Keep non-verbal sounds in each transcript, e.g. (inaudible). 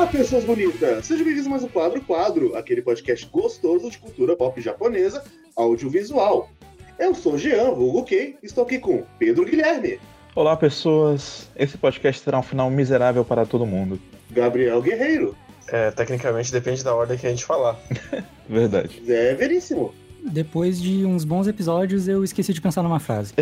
Olá, pessoas bonitas! Sejam bem-vindos a mais um Quadro Quadro, aquele podcast gostoso de cultura pop japonesa, audiovisual. Eu sou Jean, vulgo Kei, estou aqui com Pedro Guilherme. Olá, pessoas. Esse podcast terá um final miserável para todo mundo. Gabriel Guerreiro. É, tecnicamente depende da ordem que a gente falar. (laughs) Verdade. Zé Veríssimo. Depois de uns bons episódios, eu esqueci de pensar numa frase.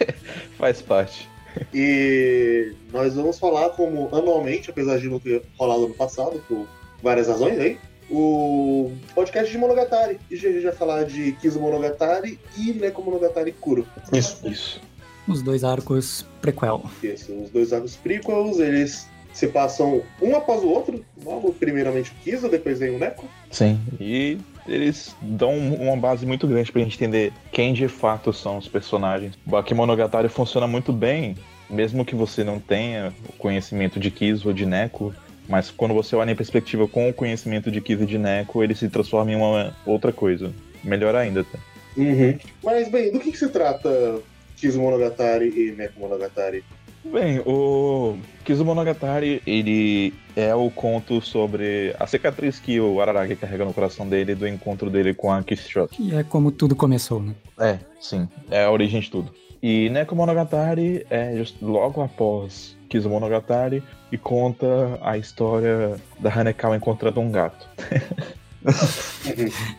(laughs) Faz parte. E nós vamos falar como anualmente, apesar de não ter rolado no passado, por várias razões aí, o podcast de Monogatari. E a gente vai falar de Kizu Monogatari e Neko Monogatari Kuro. Isso. Isso. Os dois arcos prequel. Isso, os dois arcos prequels, eles se passam um após o outro. Logo, primeiramente o Kizu, depois vem o Neko. Sim. E eles dão uma base muito grande pra gente entender quem de fato são os personagens. O Bakemonogatari funciona muito bem, mesmo que você não tenha o conhecimento de Kizu ou de Neko. Mas quando você olha em perspectiva com o conhecimento de Kizu e de Neko, ele se transforma em uma outra coisa. Melhor ainda, tá? Uhum. Mas, bem, do que, que se trata Kizu Monogatari e Neko Monogatari? Bem, o Kizumonogatari, ele é o conto sobre a cicatriz que o Araragi carrega no coração dele do encontro dele com a Kishot. E é como tudo começou, né? É, sim, é a origem de tudo. E Neko Monogatari é just logo após Kizumonogatari e conta a história da Hanekawa encontrando um gato. (laughs)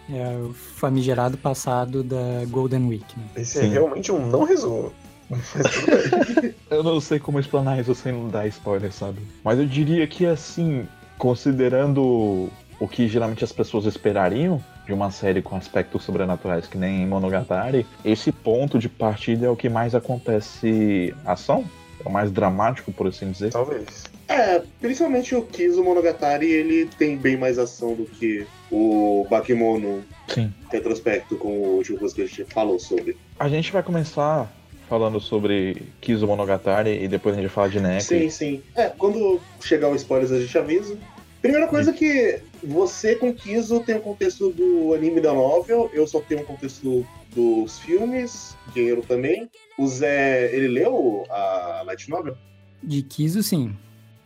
É o famigerado passado da Golden Week, né? Esse é Sim. realmente um não resumo. (laughs) Eu não sei como explanar isso sem dar spoiler, sabe? Mas eu diria que, assim, considerando o que geralmente as pessoas esperariam de uma série com aspectos sobrenaturais que nem Monogatari, esse ponto de partida é o que mais acontece ação, é o mais dramático, por assim dizer. Talvez. É, principalmente o Kizu Monogatari, ele tem bem mais ação do que o Bakemono Sim. retrospecto com o último coisa que a gente falou sobre. A gente vai começar falando sobre Kizu Monogatari e depois a gente vai falar de Neko. Sim, sim. É, quando chegar o spoilers a gente avisa. Primeira coisa que você com Kizu tem o contexto do anime da novel, eu só tenho o contexto dos filmes, Guerreiro também. O Zé, ele leu a Light Novel? De Kizu, sim.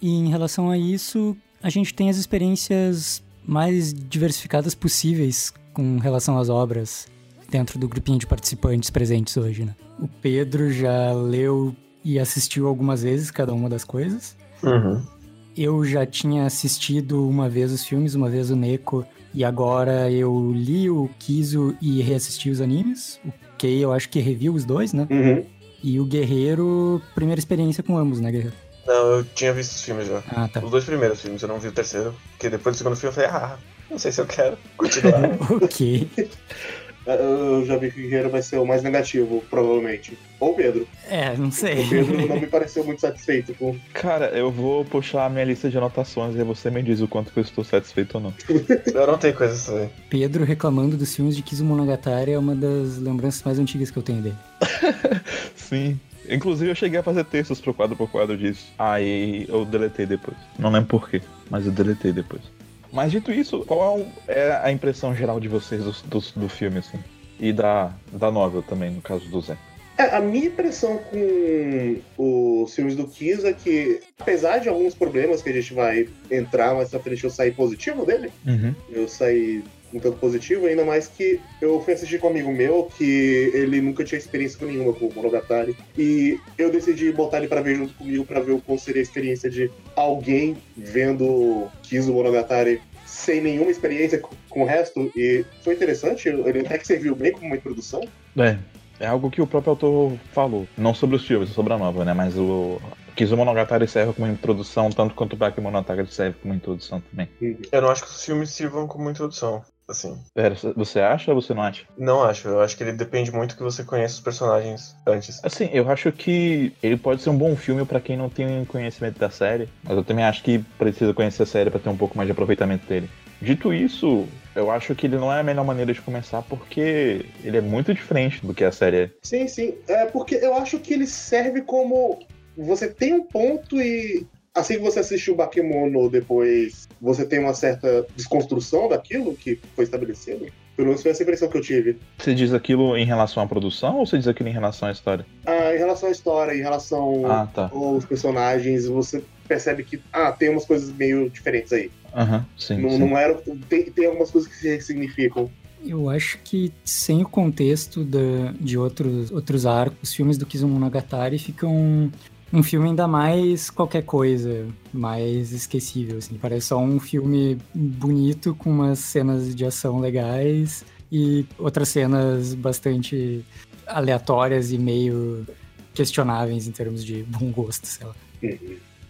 E em relação a isso, a gente tem as experiências mais diversificadas possíveis com relação às obras dentro do grupinho de participantes presentes hoje, né? O Pedro já leu e assistiu algumas vezes cada uma das coisas. Uhum. Eu já tinha assistido uma vez os filmes, uma vez o Neko, e agora eu li o Kizu e reassisti os animes. O Kei eu acho que reviu os dois, né? Uhum. E o Guerreiro, primeira experiência com ambos, né, Guerreiro? Não, eu tinha visto os filmes já. Ah, tá. Os dois primeiros filmes, eu não vi o terceiro. Porque depois do segundo filme eu falei, ah, não sei se eu quero continuar. (laughs) ok. (laughs) Eu já vi que o Guerreiro vai ser o mais negativo, provavelmente. Ou o Pedro. É, não sei. O Pedro não me pareceu muito satisfeito com. Cara, eu vou puxar a minha lista de anotações e você me diz o quanto que eu estou satisfeito ou não. (laughs) eu não tenho coisas também. Pedro reclamando dos filmes de Kizu Monogatari é uma das lembranças mais antigas que eu tenho dele. (laughs) Sim. Inclusive eu cheguei a fazer textos pro quadro por quadro disso. Aí eu deletei depois. Não lembro porquê, mas eu deletei depois. Mas dito isso, qual é a impressão geral de vocês do, do, do filme, assim? E da, da novel também, no caso do Zé. É, a minha impressão com os filmes do Kiss é que, apesar de alguns problemas que a gente vai entrar mais pra frente, eu saí positivo dele. Uhum. Eu saí um tanto positivo, ainda mais que eu fui assistir com um amigo meu que ele nunca tinha experiência com nenhuma com o Monogatari. E eu decidi botar ele pra ver junto comigo pra ver qual seria a experiência de alguém vendo Kizu Monogatari sem nenhuma experiência com, com o resto. E foi interessante, ele até que serviu bem como uma introdução. É, é algo que o próprio autor falou. Não sobre os filmes, sobre a nova, né? Mas o Kizumonogatari serve como introdução, tanto quanto o Bakemonogatari serve como introdução também. Eu não acho que os filmes sirvam como introdução, assim. Pera, você acha ou você não acha? Não acho, eu acho que ele depende muito que você conheça os personagens antes. Assim, eu acho que ele pode ser um bom filme pra quem não tem conhecimento da série, mas eu também acho que precisa conhecer a série pra ter um pouco mais de aproveitamento dele. Dito isso, eu acho que ele não é a melhor maneira de começar porque ele é muito diferente do que a série é. Sim, sim. É porque eu acho que ele serve como. Você tem um ponto e. Assim que você assistiu o Bakemono, depois você tem uma certa desconstrução daquilo que foi estabelecido. Pelo menos foi essa impressão que eu tive. Você diz aquilo em relação à produção ou você diz aquilo em relação à história? Ah, em relação à história, em relação Ah, tá. aos personagens, você percebe que ah, tem umas coisas meio diferentes aí. Aham, sim. Não, sim. não era. Tem, tem algumas coisas que se ressignificam. Eu acho que sem o contexto da- de outros, outros arcos, os filmes do Kizumonogatari ficam um filme ainda mais qualquer coisa, mais esquecível, assim. Parece só um filme bonito com umas cenas de ação legais e outras cenas bastante aleatórias e meio questionáveis em termos de bom gosto, sei lá.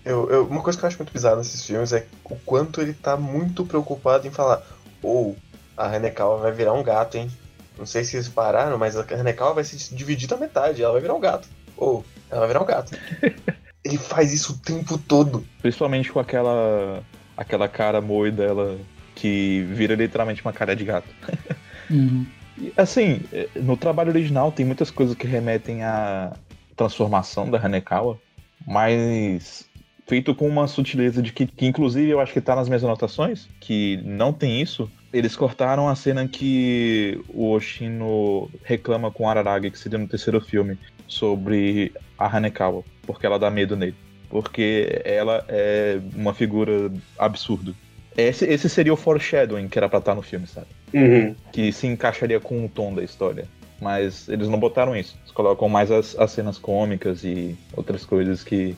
Eu, eu- uma coisa que eu acho muito bizarra nesses filmes é o quanto ele tá muito preocupado em falar: ou a Hanekawa vai virar um gato, hein? Não sei se vocês pararam, mas a Hanekawa vai se dividir na metade, ela vai virar um gato. Ou ela vai virar um gato. (laughs) ele faz isso o tempo todo. Principalmente com aquela aquela cara moe dela que vira literalmente uma cara de gato. (laughs) Uhum. E, Assim, eh, no trabalho original tem muitas coisas que remetem à transformação da Hanekawa, mas feito com uma sutileza de que, que inclusive eu acho que tá nas minhas anotações, que não tem isso. Eles cortaram a cena que o Oshino reclama com o Araragi, que seria no terceiro filme, sobre a Hanekawa, porque ela dá medo nele. Porque ela é uma figura absurda. Esse, esse seria o foreshadowing que era pra estar no filme, sabe? Uhum. que se encaixaria com o tom da história. Mas eles não botaram isso. Eles colocam mais as, as cenas cômicas e outras coisas que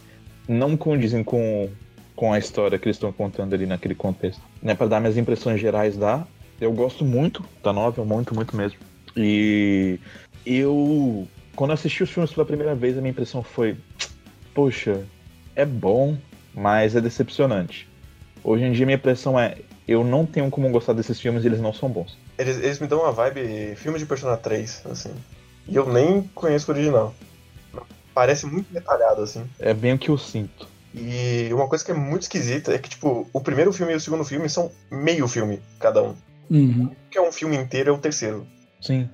não condizem com, com a história que eles estão contando ali naquele contexto. Né, para dar minhas impressões gerais da. Eu gosto muito da novel, muito, muito mesmo. E eu. Quando eu assisti os filmes pela primeira vez, a minha impressão foi. Poxa, é bom, mas é decepcionante. Hoje em dia, minha impressão é. Eu não tenho como gostar desses filmes e eles não são bons. Eles, eles me dão uma vibe filme de Persona 3, assim. E eu nem conheço o original. Parece muito detalhado, assim. É bem o que eu sinto. E uma coisa que é muito esquisita é que, tipo, o primeiro filme e o segundo filme são meio filme, cada um. Uhum. O que é um filme inteiro é o terceiro. Sim.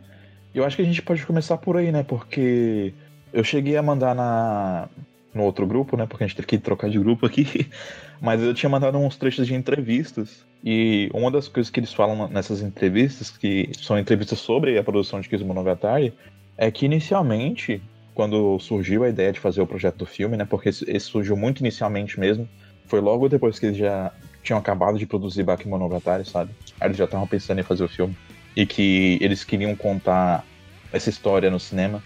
Eu acho que a gente pode começar por aí, né? Porque eu cheguei a mandar na no outro grupo, né? Porque a gente teve que trocar de grupo aqui. (laughs) Mas eu tinha mandado uns trechos de entrevistas. E uma das coisas que eles falam nessas entrevistas, que são entrevistas sobre a produção de Kizumonogatari, é que inicialmente, quando surgiu a ideia de fazer o projeto do filme, né? Porque esse surgiu muito inicialmente mesmo. Foi logo depois que eles já tinham acabado de produzir Bakemonogatari, sabe? Aí eles já estavam pensando em fazer o filme. E que eles queriam contar essa história no cinema.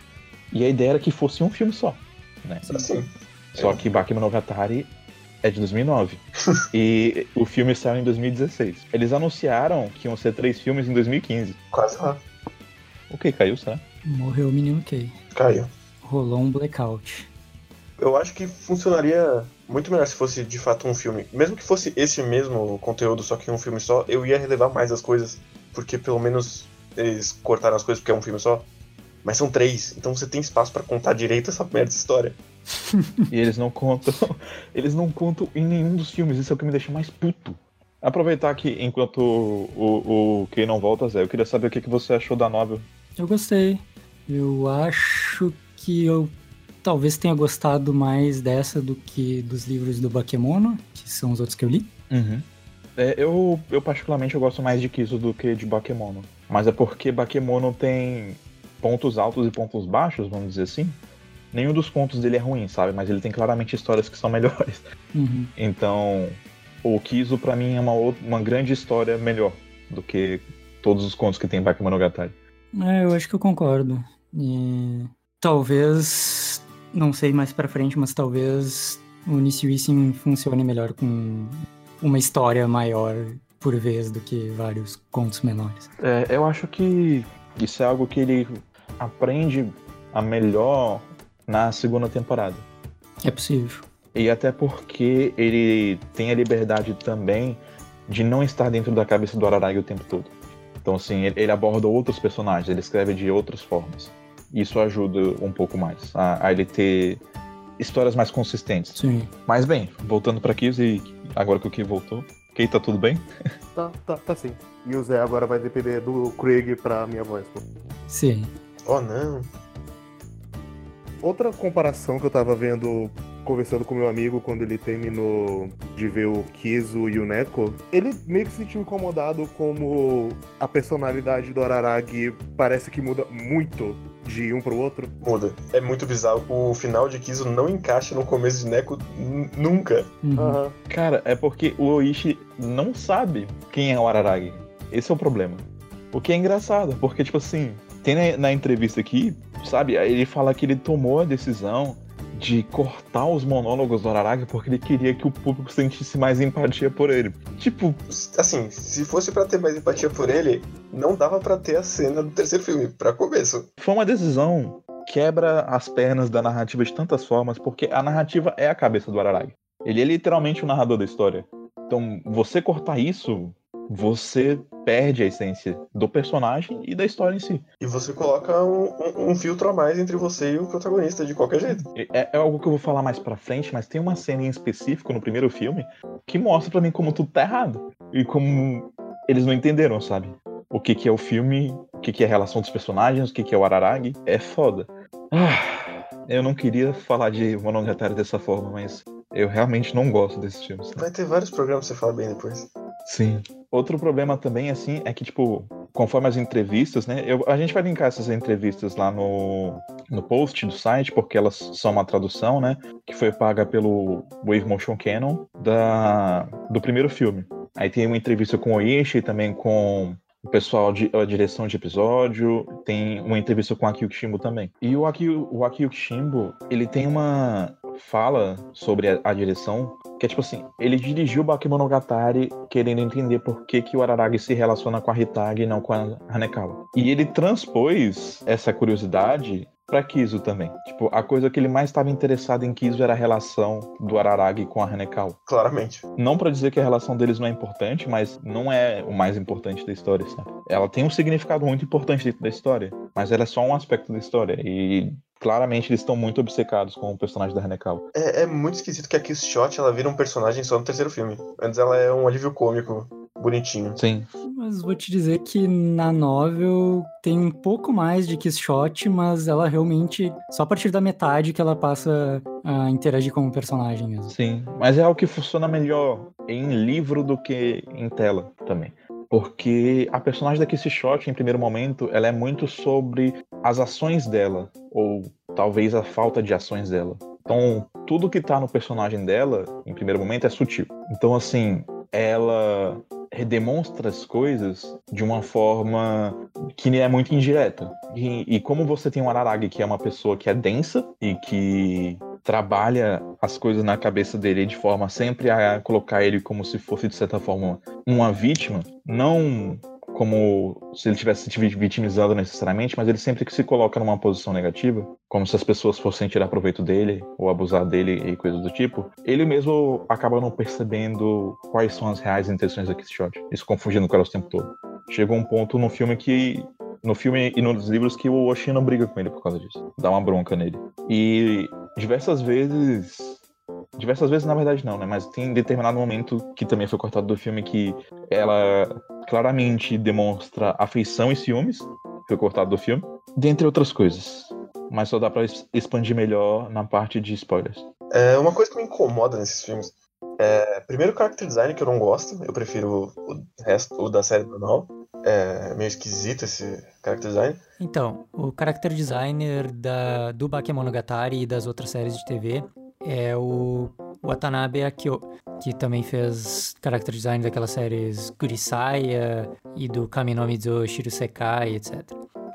E a ideia era que fosse um filme só. Né? Assim. Só que Bakemonogatari é de 2009. (laughs) e o filme saiu em 2016. Eles anunciaram que iam ser três filmes em 2015. Quase lá. O que caiu, será? Morreu o menino Kay. Caiu. Rolou um blackout. Eu acho que funcionaria muito melhor se fosse de fato um filme. Mesmo que fosse esse mesmo conteúdo, só que um filme só, eu ia relevar mais as coisas. Porque pelo menos eles cortaram as coisas porque é um filme só. Mas são três, então você tem espaço pra contar direito essa merda de história. (laughs) E eles não contam. (laughs) Eles não contam em nenhum dos filmes. Isso é o que me deixa mais puto. Aproveitar que enquanto o, o, o Kay não volta, Zé, eu queria saber o que, que você achou da novel. Eu gostei. Eu acho que eu talvez tenha gostado mais dessa do que dos livros do Bakemono, que são os outros que eu li. É, eu, eu particularmente eu gosto mais de Kiso do que de Bakemono. Mas é porque Bakemono tem pontos altos e pontos baixos, vamos dizer assim. Nenhum dos contos dele é ruim, sabe? Mas ele tem claramente histórias que são (laughs) melhores. Uhum. Então, o Kiso pra mim é uma, uma grande história melhor do que todos os contos que tem em Bakemonogatari. É, eu acho que eu concordo. E talvez, não sei mais pra frente, mas talvez o Nishi Wissing funcione melhor com uma história maior por vez do que vários contos menores. É, eu acho que isso é algo que ele aprende a melhor na segunda temporada. É possível. E até porque ele tem a liberdade também de não estar dentro da cabeça do Araragi o tempo todo. Então, assim, ele, ele aborda outros personagens, ele escreve de outras formas. Isso ajuda um pouco mais a, a ele ter histórias mais consistentes. Sim. Mas bem, voltando pra Kiss e agora que o Ki voltou. Kei, tá tudo bem? (laughs) Tá, tá, tá sim. E o Zé agora vai depender do Craig pra minha voz. pô. Sim. Oh não. Outra comparação que eu tava vendo conversando com meu amigo quando ele terminou de ver o Kizo e o Neko, ele meio que se sentiu incomodado como a personalidade do Araragi parece que muda muito de um pro outro. Muda. É muito bizarro. O final de Kizo não encaixa no começo de Neko nunca. Uhum. Aham. Cara, é porque o Oishi não sabe quem é o Araragi. Esse é o problema. O que é engraçado, porque, tipo assim, tem na, na entrevista aqui, sabe, ele fala que ele tomou a decisão de cortar os monólogos do Araragi porque ele queria que o público sentisse mais empatia por ele. Tipo, Assim, se fosse pra ter mais empatia por ele, não dava pra ter a cena do terceiro filme, pra começo. foi uma decisão que quebra as pernas da narrativa de tantas formas, porque a narrativa é a cabeça do Araragi. Ele é literalmente o narrador da história. Então, você cortar isso, você perde a essência do personagem e da história em si. E você coloca um, um- um filtro a mais entre você e o protagonista, de qualquer jeito. É, é algo que eu vou falar mais pra frente, mas tem uma cena em específico no primeiro filme que mostra pra mim como tudo tá errado. E como eles não entenderam, sabe? O que que é o filme, o que que é a relação dos personagens, o que que é o Araragi. É foda. Ah, eu não queria falar de Monogatari dessa forma, mas eu realmente não gosto desses filmes. Vai ter vários programas pra você falar bem depois. Sim. Outro problema também, assim, é que, tipo, conforme as entrevistas, né? eu- a gente vai linkar essas entrevistas lá no, no post do site, porque elas são uma tradução, né? Que foi paga pelo Wave Motion Canon da, do primeiro filme. Aí tem uma entrevista com o Oishi, também com o pessoal de a direção de episódio, tem uma entrevista com o Akio Kishimbo também. E o Akio, o Akio Kishimbo, ele tem uma fala sobre a, a direção que é tipo assim, ele dirigiu Bakemonogatari querendo entender por que, que o Araragi se relaciona com a Hitagi e não com a Hanekawa. E ele transpôs essa curiosidade pra Kizu também. Tipo, a coisa que ele mais estava interessado em Kizu era a relação do Araragi com a Hanekawa. Claramente. Não pra dizer que a relação deles não é importante, mas não é o mais importante da história, sabe? Ela tem um significado muito importante dentro da história, mas ela é só um aspecto da história. E claramente eles estão muito obcecados com o personagem da Hanekawa. É, é muito esquisito que a Kiss Shot ela vira um personagem só no terceiro filme. Antes ela é um alívio cômico, bonitinho. Sim. Mas vou te dizer que na novel tem um pouco mais de Kiss Shot, mas ela realmente. Só a partir da metade que ela passa a interagir com o personagem mesmo. Sim, mas é algo que funciona melhor em livro do que em tela também. Porque a personagem da Kissy Shot, em primeiro momento, ela é muito sobre as ações dela, ou talvez a falta de ações dela. Então, tudo que tá no personagem dela, em primeiro momento, é sutil. Então, assim, ela demonstra as coisas de uma forma que é muito indireta. E, e como você tem um Araragi, que é uma pessoa que é densa e que trabalha as coisas na cabeça dele de forma sempre a colocar ele como se fosse, de certa forma, uma vítima, não como se ele tivesse se vitimizando necessariamente, mas ele sempre que se coloca numa posição negativa, como se as pessoas fossem tirar proveito dele ou abusar dele e coisas do tipo, ele mesmo acaba não percebendo quais são as reais intenções da Shot. Isso confundindo com ela o tempo todo. Chegou um ponto no filme que no filme e nos livros que o Oshino briga com ele por causa disso. Dá uma bronca nele. E diversas vezes. Diversas vezes, na verdade, não, né? Mas tem determinado momento que também foi cortado do filme que ela claramente demonstra afeição e ciúmes. Foi cortado do filme. Dentre outras coisas. Mas só dá pra expandir melhor na parte de spoilers. É, uma coisa que me incomoda nesses filmes é, primeiro, o character design que eu não gosto. Eu prefiro o resto, o da série normal. É meio esquisito esse character design. Então, o character designer da, do Bakemonogatari e das outras séries de TV é o Watanabe Akio, que também fez character design daquelas séries Gurisaya e do Kaminomizu Shirusekai, etc.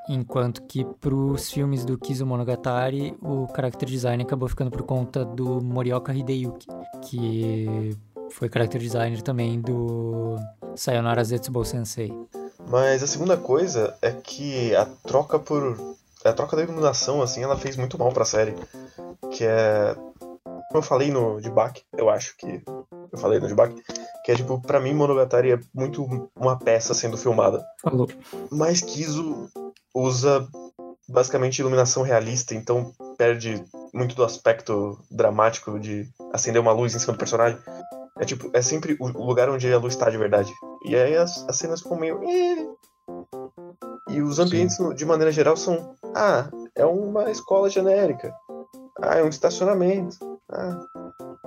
Enquanto que pros filmes do Kizu Monogatari, o character design acabou ficando por conta do Morioka Hideyuki, que foi character designer também do Sayonara Zetsubou Sensei. Mas a segunda coisa é que a troca por. A troca da iluminação, assim, ela fez muito mal pra série. Que é. Como eu falei no de Bach, eu acho que. Eu falei no de Bach. Que é tipo, pra mim, Monogatari é muito uma peça sendo filmada. Falou. Mas Kizu usa basicamente iluminação realista, então perde muito do aspecto dramático de acender uma luz em cima do personagem. É tipo, é sempre o lugar onde a luz está de verdade. E aí as, as cenas ficam meio. E os ambientes, de maneira geral, são. Ah, é uma escola genérica. Ah, é um estacionamento. Ah,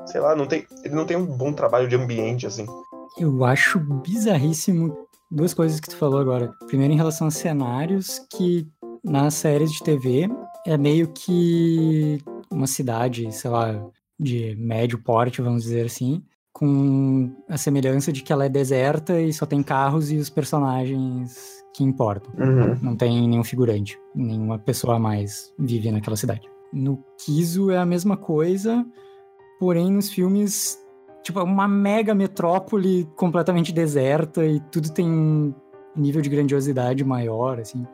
sei lá, não tem, ele não tem um bom trabalho de ambiente, assim. Eu acho bizarríssimo duas coisas que tu falou agora. Primeiro, em relação a cenários, que nas séries de TV é meio que uma cidade, sei lá, de médio porte, vamos dizer assim, com a semelhança de que ela é deserta e só tem carros e os personagens que importam. Uhum. Não tem nenhum figurante, nenhuma pessoa a mais vive naquela cidade. No Kizo é a mesma coisa, porém nos filmes, tipo, é uma mega metrópole completamente deserta e tudo tem um nível de grandiosidade maior, assim.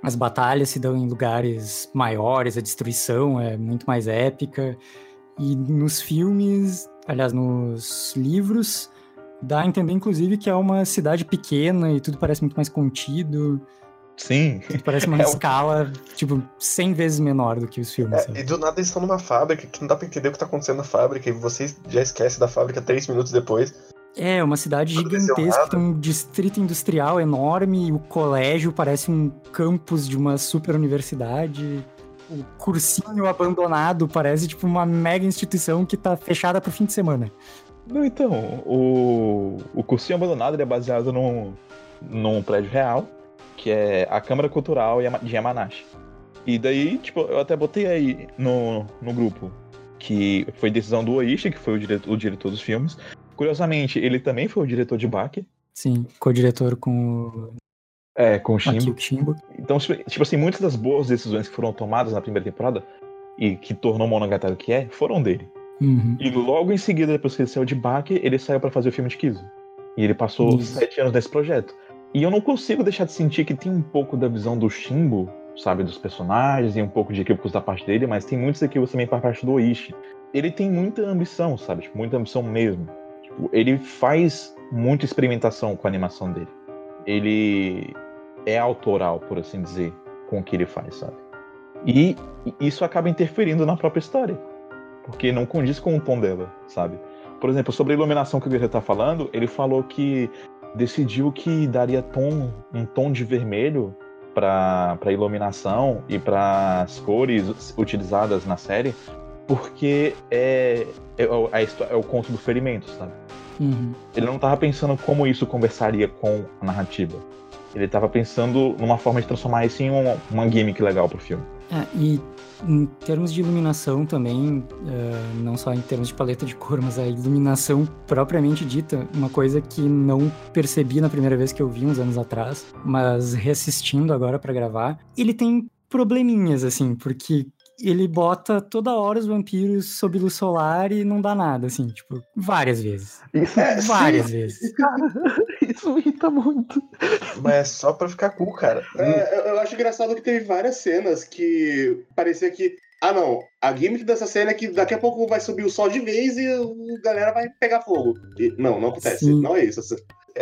As batalhas se dão em lugares maiores, a destruição é muito mais épica. E nos filmes, aliás, nos livros, dá a entender, inclusive, que é uma cidade pequena e tudo parece muito mais contido. Sim. Tudo parece uma (laughs) É escala, tipo, 100 vezes menor do que os filmes. É, e do nada eles estão numa fábrica que não dá pra entender o que tá acontecendo na fábrica e você já esquece da fábrica três minutos depois. É, uma cidade Aconteceu gigantesca, tem um distrito industrial enorme, e o colégio parece um campus de uma super universidade. O cursinho abandonado parece tipo uma mega instituição que tá fechada pro fim de semana. Não, então, o, o cursinho abandonado ele é baseado num, num prédio real, que é a Câmara Cultural de Yamanashi. E daí, tipo, eu até botei aí no, no grupo que foi decisão do Oishi, que foi o diretor, o diretor dos filmes. Curiosamente, ele também foi o diretor de Baki, Sim, co-diretor com o é, com o Kishimbo. Então, tipo assim, muitas das boas decisões que foram tomadas na primeira temporada e que tornou Monogatari o que é, foram dele. Uhum. E logo em seguida, depois que ele saiu de Baki, ele saiu pra fazer o filme de Kizu. E ele passou Isso. sete anos nesse projeto. E eu não consigo deixar de sentir que tem um pouco da visão do Shimbo, sabe, dos personagens e um pouco de equívocos da parte dele, mas tem muitos equívocos também pra parte do Oishi. Ele tem muita ambição, sabe, tipo, muita ambição mesmo. Tipo, ele faz muita experimentação com a animação dele. Ele é autoral, por assim dizer, com o que ele faz, sabe? E isso acaba interferindo na própria história porque não condiz com o tom dela, sabe? Por exemplo, sobre a iluminação que o Guerreiro tá falando, ele falou que decidiu que daria tom, um tom de vermelho para a iluminação e para as cores utilizadas na série, porque é, é, é o conto do ferimento, sabe? Uhum. Ele não tava pensando como isso conversaria com a narrativa. Ele tava pensando numa forma de transformar isso em um- uma gimmick legal pro filme. É, e em termos de iluminação também, eh, não só em termos de paleta de cor, mas a iluminação propriamente dita, uma coisa que não percebi na primeira vez que eu vi uns anos atrás, mas reassistindo agora pra gravar, ele tem probleminhas assim, porque ele bota toda hora os vampiros sob luz solar e não dá nada, assim, tipo, várias vezes. Isso, É, Várias vezes. isso me (laughs) irrita muito. Mas é só pra ficar cool, cara. É, eu- eu acho engraçado que teve várias cenas que parecia que. Ah, não. A gimmick dessa cena é que daqui a pouco vai subir o sol de vez e a galera vai pegar fogo. E- não, não acontece. Sim. Não é isso.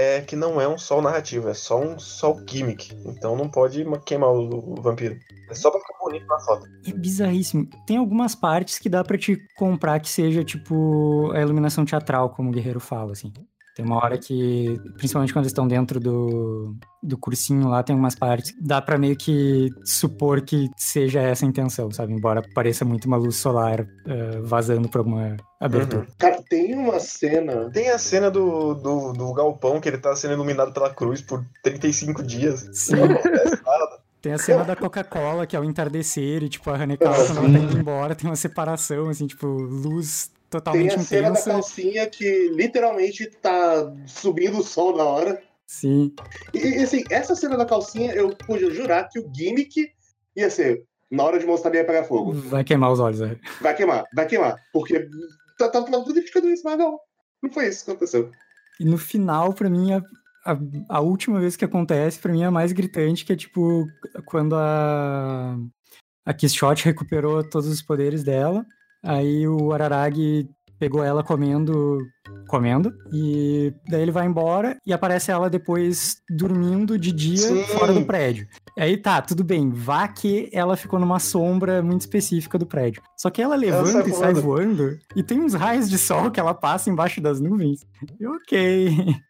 É que não é um sol narrativo, é só um sol gimmick. Então não pode ma- queimar o, o vampiro. É só pra ficar bonito na foto. É bizarríssimo. Tem algumas partes que dá pra te comprar que seja, tipo, a iluminação teatral, como o Guerreiro fala, assim. Tem uma hora que, principalmente quando eles estão dentro do, do cursinho lá, tem umas partes dá pra meio que supor que seja essa a intenção, sabe? Embora pareça muito uma luz solar eh, vazando por alguma abertura. Cara, tem uma cena. Tem a cena do, do, do galpão que ele tá sendo iluminado pela cruz por 35 dias. Sim. Não acontece nada. Tem a cena da Coca-Cola, que é o entardecer, e, tipo, a Hanekawa, quando ela tá indo embora, tem uma separação, assim, tipo, luz Tem totalmente a cena da intensa. calcinha que literalmente tá subindo o sol na hora. Sim. E, assim, essa cena da calcinha, eu podia jurar que o gimmick ia ser. Na hora de mostrar, ia pegar fogo. Vai queimar os olhos, né? Vai queimar, vai queimar. Porque tá, tá, tá tudo indicando isso, mas não. Não foi isso que aconteceu. E no final, pra mim, a, a, a última vez que acontece, pra mim, é a mais gritante, que é tipo quando a, a Kishot recuperou todos os poderes dela. Aí o Araragi pegou ela comendo, comendo, e daí ele vai embora e aparece ela depois dormindo de dia Sim. fora do prédio. Aí tá, tudo bem, vá que ela ficou numa sombra muito específica do prédio. Só que ela levanta sai e sai voando. voando, e tem uns raios de sol que ela passa embaixo das nuvens. E ok. (laughs)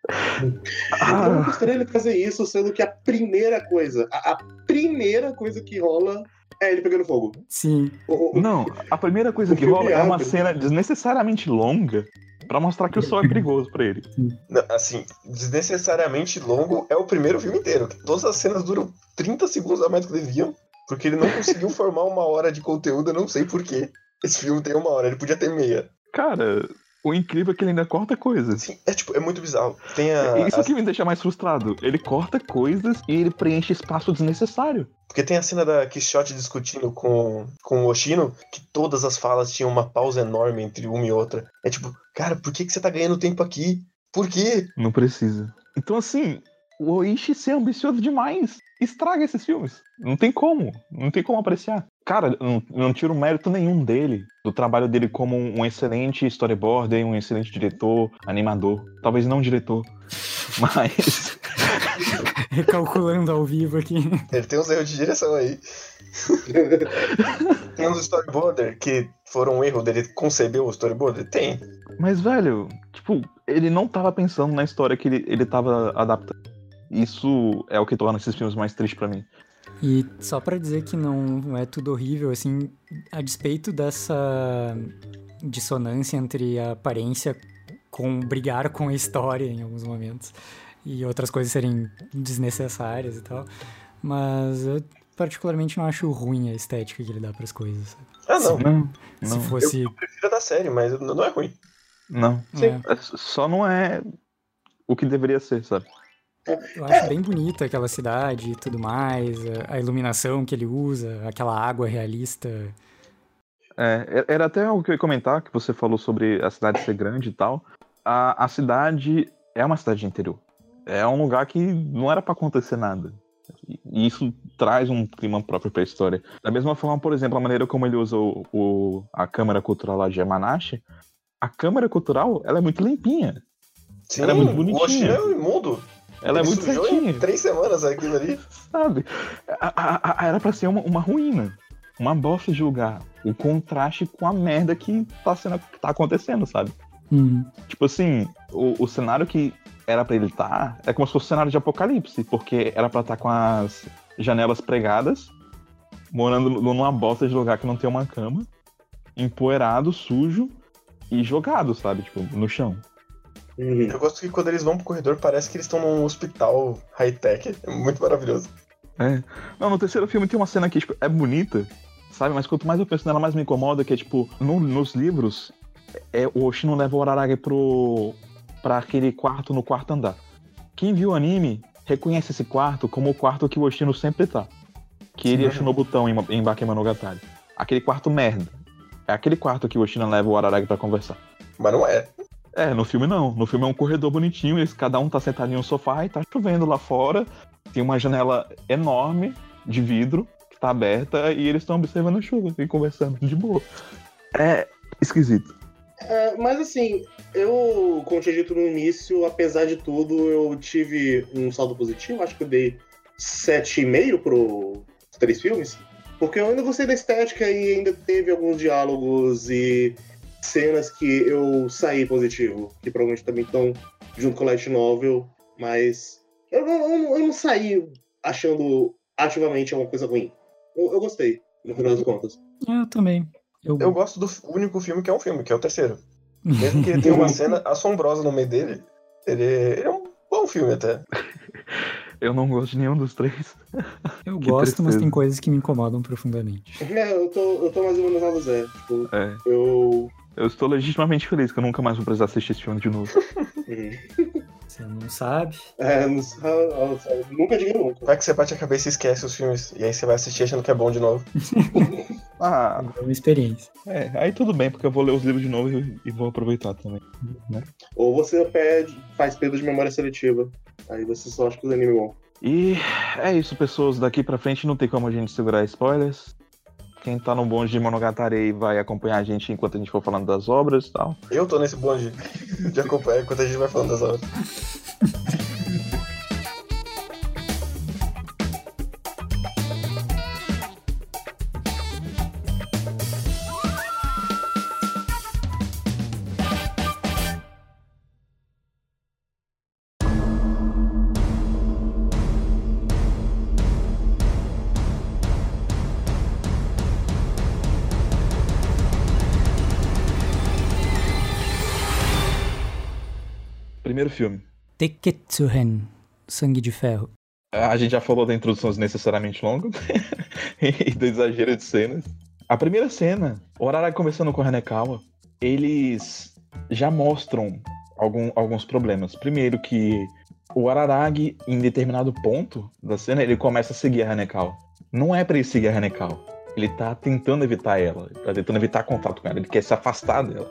Eu não gostaria ele fazer isso, sendo que a primeira coisa, a, a primeira coisa que rola é ele pegando fogo. Sim. O- o- Não, a primeira coisa que rola é uma cena desnecessariamente longa pra mostrar que o sol é perigoso pra ele. Não, Assim, desnecessariamente longo é o primeiro filme inteiro. Todas as cenas duram 30 segundos a mais do que deviam, porque ele não conseguiu formar uma hora de conteúdo, eu não sei porquê. Esse filme tem uma hora, ele podia ter meia. Cara, o incrível é que ele ainda corta coisas. Assim, é tipo, é muito bizarro. Tem a. Isso a- que me deixa mais frustrado. Ele corta coisas e ele preenche espaço desnecessário. Porque tem a cena da Quixote discutindo com, com o Oshino, que todas as falas tinham uma pausa enorme entre uma e outra. É tipo, cara, por que, que você tá ganhando tempo aqui? Por quê? Não precisa. Então, assim, o Oishi ser ambicioso demais estraga esses filmes. Não tem como. Não tem como apreciar. Cara, não, não tiro mérito nenhum dele, do trabalho dele como um excelente storyboarder, um excelente diretor, animador. Talvez não diretor, (laughs) mas. (laughs) Recalculando ao vivo aqui. Ele tem uns erros de direção aí. (laughs) Tem uns storyboarder que foram um erro dele conceber o storyboarder? Tem. Mas, velho, tipo, ele não tava pensando na história que ele, ele tava adaptando. Isso é o que torna esses filmes mais tristes pra mim. E só pra dizer que não é tudo horrível, assim, a despeito dessa dissonância entre a aparência com brigar com a história em alguns momentos e outras coisas serem desnecessárias e tal, mas eu particularmente não acho ruim a estética que ele dá pras coisas. sabe? Ah, não. Não, Se não, fosse, Eu prefiro a da série, mas não é ruim. não. é, É, Só não é o que deveria ser, sabe? Eu acho bem bonita aquela cidade e tudo mais, a- a iluminação que ele usa, aquela água realista. É, era até algo que eu ia comentar, que você falou sobre a cidade ser grande e tal. A, a cidade é uma cidade de interior. É um lugar que não era pra acontecer nada. E isso traz um clima próprio pra história. Da mesma forma, por exemplo, a maneira como ele usa o, o- a câmera cultural lá de Yamanashi, a câmera cultural, ela é muito limpinha. Sim, Ela é muito o bonitinha. Oshino é um imundo. Ela Ele é muito certinha. em três semanas aquilo ali. sabe? A- a- a- era pra ser uma, uma ruína, uma bosta de lugar. O contraste com a merda que tá, sendo, que tá acontecendo, sabe? Hum, Tipo assim, o, o cenário que era pra ele estar é como se fosse um cenário de apocalipse, porque era pra estar com as janelas pregadas, morando numa bosta de lugar que não tem uma cama, empoeirado, sujo e jogado, sabe? Tipo, no chão. Uhum. Eu gosto que quando eles vão pro corredor parece que eles estão num hospital high-tech. É muito maravilhoso. É. Não, no terceiro filme tem uma cena que tipo, é bonita, sabe? Mas quanto mais eu penso nela, mais me incomoda, que é tipo, no- nos livros, é, o Oshino leva o Araragi pro. pra aquele quarto no quarto andar. Quem viu o anime reconhece esse quarto como o quarto que o Oshino sempre tá. Que ele Sim. achou no botão em, em Bakemonogatari. Aquele quarto merda. É aquele quarto que o Oshino leva o Araragi pra conversar. Mas não é. É, no filme não. No filme é um corredor bonitinho, eles, cada um tá sentado em um sofá e tá chovendo lá fora. Tem uma janela enorme de vidro que tá aberta e eles estão observando a chuva e conversando de boa. É esquisito. É, mas assim, eu, como tinha dito no início, apesar de tudo, eu tive um saldo positivo. Acho que eu dei 7,5 pro três filmes. Porque eu ainda gostei da estética e ainda teve alguns diálogos e cenas que eu saí positivo. Que provavelmente também estão junto com o Light Novel. Mas eu não, eu não- eu não saí achando ativamente alguma coisa ruim. Eu, eu gostei, no final das contas. eu também. Eu, Eu gosto do único filme que é um filme, que é o terceiro. Mesmo que ele tenha uma (laughs) cena assombrosa no meio dele, ele, ele é um bom filme até. (laughs) Eu não gosto de nenhum dos três. (laughs) eu que gosto, mas tristeza. tem coisas que me incomodam profundamente. É, eu tô, eu tô mais ou menos na Zé. Tipo, É. eu. Eu estou legitimamente feliz que eu nunca mais vou precisar assistir esse filme de novo. (laughs) uhum. Você não sabe? É, não, ah, nunca diga nunca. Vai que você bate a cabeça e esquece os filmes, e aí você vai assistir achando que é bom de novo. (laughs) Ah, É uma experiência. é. Aí tudo bem, porque eu vou ler os livros de novo e, e vou aproveitar também. Né? Ou você pede, faz perda de memória seletiva. Aí você só acha que os anime é bom. E é isso, pessoas. Daqui pra frente não tem como a gente segurar spoilers. Quem tá no bonde de Monogatari vai acompanhar a gente enquanto a gente for falando das obras e tal. Eu tô nesse bonde de acompanhar enquanto a gente vai falando das obras. Filme. Teketsuren, Sangue de Ferro. A gente já falou da introdução necessariamente longa (laughs) e do exagero de cenas. A primeira cena, o Araragi conversando com o Hanekawa, eles já mostram algum, alguns problemas. Primeiro que o Araragi, em determinado ponto da cena, ele começa a seguir a Hanekawa. Não é pra ele seguir a Hanekawa. Ele tá tentando evitar ela. Ele tá tentando evitar contato com ela. Ele quer se afastar dela.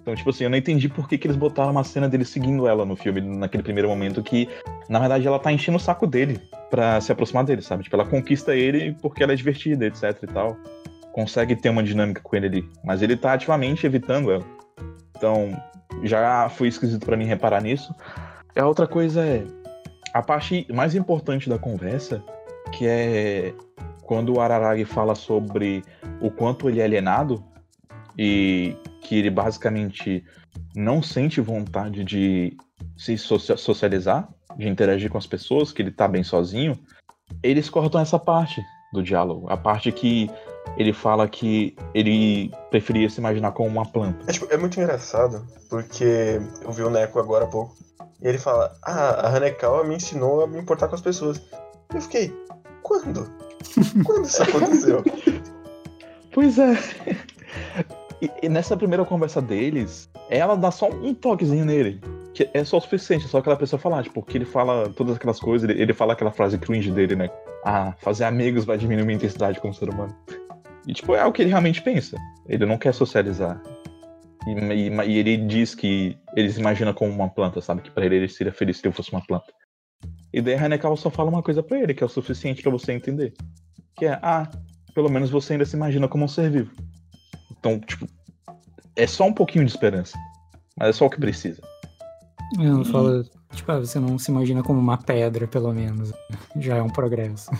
Então, tipo assim, eu não entendi por que, que eles botaram uma cena dele seguindo ela no filme, naquele primeiro momento, que, na verdade, ela tá enchendo o saco dele pra se aproximar dele, sabe? Tipo, ela conquista ele porque ela é divertida, etc e tal. Consegue ter uma dinâmica com ele ali. Mas ele tá ativamente evitando ela. Então, já foi esquisito para mim reparar nisso. A outra coisa é a parte mais importante da conversa, que é quando o Araragi fala sobre o quanto ele é alienado e que ele basicamente não sente vontade de se socializar, de interagir com as pessoas, que ele tá bem sozinho, eles cortam essa parte do diálogo, a parte que ele fala que ele preferia se imaginar como uma planta. É, tipo, é muito engraçado, porque eu vi o Neko agora há pouco, e ele fala, ah, a Hanekawa me ensinou a me importar com as pessoas. Eu fiquei, quando? quando isso (laughs) aconteceu? Pois é. E, nessa primeira conversa deles, ela dá só um toquezinho nele. Que é só o suficiente, é só aquela pessoa falar, tipo, que ele fala todas aquelas coisas, ele, ele fala aquela frase cringe dele, né? Ah, fazer amigos vai diminuir minha intensidade como ser humano. E, tipo, é o que ele realmente pensa. Ele não quer socializar. E, e, e ele diz que ele se imagina como uma planta, sabe? Que para ele ele seria feliz se ele fosse uma planta. E daí a Hanekawa só fala uma coisa para ele, que é o suficiente para você entender. Que é, ah, pelo menos você ainda se imagina como um ser vivo. Então, tipo, é só um pouquinho de esperança. Mas é só o que precisa. Não, fala, tipo, ah, você não se imagina como uma pedra, pelo menos. Já é um progresso.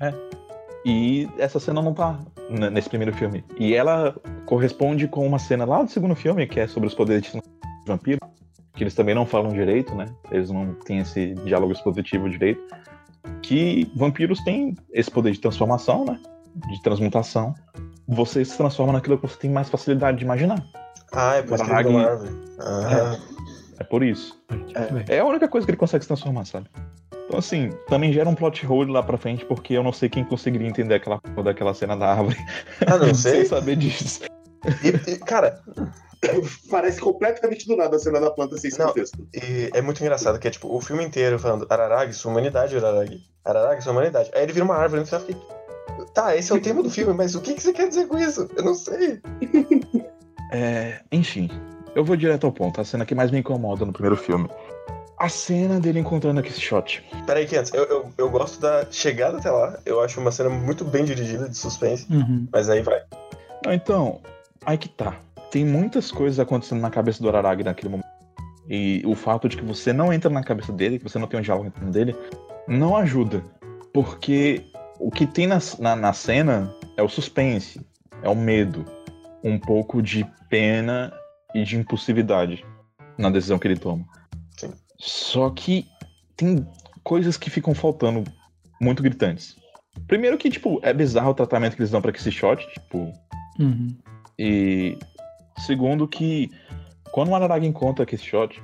É. E essa cena não tá nesse primeiro filme. E ela corresponde com uma cena lá do segundo filme, que é sobre os poderes de vampiro, que eles também não falam direito, né? Eles não têm esse diálogo expositivo direito. Que vampiros têm esse poder de transformação, né? De transmutação. Você se transforma naquilo que você tem mais facilidade de imaginar. Ah, é por isso que ele árvore. Ah. É, é por isso. É, é a única coisa que ele consegue se transformar, sabe? Então, assim, também gera um plot hole lá pra frente, porque eu não sei quem conseguiria entender aquela daquela cena da árvore. Ah, não (laughs) sei. Sem saber disso. E, e, cara, (laughs) parece completamente do nada a cena da planta sem não, contexto. E é muito engraçado que é tipo o filme inteiro falando Araragi, sua humanidade, Araragi. Araragi, sua humanidade. Aí ele vira uma árvore e você fica. Tá, esse é o tema do filme, mas o que, que você quer dizer com isso? Eu não sei. (laughs) É, enfim, eu vou direto ao ponto. A cena que mais me incomoda no primeiro filme a cena dele encontrando aquele shot. Peraí, que antes, eu, eu, eu, gosto da chegada até lá. Eu acho uma cena muito bem dirigida, de suspense. Uhum. Mas aí vai. Não, então, aí que tá. Tem muitas coisas acontecendo na cabeça do Araragi naquele momento. E o fato de que você não entra na cabeça dele, que você não tem um diálogo entre dele, não ajuda. Porque o que tem na, na, na cena é o suspense, é o medo, um pouco de pena e de impulsividade na decisão que ele toma. Só que tem coisas que ficam faltando muito gritantes. Primeiro que, tipo, é bizarro o tratamento que eles dão pra esse shot, tipo. Uhum. E segundo que quando o Araragi encontra esse shot,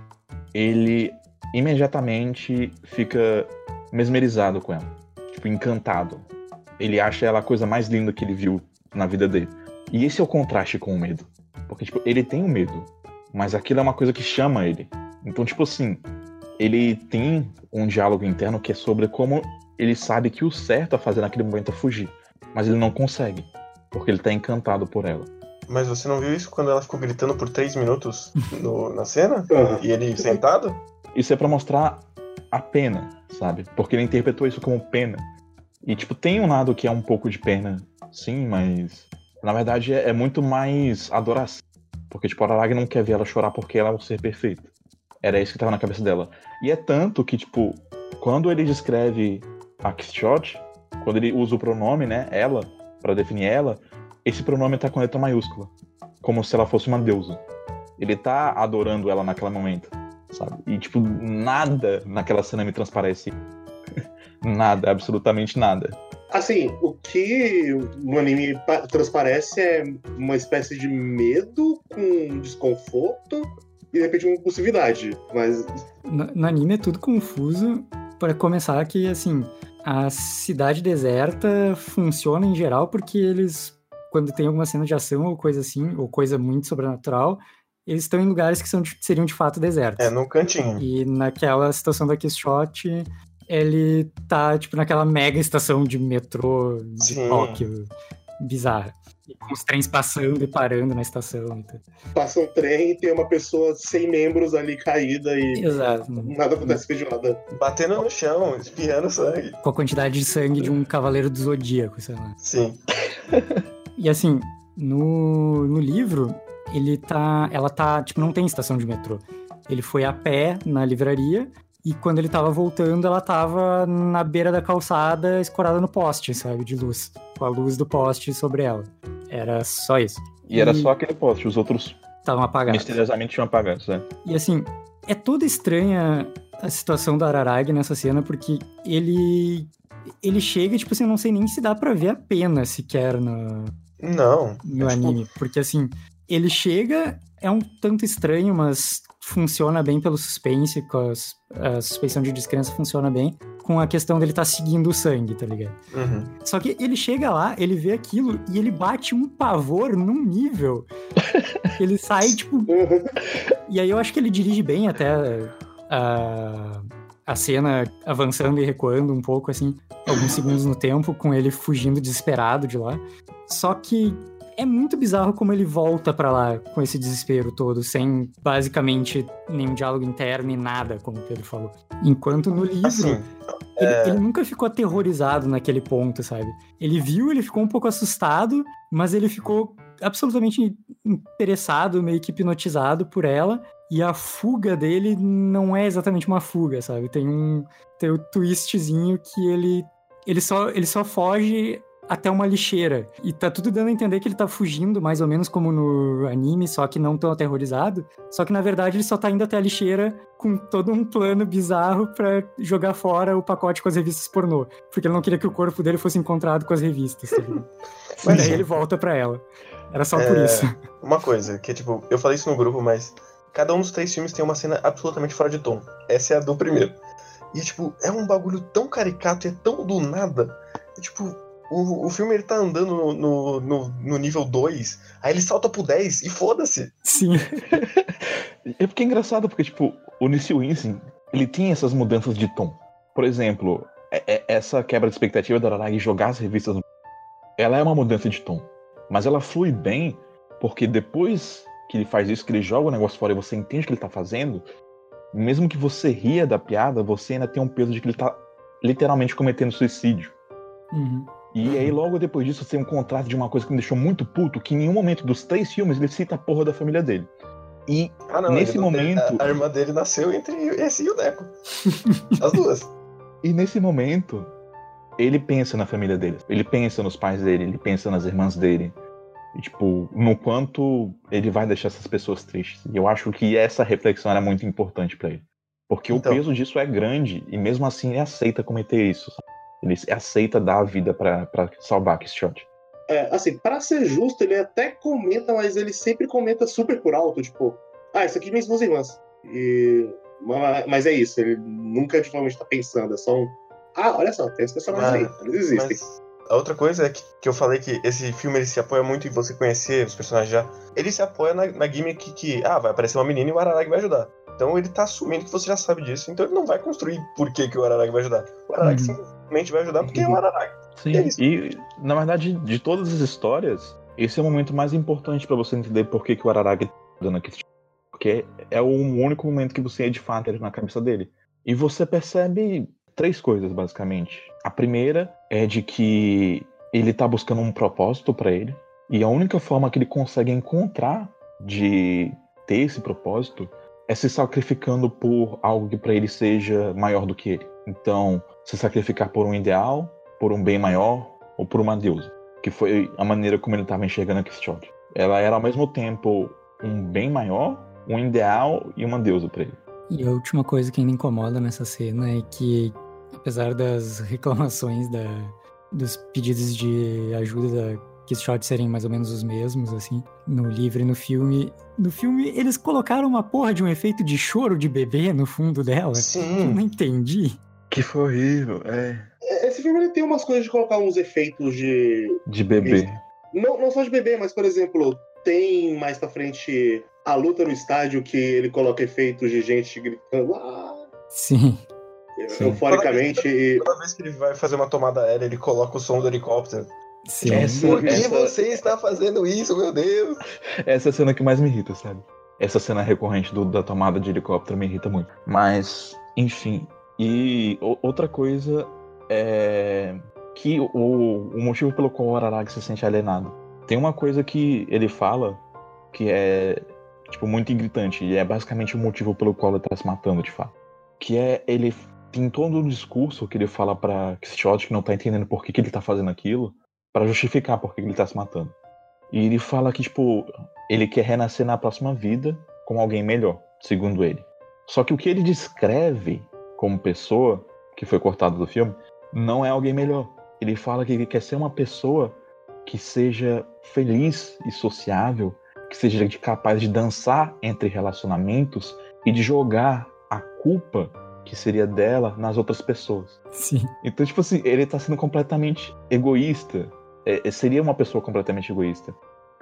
ele imediatamente fica mesmerizado com ela. Tipo, encantado. Ele acha ela a coisa mais linda que ele viu na vida dele. E esse é o contraste com o medo. Porque, tipo, ele tem o medo, mas aquilo é uma coisa que chama ele. Então, tipo assim, ele tem um diálogo interno que é sobre como ele sabe que o certo a fazer naquele momento é fugir, mas ele não consegue, porque ele tá encantado por ela. Mas você não viu isso quando ela ficou gritando por três minutos no, na cena? E ele sentado? Isso é para mostrar a pena, sabe? Porque ele interpretou isso como pena. E, tipo, tem um lado que é um pouco de pena, sim, mas na verdade é, é muito mais adoração. Porque, tipo, a Araragi não quer ver ela chorar porque ela é um ser perfeito. Era isso que tava na cabeça dela. E é tanto que, tipo, quando ele descreve a Kishot, quando ele usa o pronome, né, ela, para definir ela, esse pronome tá com letra maiúscula. Como se ela fosse uma deusa. Ele tá adorando ela naquele momento, sabe? E, tipo, nada naquela cena me transparece. (laughs) nada, absolutamente nada. Assim, o que no anime transparece é uma espécie de medo com desconforto e de repente uma impulsividade. Mas No, no anime é tudo confuso. Para começar, que assim, a cidade deserta funciona em geral porque eles, quando tem alguma cena de ação ou coisa assim, ou coisa muito sobrenatural, eles estão em lugares que são, seriam de fato desertos. É, num cantinho. E naquela situação da Quixote, ele tá, tipo, naquela mega estação de metrô de Sim. Tóquio, bizarra. Com os trens passando e parando na estação. Então. passa um trem e tem uma pessoa sem membros ali caída e Exato. nada acontece feijoada. Batendo no chão, espirrando sangue. Com a quantidade de sangue de um cavaleiro do zodíaco, sei lá. Sim. E assim, no, no livro, ele tá. Ela tá. Tipo, não tem estação de metrô. Ele foi a pé na livraria. E quando ele tava voltando, ela tava na beira da calçada, escorada no poste, sabe? De luz. Com a luz do poste sobre ela. Era só isso. E era E- só aquele poste, os outros Estavam apagados. misteriosamente tinham apagados, né? E assim, é toda estranha a situação do Araragi nessa cena, porque ele. Ele chega, tipo assim, eu não sei nem se dá pra ver a pena sequer no, Não. no É, tipo, anime. Porque assim, ele chega, é um tanto estranho, mas funciona bem pelo suspense, as- a suspeição de descrença funciona bem, com a questão dele estar seguindo o sangue, tá ligado? uhum. Só que ele chega lá, ele vê aquilo e ele bate um pavor num nível. (laughs) ele sai, tipo. E aí eu acho que ele dirige bem até a, a cena avançando e recuando um pouco, assim, alguns segundos no tempo, com ele fugindo desesperado de lá. Só que é muito bizarro como ele volta pra lá com esse desespero todo, sem basicamente nenhum diálogo interno e nada, como o Pedro falou. Enquanto no livro. Assim, Ele, ele nunca ficou aterrorizado naquele ponto, sabe? Ele viu, ele ficou um pouco assustado, mas ele ficou absolutamente interessado, meio que hipnotizado por ela. E a fuga dele não é exatamente uma fuga, sabe? Tem um, tem um twistzinho que ele, ele, só, ele só foge até uma lixeira. E tá tudo dando a entender que ele tá fugindo, mais ou menos como no anime, só que não tão aterrorizado. Só que na verdade ele só tá indo até a lixeira com todo um plano bizarro pra jogar fora o pacote com as revistas pornô. Porque ele não queria que o corpo dele fosse encontrado com as revistas. Tá? (laughs) Mas daí sim. ele volta pra ela. Era só por É, isso. Uma coisa, que tipo, eu falei isso no grupo, mas cada um dos três filmes tem uma cena absolutamente fora de tom. Essa é a do primeiro. E, tipo, é um bagulho tão caricato e é tão do nada. E, tipo, o, o filme ele tá andando no, no, no, no nível 2, aí ele salta pro 10 e foda-se. Sim. É porque é engraçado, porque, tipo, o Nissi Winston, ele tem essas mudanças de tom. Por exemplo, é- é- essa quebra de expectativa da Araragi jogar as revistas no... Ela é uma mudança de tom. Mas ela flui bem, porque depois que ele faz isso, que ele joga o negócio fora e você entende o que ele tá fazendo, mesmo que você ria da piada, você ainda tem um peso de que ele tá literalmente cometendo suicídio. Uhum. E aí, logo depois disso, tem um contraste de uma coisa que me deixou muito puto, que em nenhum momento dos três filmes ele cita a porra da família dele. E Ah, não, Nesse momento- A, a irmã dele nasceu entre esse e o Deco. (laughs) As duas. E nesse momento, ele pensa na família dele. Ele pensa nos pais dele, ele pensa nas irmãs dele. E, tipo, no quanto ele vai deixar essas pessoas tristes. E eu acho que essa reflexão era muito importante pra ele. Porque Então. o peso disso é grande e mesmo assim ele aceita cometer isso. sabe? Ele aceita dar a vida pra, pra salvar Quixote. É, assim, pra ser justo, ele até comenta, mas ele sempre comenta super por alto, tipo, ah, isso aqui minhas duas irmãs. E... ma- Mas é isso, ele nunca realmente tá pensando, é só um. Ah, olha só, tem esses personagens Ah, aí, eles existem. Mas a outra coisa é que, que eu falei que esse filme ele se apoia muito em você conhecer os personagens já. Ele se apoia na, na gimmick que, ah, vai aparecer uma menina e o Araragi vai ajudar. Então ele tá assumindo que você já sabe disso, então ele não vai construir por que, que o Araragi vai ajudar. O Araragi Uhum. Simplesmente vai ajudar porque é o Araragi. Sim, É e na verdade, de todas as histórias, esse é o momento mais importante pra você entender por que, que o Araragi tá dando aqui. Porque é o único momento que você é de fato na cabeça dele. E você percebe três coisas, basicamente. A primeira é de que ele tá buscando um propósito pra ele. E a única forma que ele consegue encontrar de ter esse propósito é se sacrificando por algo que pra ele seja maior do que ele. Então, se sacrificar por um ideal, por um bem maior ou por uma deusa, que foi a maneira como ele estava enxergando a Quixote. Ela era ao mesmo tempo um bem maior, um ideal e uma deusa para ele. E a última coisa que ainda incomoda nessa cena é que, apesar das reclamações da, dos pedidos de ajuda da shots serem mais ou menos os mesmos, assim, no livro e no filme. No filme, eles colocaram uma porra de um efeito de choro de bebê no fundo dela. Sim. Eu não entendi. Que foi horrível, é. Esse filme ele tem umas coisas de colocar uns efeitos de. De bebê. Não, não só de bebê, mas, por exemplo, tem mais pra frente a luta no estádio que ele coloca efeitos de gente gritando ah, Sim. Sim. euforicamente. Toda vez que ele vai fazer uma tomada aérea, ele coloca o som do helicóptero. Sim. Essa- Por que essa- você está fazendo isso, meu Deus? Essa é a cena que mais me irrita, sabe? Essa cena recorrente do- da tomada de helicóptero me irrita muito. Mas, enfim. E outra coisa é que o, o motivo pelo qual o Araragi se sente alienado. Tem uma coisa que ele fala que é, tipo, muito gritante. E é basicamente o motivo pelo qual ele tá se matando, de fato. Que é ele tem todo um discurso que ele fala pra Quixote que não tá entendendo por que, que ele tá fazendo aquilo, pra justificar por que que ele tá se matando. E ele fala que, tipo, ele quer renascer na próxima vida como alguém melhor, segundo ele. Só que o que ele descreve como pessoa, que foi cortado do filme, não é alguém melhor. Ele fala que ele quer ser uma pessoa que seja feliz e sociável, que seja capaz de dançar entre relacionamentos e de jogar a culpa que seria dela nas outras pessoas. Sim. Então, tipo assim, ele tá sendo completamente egoísta. É, é, seria uma pessoa completamente egoísta.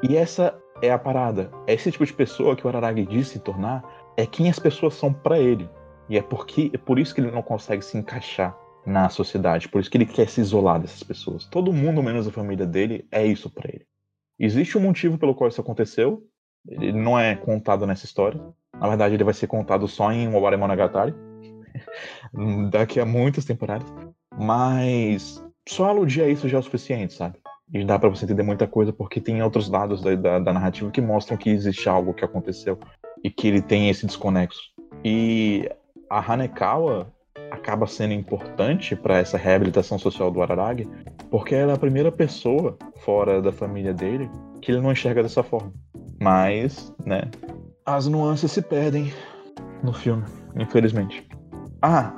E essa é a parada. É esse tipo de pessoa que o Araragi diz se tornar é quem as pessoas são pra ele. E é porque é por isso que ele não consegue se encaixar na sociedade, por isso que ele quer se isolar dessas pessoas. Todo mundo, menos a família dele, é isso pra ele. Existe um motivo pelo qual isso aconteceu. Ele não é contado nessa história. Na verdade, ele vai ser contado só em Oware Monogatari. (laughs) Daqui a muitas temporadas. Mas só aludir a isso já é o suficiente, sabe? E dá pra você entender muita coisa, porque tem outros dados da, da, da narrativa que mostram que existe algo que aconteceu e que ele tem esse desconexo. E a Hanekawa acaba sendo importante para essa reabilitação social do Araragi, porque ela é a primeira pessoa fora da família dele que ele não enxerga dessa forma. Mas, né, as nuances se perdem no filme, infelizmente. Ah,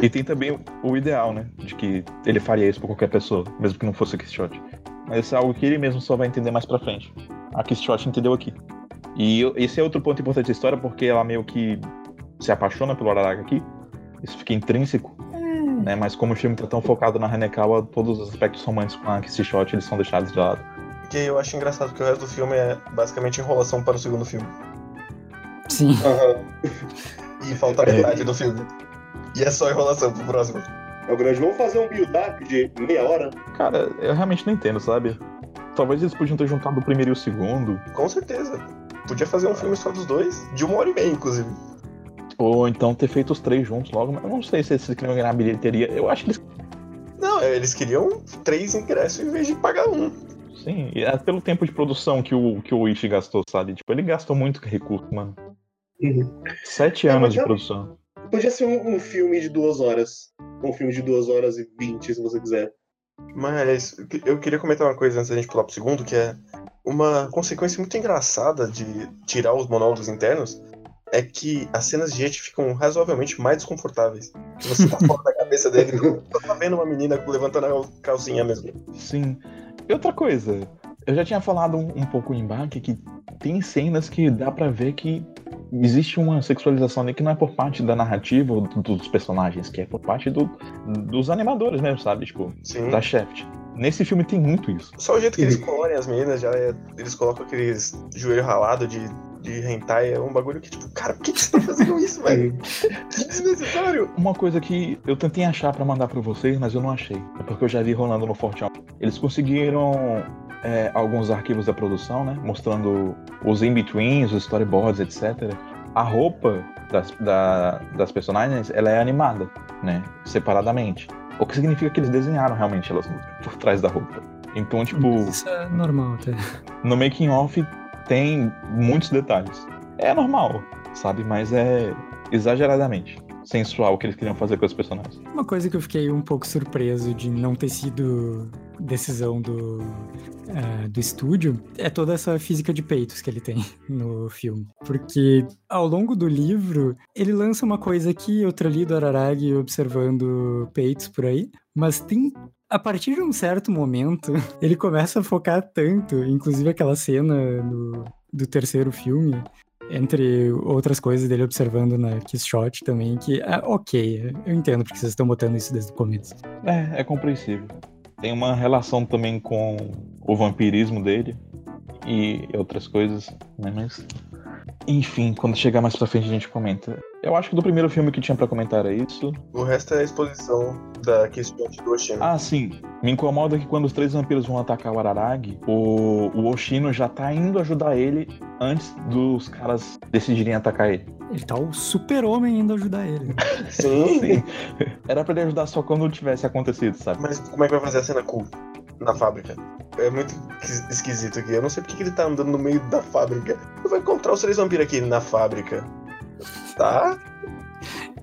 e tem também o- o ideal, né, de que ele faria isso por qualquer pessoa, mesmo que não fosse a Quixote. Mas isso é algo que ele mesmo só vai entender mais pra frente. A Quixote entendeu aqui. E esse é outro ponto importante da história, porque ela meio que se apaixona pelo Araraga aqui. Isso fica intrínseco. Né? Mas como o filme tá tão focado na Hanekawa, todos os aspectos românticos com a Quixote eles são deixados de lado. Que eu acho engraçado que o resto do filme é basicamente enrolação para o segundo filme. Sim. Aham. E falta (laughs) É. metade do filme. E é só enrolação pro próximo. É o grande. Vamos fazer um build-up de meia hora? Cara, eu realmente não entendo, sabe? Talvez eles podiam ter juntado o primeiro e o segundo. Com certeza. Podia fazer um filme só dos dois, de uma hora e meia, inclusive. Ou então ter feito os três juntos logo. Mas eu não sei se eles queriam ganhar bilheteria. Eu acho que eles. Não, eles queriam três ingressos em vez de pagar um. Sim, e é pelo tempo de produção que o, que o Ishi gastou, sabe? Tipo, ele gastou muito recurso, mano. Uhum. Sete É, anos de eu- produção. Podia ser um, um filme de duas horas. Um filme de duas horas e vinte, se você quiser. Mas eu queria comentar uma coisa antes da gente pular pro segundo, que é uma consequência muito engraçada de tirar os monólogos internos é que as cenas de gente ficam razoavelmente mais desconfortáveis. Você tá fora da cabeça dele, (laughs) tu tá vendo uma menina levantando a calcinha mesmo. Sim. E outra coisa, eu já tinha falado um, um pouco em embarque que tem cenas que dá pra ver que existe uma sexualização ali que não é por parte da narrativa ou do- dos personagens, que é por parte do- dos animadores mesmo, sabe? Tipo, Sim. da Shaft. Nesse filme tem muito isso. Só o jeito que eles colorem as meninas, já é- eles colocam aqueles joelho ralado de, de hentai, é um bagulho que, tipo, cara, por que, que você tá fazendo isso, (laughs) velho? Que desnecessário! Uma coisa que eu tentei achar pra mandar pra vocês, mas eu não achei. É porque eu já vi rolando no Fortune. Eles conseguiram é, alguns arquivos da produção, né? Mostrando os in-betweens, os storyboards, etc. A roupa das, da- das personagens, ela é animada, né? Separadamente. O que significa que eles desenharam realmente elas por trás da roupa. Então, tipo, Isso é normal até. no making off tem muitos detalhes. É normal, sabe? Mas é exageradamente sensual o que eles queriam fazer com os personagens. Uma coisa que eu fiquei um pouco surpreso de não ter sido decisão do, uh, do estúdio é toda essa física de peitos que ele tem (laughs) no filme. Porque ao longo do livro, ele lança uma coisa aqui, outra ali do Araragi observando peitos por aí, mas tem a partir de um certo momento, (laughs) ele começa a focar tanto, inclusive aquela cena no, do terceiro filme, entre outras coisas dele observando na Kiss Shot também, que, é ok, eu entendo porque vocês estão botando isso desde o começo. É, é compreensível. Tem uma relação também com o vampirismo dele e outras coisas, né? Mas. Enfim, quando chegar mais pra frente a gente comenta. Eu acho que do primeiro filme que tinha para comentar é isso. O resto é a exposição da questão do Oshino. Ah, sim. Me incomoda que quando os três vampiros vão atacar o Araragi, o, o Oshino já tá indo ajudar ele antes dos caras decidirem atacar ele. Ele tá o super-homem indo ajudar ele. (laughs) Sim. sim. Era pra ele ajudar só quando tivesse acontecido, sabe? Mas como é que vai fazer a cena cool na fábrica? É muito esquisito aqui. Eu não sei porque que ele tá andando no meio da fábrica. Vai encontrar os três vampiros aqui na fábrica. Tá?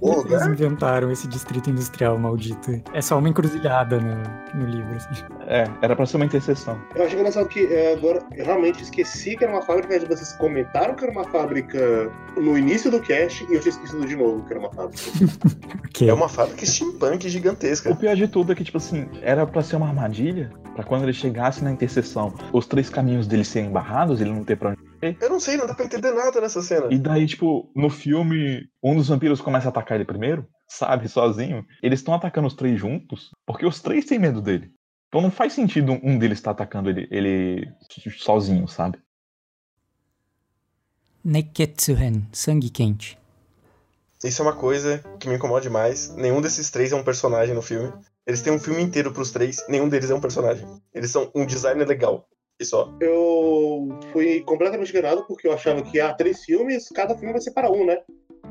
Eles inventaram esse distrito industrial maldito. É só uma encruzilhada no, no livro, assim. É, era pra ser uma interseção. Eu acho engraçado que é, agora eu realmente esqueci que era uma fábrica, vocês comentaram que era uma fábrica no início do cast e eu tinha esquecido de novo que era uma fábrica. (laughs) okay. É uma fábrica steampunk gigantesca. O pior de tudo é que, tipo assim, era pra ser uma armadilha pra quando ele chegasse na interseção, os três caminhos dele serem barrados, ele não ter pra onde eu não sei, não dá pra entender nada nessa cena. E daí, tipo, no filme, um dos vampiros começa a atacar ele primeiro, sabe, sozinho. Eles estão atacando os três juntos, porque os três têm medo dele. Então não faz sentido um deles estar tá atacando ele, ele sozinho, sabe? Neketsuhen, sangue quente. Isso é uma coisa que me incomoda demais. Nenhum desses três é um personagem no filme. Eles têm um filme inteiro pros três, nenhum deles é um personagem. Eles são um design legal. E só. Eu fui completamente enganado porque eu achava que há três filmes, cada filme vai ser para um, né?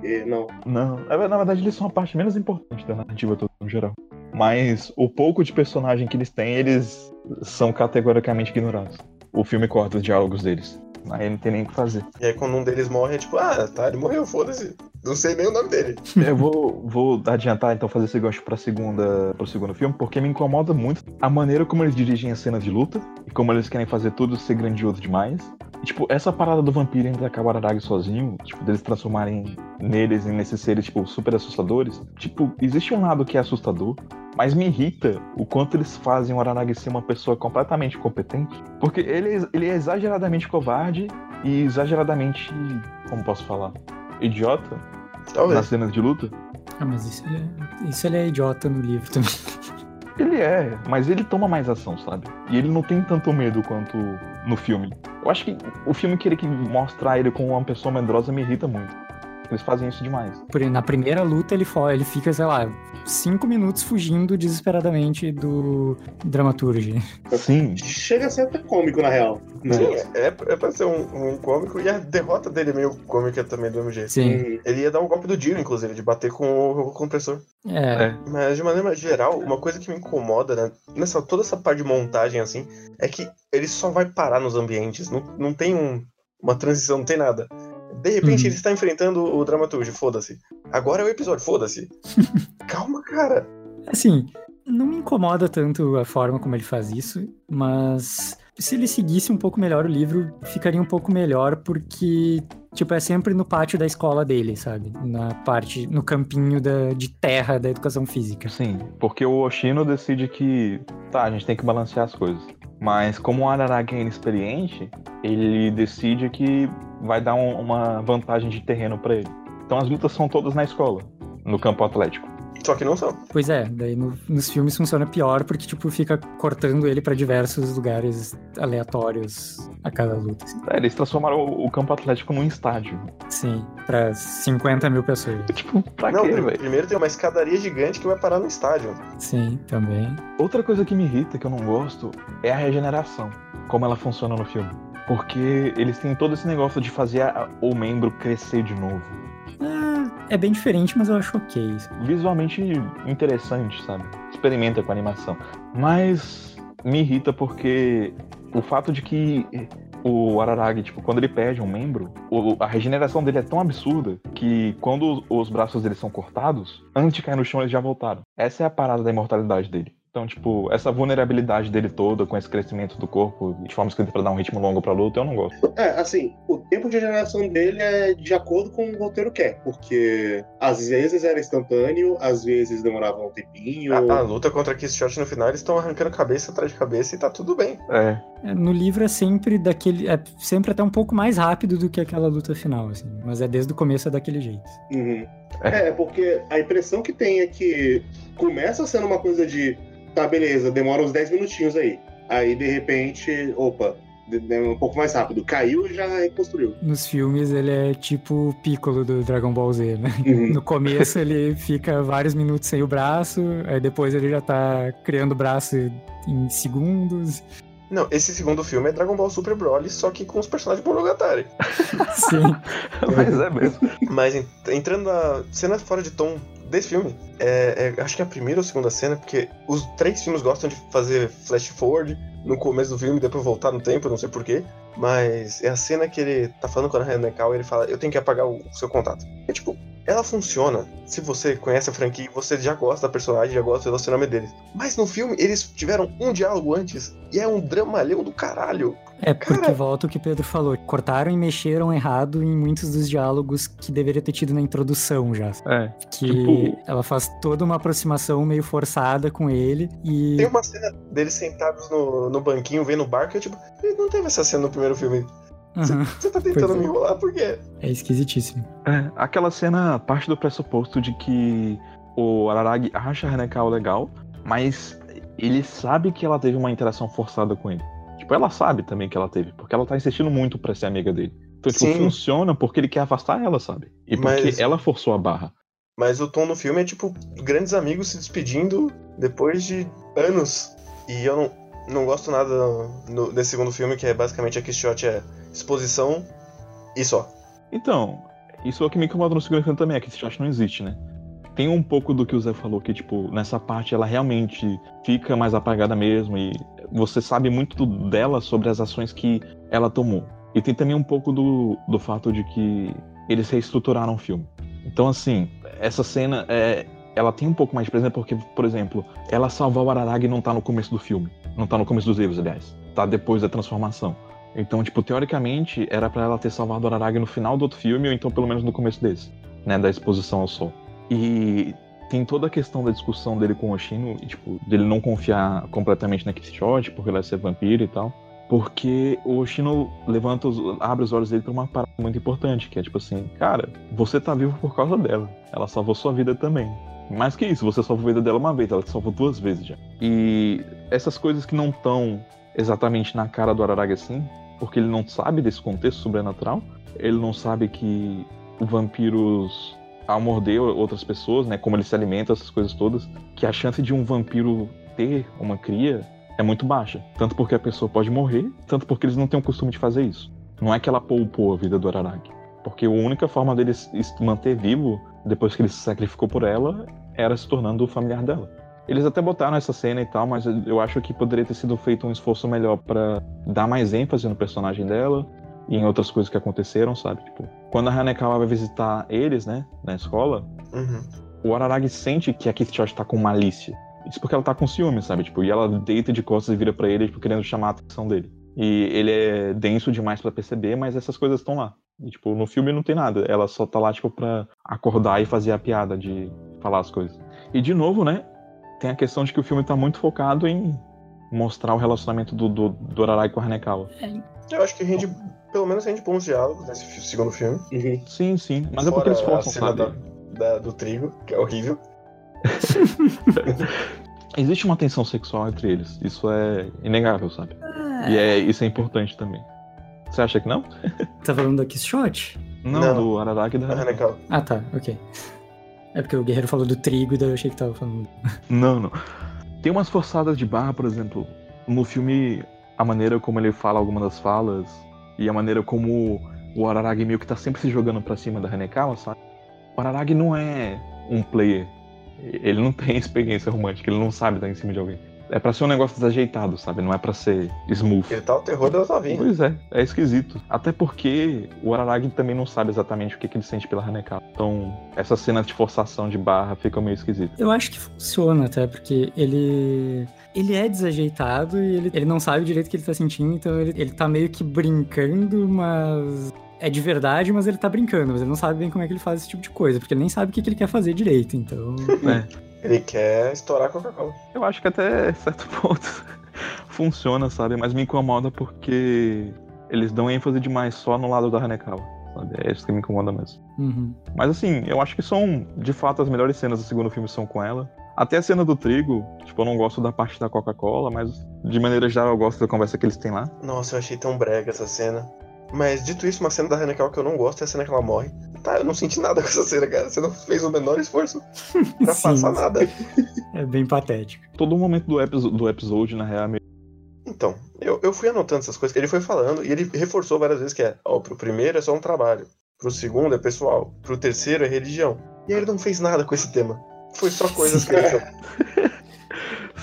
E não. Não, na verdade eles são a parte menos importante da narrativa toda no geral. Mas o pouco de personagem que eles têm, eles são categoricamente ignorados. O filme corta os diálogos deles. Aí não tem nem o que fazer. E aí quando um deles morre, é tipo, ah, tá, ele morreu, foda-se. Não sei nem o nome dele. (laughs) Eu vou, vou adiantar então fazer esse gancho pra segunda, pro segundo filme, porque me incomoda muito a maneira como eles dirigem a cena de luta e como eles querem fazer tudo ser grandioso demais. E, tipo, essa parada do vampiro ainda acabar Araragi sozinho, tipo, deles transformarem neles nesses seres, tipo, super assustadores. Tipo, existe um lado que é assustador, mas me irrita o quanto eles fazem o Araragi ser uma pessoa completamente competente. Porque ele, ele é exageradamente covarde e exageradamente. Como posso falar? Idiota Talvez. nas cenas de luta. Ah, mas isso, é, isso ele é idiota no livro também. Ele é, mas ele toma mais ação, sabe? E ele não tem tanto medo quanto no filme. Eu acho que o filme querer que mostrar ele como uma pessoa medrosa me irrita muito. Eles fazem isso demais. Na primeira luta, ele, ele fica, sei lá, cinco minutos fugindo desesperadamente do dramaturge. Sim. Chega a ser até cômico, na real. Né? Sim, é, é pra ser um, um, cômico e a derrota dele é meio cômica também do mesmo jeito. Sim. Ele ia dar um golpe do Dio, inclusive, de bater com o compressor. É. é. Mas de maneira geral, uma coisa que me incomoda, né? Nessa, toda essa parte de montagem, assim, é que ele só vai parar nos ambientes. Não, não tem um, uma transição, não tem nada. De repente uhum. ele está enfrentando o dramaturgo, foda-se. Agora é o episódio, foda-se. (laughs) Calma, cara. Assim, não me incomoda tanto a forma como ele faz isso, mas se ele seguisse um pouco melhor o livro, ficaria um pouco melhor, porque, tipo, é sempre no pátio da escola dele, sabe? Na parte, no campinho da, de terra da educação física. Sim, porque o Oshino decide que, tá, a gente tem que balancear as coisas. Mas como o Araragi é inexperiente, ele decide que vai dar um, uma vantagem de terreno para ele. Então as lutas são todas na escola, no campo atlético. Só que não são. Pois é, daí no, nos filmes funciona pior porque, tipo, fica cortando ele para diversos lugares aleatórios a cada luta. Assim. É, eles transformaram o, o, campo atlético num estádio. Sim, pra 50 mil pessoas. (laughs) tipo, pra não, quê, velho? Primeiro tem uma escadaria gigante que vai parar no estádio. Sim, também. Outra coisa que me irrita, que eu não gosto, é a regeneração. Como ela funciona no filme. Porque eles têm todo esse negócio de fazer a, o membro crescer de novo. É, é bem diferente, mas eu acho ok. Visualmente interessante, sabe? Experimenta com a animação. Mas me irrita porque o fato de que o Araragi, tipo, quando ele perde um membro, a regeneração dele é tão absurda que quando os, os braços dele são cortados, antes de cair no chão eles já voltaram. Essa é a parada da imortalidade dele. Então, tipo, essa vulnerabilidade dele toda, com esse crescimento do corpo, de forma escrita pra dar um ritmo longo pra luta, eu não gosto. É, assim, o tempo de regeneração dele é de acordo com o roteiro quer, porque às vezes era instantâneo, às vezes demorava um tempinho. A, a luta contra Kiss Shot no final, eles estão arrancando cabeça atrás de cabeça e tá tudo bem. É. É, No livro é sempre daquele. É sempre até um pouco mais rápido do que aquela luta final, assim. Mas é desde o começo é daquele jeito. Uhum. É, porque a impressão que tem é que começa sendo uma coisa de, tá, beleza, demora uns 10 minutinhos aí. Aí, de repente, opa, de- um pouco mais rápido. Caiu e já reconstruiu. Nos filmes ele é tipo o Piccolo do Dragon Ball Z, né? Uhum. (laughs) No começo ele fica vários minutos sem o braço, aí depois ele já tá criando o braço em segundos. Não, esse segundo filme é Dragon Ball Super Broly, só que com os personagens de Monogatari. (laughs) Sim. (laughs) Mas é mesmo. Mas en- entrando na cena fora de tom desse filme, é, é- acho que é a primeira ou segunda cena, porque os três filmes gostam de fazer flash forward no começo do filme e depois voltar no tempo, não sei porquê. Mas é a cena que ele tá falando com a Hanekal e ele fala, eu tenho que apagar o, seu contato. É tipo, ela funciona se você conhece a franquia e você já gosta da personagem, já gosta do relacionamento deles. Mas no filme, eles tiveram um diálogo antes e é um dramalhão do caralho. É porque Cara- volta o que o Pedro falou. Cortaram e mexeram errado em muitos dos diálogos que deveria ter tido na introdução já. É. Que Tipo- ela faz toda uma aproximação meio forçada com ele e. Tem uma cena deles sentados no, no banquinho vendo o barco e eu tipo, não teve essa cena no primeiro filme. Aham, Você tá tentando Pois é. me enrolar por quê? é esquisitíssimo. É, aquela cena parte do pressuposto de que o Araragi acha a Hanekal legal, mas ele sabe que ela teve uma interação forçada com ele. Tipo, ela sabe também que ela teve, porque ela tá insistindo muito pra ser amiga dele. Então, tipo, Sim. funciona porque ele quer afastar ela, sabe? E porque Mas- ela forçou a barra. Mas o tom no filme é tipo grandes amigos se despedindo depois de anos. E eu não, não gosto nada no- desse segundo filme, que é basicamente a Kishot é exposição e só. Então, isso é o que me incomoda no segundo filme também, é que chat não existe, né? Tem um pouco do que o Zé falou, que, tipo, nessa parte ela realmente fica mais apagada mesmo e você sabe muito dela sobre as ações que ela tomou. E tem também um pouco do, do fato de que eles reestruturaram o filme. Então, assim, essa cena, é, ela tem um pouco mais de presença porque, por exemplo, ela salvar o Araragi não tá no começo do filme. Não tá no começo dos livros, aliás. Tá depois da transformação. Então, tipo, teoricamente, era pra ela ter salvado o Araragi no final do outro filme, ou então pelo menos no começo desse, né? Da exposição ao sol. E tem toda a questão da discussão dele com o Oshino, e, tipo, dele não confiar completamente na Kishot, porque ele vai ser vampiro e tal. Porque o Oshino levanta os, abre os olhos dele pra uma parada muito importante, que é tipo assim, cara, você tá vivo por causa dela. Ela salvou sua vida também. Mais que isso, você salvou a vida dela uma vez, ela te salvou duas vezes já. E essas coisas que não estão exatamente na cara do Araragi assim, porque ele não sabe desse contexto sobrenatural, ele não sabe que vampiros, ao morder outras pessoas, né, como ele se alimenta, essas coisas todas, que a chance de um vampiro ter uma cria é muito baixa. Tanto porque a pessoa pode morrer, tanto porque eles não têm o costume de fazer isso. Não é que ela poupou a vida do Araragi. Porque a única forma dele se manter vivo, depois que ele se sacrificou por ela, era se tornando o familiar dela. Eles até botaram essa cena e tal, mas eu acho que poderia ter sido feito um esforço melhor para dar mais ênfase no personagem dela e em outras coisas que aconteceram, sabe? Tipo, quando a Hanekawa vai visitar eles, né, na escola, Uhum. o Araragi sente que a Kithchot tá com malícia. Isso porque ela tá com ciúme, sabe? Tipo, e ela deita de costas e vira pra ele, tipo, querendo chamar a atenção dele. E ele é denso demais pra perceber, mas essas coisas estão lá. E, tipo, no filme não tem nada. Ela só tá lá, tipo, pra acordar e fazer a piada de falar as coisas. E, de novo, né? Tem a questão de que o filme tá muito focado em mostrar o relacionamento do, do, do Araragi com a Hanekawa. Eu acho que rende, pelo menos rende bons diálogos nesse segundo filme. Uhum. Sim, sim. Mas é porque eles Fora a forçam, cena sabe? da- da- do trigo, que é horrível. (laughs) Existe uma tensão sexual entre eles. Isso é inegável, sabe? E é, isso é importante também. Você acha que não? (laughs) Tá falando da Kishot? Não, Não. do Araragi e da. Hanekal. Ah, tá, ok. É porque o guerreiro falou do trigo e daí eu achei que tava falando. Não, não. Tem umas forçadas de barra, por exemplo, no filme, a maneira como ele fala algumas das falas e a maneira como o Araragi meio que tá sempre se jogando pra cima da Hanekawa, sabe? O Araragi não é um player. Ele não tem (laughs) experiência romântica, ele não sabe estar em cima de alguém. É pra ser um negócio desajeitado, sabe? Não é pra ser smooth. Ele tá o terror da Otavinha. Pois é, é esquisito. Até porque o Araragi também não sabe exatamente o que, que ele sente pela Hanekawa. Então, essa cena de forçação de barra fica meio esquisita. Eu acho que funciona até, porque ele. Ele é desajeitado e ele, ele não sabe direito o que ele tá sentindo, então ele, ele tá meio que brincando, mas. É de verdade, mas ele tá brincando, mas ele não sabe bem como é que ele faz esse tipo de coisa, porque ele nem sabe o que, que ele quer fazer direito, então. (laughs) É. Ele quer estourar a Coca-Cola. Eu acho que até certo (laughs) ponto funciona, sabe? Mas me incomoda porque eles dão ênfase demais só no lado da Hanekawa, sabe? É isso que me incomoda mesmo. Uhum. Mas assim, eu acho que são, de fato, as melhores cenas do segundo filme são com ela. Até a cena do trigo, tipo, eu não gosto da parte da Coca-Cola, mas de maneira geral eu gosto da conversa que eles têm lá. Nossa, eu achei tão brega essa cena. Mas dito isso, uma cena da Hanekawa que eu não gosto é a cena que ela morre. Tá, eu não senti nada com essa cena, cara. Você não fez o menor esforço pra (laughs) Sim. passar nada. É bem patético. Todo momento do, episo- do episódio, na real, é meio... Então, eu, eu fui anotando essas coisas que ele foi falando e ele reforçou várias vezes que é, ó, pro primeiro é só um trabalho, pro segundo é pessoal, pro terceiro é religião. E aí ele não fez nada com esse tema. Foi só coisas que ele achou.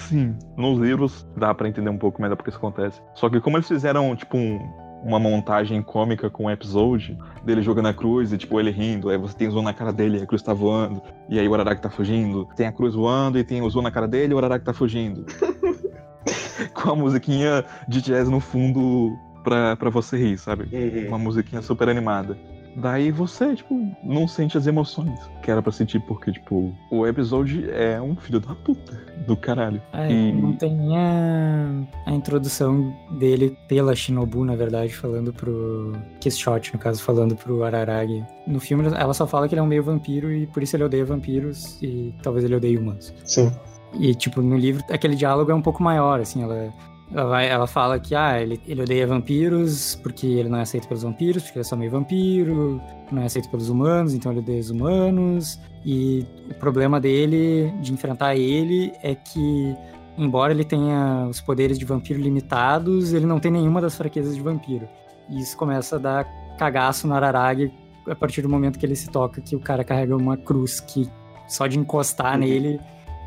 Sim, nos livros dá pra entender um pouco melhor porque isso acontece. Só que como eles fizeram, tipo, um- uma montagem cômica com o episódio, dele jogando a cruz e, tipo, ele rindo, aí você tem o zoom na cara dele e a cruz tá voando, e aí o Araraki tá fugindo, tem a cruz voando e tem o zoom na cara dele e o Araraki tá fugindo. (laughs) com a musiquinha de jazz no fundo pra, pra você rir, sabe? Uhum. Uma musiquinha super animada. Daí você, tipo, não sente as emoções que era pra sentir, porque, tipo, o episódio é um filho da puta do caralho. É, E- não tem nem a, a introdução dele pela Shinobu, na verdade, falando pro. Kishot, no caso, falando pro Araragi. No filme, ela só fala que ele é um meio vampiro e por isso ele odeia vampiros e talvez ele odeie humanos. Sim. E, tipo, no livro, aquele diálogo é um pouco maior, assim, ela. Ela, vai, ela fala que ah, ele, ele odeia vampiros porque ele não é aceito pelos vampiros, porque ele é só meio vampiro, não é aceito pelos humanos, então ele odeia os humanos. E o problema dele, de enfrentar ele, é que, embora ele tenha os poderes de vampiro limitados, ele não tem nenhuma das fraquezas de vampiro. E isso começa a dar cagaço no Araragi a partir do momento que ele se toca que o cara carrega uma cruz que só de encostar Uhum. nele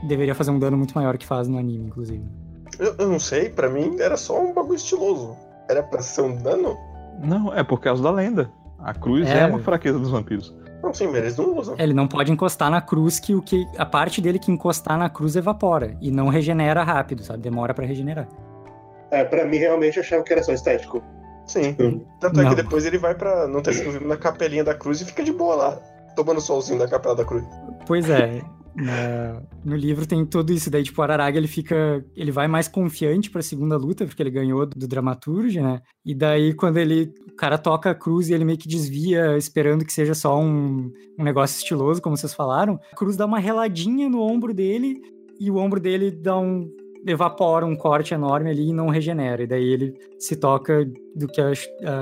deveria fazer um dano muito maior que faz no anime, inclusive. Eu, eu não sei, pra mim era só um bagulho estiloso. Era pra ser um dano? Não, é por causa da lenda. A cruz é, É. uma fraqueza dos vampiros. Não, sim, mas eles não usam. É, Ele não pode encostar na cruz que o que a parte dele que encostar na cruz evapora e não regenera rápido, sabe? Demora pra regenerar. É, pra mim, realmente, eu achava que era só estético. Sim. Hum. Tanto é Não. que depois ele vai pra. Não tá escrevido na capelinha da cruz e fica de boa lá. Tomando solzinho da capela da cruz. Pois é. Na- no livro tem tudo isso daí, tipo, Araraga ele fica, ele vai mais confiante pra segunda luta, porque ele ganhou do dramaturge, né? E daí quando ele, o cara toca a cruz e ele meio que desvia, esperando que seja só um, um negócio estiloso, como vocês falaram, a cruz dá uma reladinha no ombro dele e o ombro dele dá um evapora um corte enorme ali e não regenera. E daí ele se toca do que a,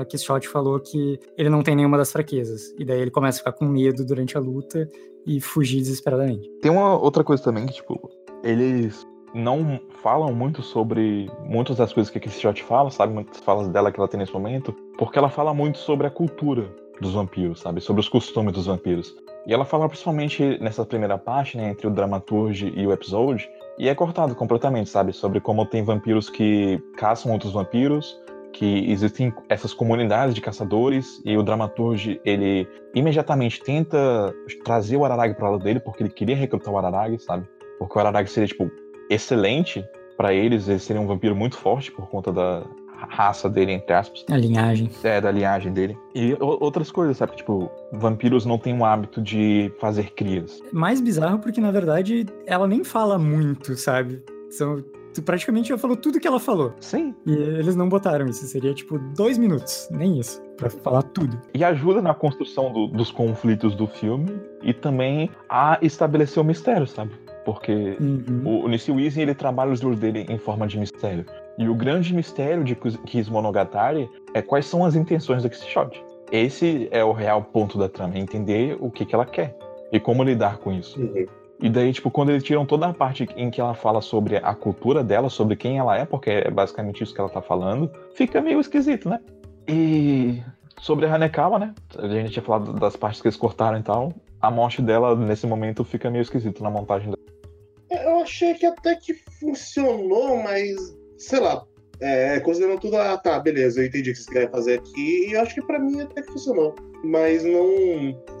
a Kishot falou que ele não tem nenhuma das fraquezas. E daí ele começa a ficar com medo durante a luta e fugir desesperadamente. Tem uma outra coisa também que, tipo, eles não falam muito sobre muitas das coisas que a Kishot fala, sabe? Muitas falas dela que ela tem nesse momento, porque ela fala muito sobre a cultura dos vampiros, sabe? Sobre os costumes dos vampiros. E ela fala principalmente nessa primeira parte, né, entre o dramaturge e o episódio, e é cortado completamente, sabe? Sobre como tem vampiros que caçam outros vampiros, que existem essas comunidades de caçadores, e o dramaturge, ele imediatamente tenta trazer o Araragi pro lado dele, porque ele queria recrutar o Araragi, sabe? Porque o Araragi seria, tipo, excelente pra eles, ele seria um vampiro muito forte por conta da raça dele, entre aspas. A linhagem. É, da linhagem dele. E outras coisas, sabe? Tipo, vampiros não têm o hábito de fazer crias. Mais bizarro porque, na verdade, ela nem fala muito, sabe? São, praticamente já falou tudo que ela falou. Sim. E eles não botaram isso. Seria, tipo, dois minutos. Nem isso. Pra falar tudo. E ajuda na construção do- dos conflitos do filme e também a estabelecer o mistério, sabe? Porque Uhum. o, o Nissi Wizen, ele trabalha os livros dele em forma de mistério. E o grande mistério de Kiz- Kiss Monogatari é quais são as intenções da Kishot. Esse é o real ponto da trama, é entender o que, que ela quer e como lidar com isso. Uhum. E daí, tipo, quando eles tiram toda a parte em que ela fala sobre a cultura dela, sobre quem ela é, porque é basicamente isso que ela tá falando, fica meio esquisito, né? E sobre a Hanekawa, né? A gente tinha falado das partes que eles cortaram e tal. A morte dela, nesse momento, fica meio esquisito na montagem dela. Eu achei que até que funcionou, mas sei lá. É, considerando tudo, ah tá, beleza, eu entendi o que vocês querem fazer aqui, e eu acho que pra mim até que funcionou. Mas não.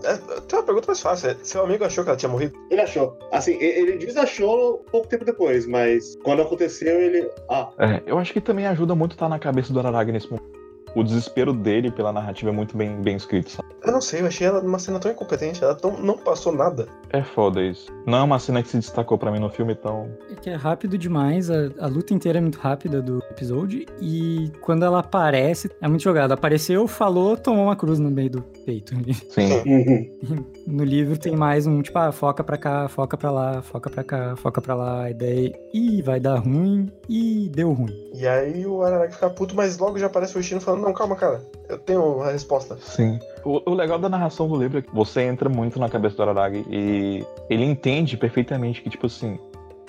É, tem uma pergunta mais fácil. é, Seu amigo achou que ela tinha morrido? Ele achou. Assim, ele desachou pouco tempo depois, mas quando aconteceu, ele. Ah, É, eu acho que também ajuda muito estar na cabeça do Araragi nesse momento. O desespero dele pela narrativa é muito bem, bem escrito, sabe? Eu não sei, eu achei ela numa cena tão incompetente, ela tão, não passou nada. É foda isso. Não é uma cena que se destacou pra mim no filme, então. É que é rápido demais, a, a luta inteira é muito rápida do episódio, e quando ela aparece, é muito jogada. Apareceu, falou, tomou uma cruz no meio do peito. (laughs) Sim. No livro tem mais um, tipo, ah, foca pra cá, foca pra lá, foca pra cá, foca pra lá, e daí, ih, vai dar ruim, e deu ruim. E aí o Araragi fica puto, mas logo já aparece o Ishino falando, não, calma, cara, eu tenho a resposta. Sim. O, o legal da narração do livro é que você entra muito na cabeça do Araragi e ele entende perfeitamente que, tipo assim,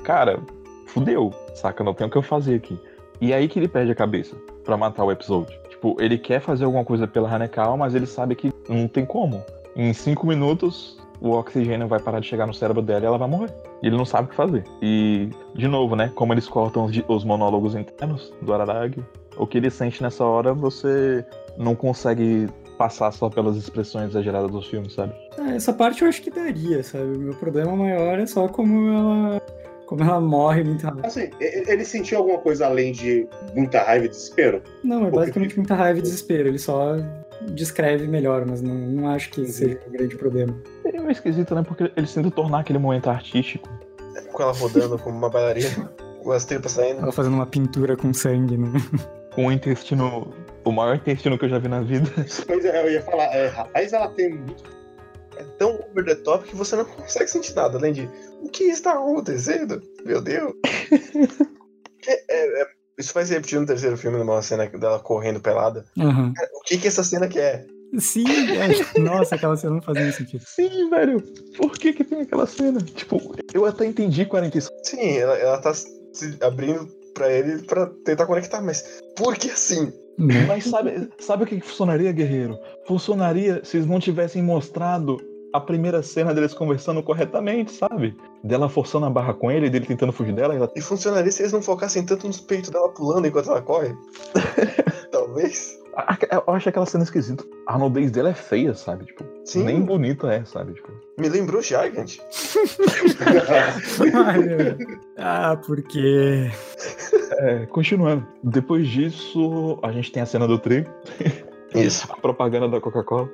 cara, fudeu, saca? Não tem o que eu fazer aqui. E é aí que ele perde a cabeça pra matar o episódio. Tipo, ele quer fazer alguma coisa pela Hanekawa, mas ele sabe que não tem como. Em cinco minutos, o oxigênio vai parar de chegar no cérebro dela e ela vai morrer. E ele não sabe o que fazer. E, de novo, né? Como eles cortam os, os monólogos internos do Araragi, o que ele sente nessa hora, você não consegue passar só pelas expressões exageradas dos filmes, sabe? Ah, essa parte eu acho que daria, sabe? O meu problema maior é só como ela, como ela morre muito rápido. Assim, ele sentiu alguma coisa além de muita raiva e desespero? Não, é basicamente muita raiva e desespero, ele só descreve melhor, mas não, não acho que seja um grande problema. É meio esquisito, né? Porque eles tentam tornar aquele momento artístico. Com ela rodando como uma bailarina, com as tripas saindo. Ela fazendo uma pintura com sangue, né? Com o intestino. O maior intestino que eu já vi na vida. Pois é, eu ia falar, é, rapaz, ela tem muito. É tão over the top que você não consegue sentir nada, além de o que está acontecendo? Meu Deus. (laughs) É- é- é- isso vai se repetir no terceiro filme, numa cena dela correndo pelada. Aham. O que que essa cena quer? Sim, é. nossa, aquela cena não fazia sentido. Sim, velho. Por que que tem aquela cena? Tipo, eu até entendi 45. Sim, ela, ela tá se abrindo pra ele pra tentar conectar, mas por que assim? Né? Mas sabe, sabe o que que funcionaria, guerreiro? Funcionaria se eles não tivessem mostrado a primeira cena deles conversando corretamente, sabe? Dela forçando a barra com ele, dele tentando fugir dela, e ela E funcionaria se eles não focassem tanto nos peitos dela pulando enquanto ela corre? (laughs) Talvez. Eu acho aquela cena esquisita. A nudez dela é feia, sabe? Tipo, Sim. nem bonita é, sabe? Tipo, Me lembrou Gigant. (laughs) Ah, porque. é, continuando. Depois disso, a gente tem a cena do tri, Isso. (laughs) a propaganda da Coca-Cola.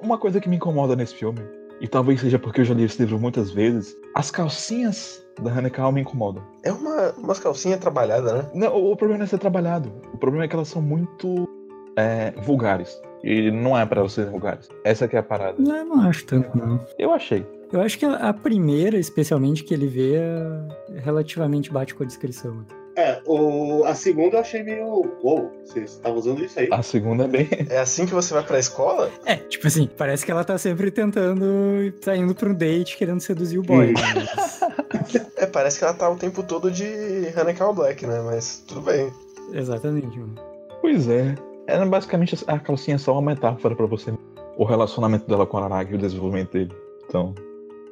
Uma coisa que me incomoda nesse filme, e talvez seja porque eu já li esse livro muitas vezes, as calcinhas da Hanekal me incomodam. É uma umas calcinhas trabalhadas, né? Não, o o problema não é ser trabalhado. O problema é que elas são muito é, vulgares. E não é pra elas serem vulgares. Essa que é a parada. Não, eu não acho tanto, não. Eu achei. Eu acho que a a primeira, especialmente, que ele vê, é- relativamente bate com a descrição. É, o, a segunda eu achei meio. Uou, você estava usando isso aí? A segunda é bem. (laughs) É assim que você vai pra escola? É, tipo assim, parece que ela tá sempre tentando, tá indo pra um date querendo seduzir o boy. Hum. né? Mas- (laughs) É, parece que ela tá o tempo todo de Hanekal Black, né? Mas tudo bem. Exatamente, mano. Pois é. Era basicamente a calcinha é só uma metáfora pra você. O relacionamento dela com a Araragi e o desenvolvimento dele. Então,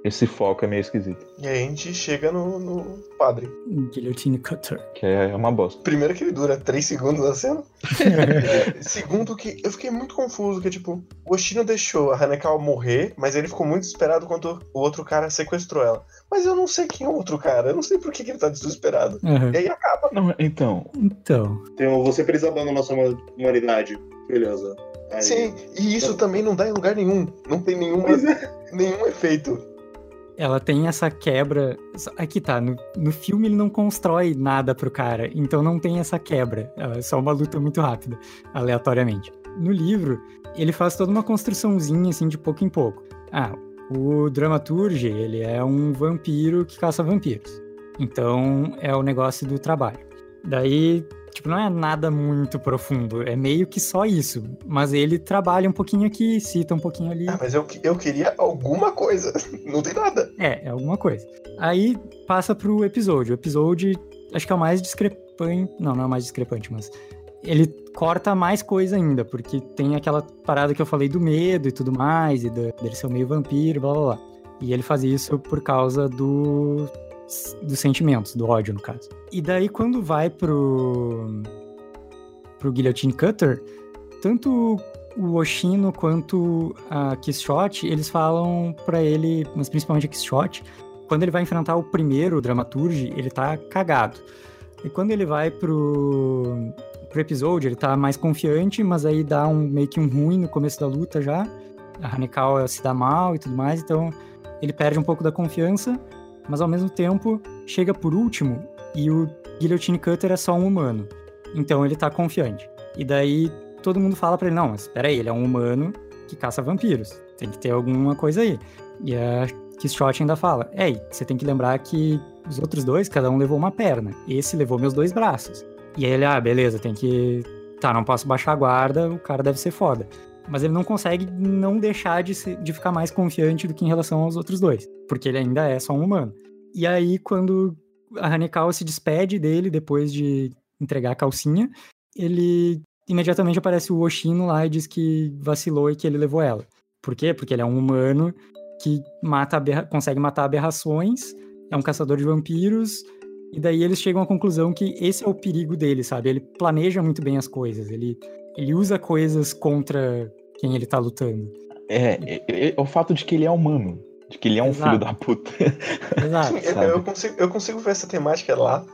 esse foco é meio esquisito. E aí a gente chega no, no padre. Guillotine Cutter. Que é uma bosta. Primeiro que ele dura 3 segundos na cena. (laughs) Segundo que eu fiquei muito confuso, que tipo, o Oshino deixou a Hanekal morrer, mas ele ficou muito desesperado quando o outro cara sequestrou ela. Mas eu não sei quem é o outro cara, eu não sei por que, que ele tá desesperado. Aham. E aí acaba. Não, então, Então, Então, você precisa abandonar sua humanidade. Beleza. Aí- Sim, e isso também não dá em lugar nenhum. Não tem nenhuma, é. nenhum efeito. Ela tem essa quebra. Aqui tá, no, no filme ele não constrói nada pro cara, então não tem essa quebra. É só uma luta muito rápida, aleatoriamente. No livro, ele faz toda uma construçãozinha, assim, de pouco em pouco. Ah, o Dramaturge, ele é um vampiro que caça vampiros. Então, é o negócio do trabalho. Daí, tipo, não é nada muito profundo, é meio que só isso. Mas ele trabalha um pouquinho aqui, cita um pouquinho ali. Ah, mas eu, eu queria alguma coisa. (laughs) Não tem nada. É, é alguma coisa. Aí passa pro episódio. O episódio, acho que é o mais discrepante. Não, não é o mais discrepante, mas. Ele corta mais coisa ainda, porque tem aquela parada que eu falei do medo e tudo mais, e da- dele ser meio vampiro, blá blá blá. E ele faz isso por causa do dos sentimentos, do ódio, no caso. E daí, quando vai pro, pro Guillotine Cutter, tanto o Oshino quanto a Kishot, eles falam para ele, mas principalmente a Kishot, quando ele vai enfrentar o primeiro Dramaturge, ele tá cagado. E quando ele vai pro, pro episódio, ele tá mais confiante, mas aí dá um meio que um ruim no começo da luta já. A Hanekawa se dá mal e tudo mais, então ele perde um pouco da confiança, mas ao mesmo tempo chega por último e o Guillotine Cutter é só um humano. Então ele tá confiante. E daí todo mundo fala para ele: não, espera aí, ele é um humano que caça vampiros. Tem que ter alguma coisa aí. E a Kishot ainda fala: Ei, você tem que lembrar que os outros dois, cada um levou uma perna. Esse levou meus dois braços. E aí ele, ah, beleza, tem que. Tá, não posso baixar a guarda, o cara deve ser foda. Mas ele não consegue não deixar de, ser, de ficar mais confiante do que em relação aos outros dois. Porque ele ainda é só um humano. E aí, quando a Hanekawa se despede dele depois de entregar a calcinha, ele imediatamente aparece o Oshino lá e diz que vacilou e que ele levou ela. Por quê? Porque ele é um humano que mata consegue matar aberrações, é um caçador de vampiros, e daí eles chegam à conclusão que esse é o perigo dele, sabe? Ele planeja muito bem as coisas, ele, ele usa coisas contra quem ele tá lutando. É, é, é o fato de que ele é humano, de que ele é um Exato. filho da puta. (laughs) Exato. Sim, eu, consigo, eu consigo ver essa temática lá,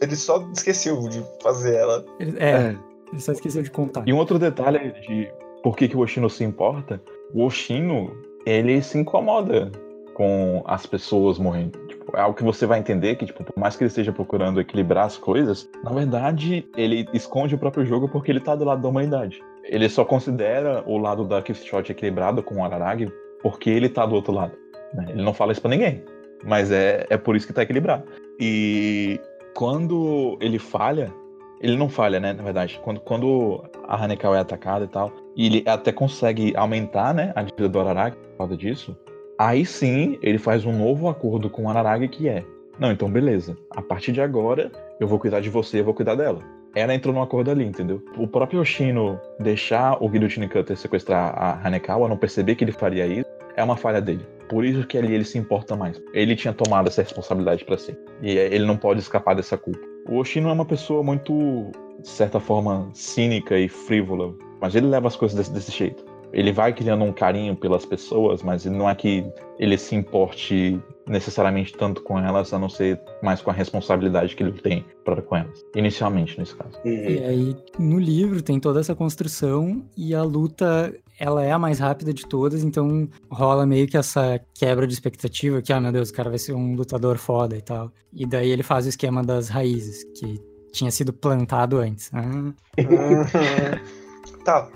ele só esqueceu de fazer ela. Ele, é. é. Ele só esqueceu de contar. E um outro detalhe de por que, que o Oshino se importa, o Oshino, ele se incomoda com as pessoas morrendo. É algo que você vai entender que, tipo, por mais que ele esteja procurando equilibrar as coisas, na verdade, ele esconde o próprio jogo porque ele tá do lado da humanidade. Ele só considera o lado da Killshot equilibrado com o Araragi porque ele tá do outro lado. Né? Ele não fala isso pra ninguém. Mas é, é por isso que tá equilibrado. E quando ele falha, ele não falha, né? Na verdade, quando, quando a Hanekawa é atacada e tal, e ele até consegue aumentar, né, a dívida do Araragi por causa disso, aí sim ele faz um novo acordo com Araragi que é: não, então beleza, a partir de agora eu vou cuidar de você, eu vou cuidar dela. Ela entrou num acordo ali, entendeu? O próprio Yoshino deixar o Guillotine Cutter sequestrar a Hanekawa, não perceber que ele faria isso, é uma falha dele. Por isso que ali ele se importa mais. Ele tinha tomado essa responsabilidade para si. E ele não pode escapar dessa culpa. O Oshino é uma pessoa muito, de certa forma, cínica e frívola, mas ele leva as coisas desse, desse jeito. Ele vai criando um carinho pelas pessoas, mas não é que ele se importe necessariamente tanto com elas, a não ser mais com a responsabilidade que ele tem para com elas. Inicialmente, nesse caso. E aí, no livro, tem toda essa construção e a luta ela é a mais rápida de todas, então rola meio que essa quebra de expectativa que, ah, meu Deus, o cara vai ser um lutador foda e tal. E daí ele faz o esquema das raízes, que tinha sido plantado antes. Ah. (laughs) tá,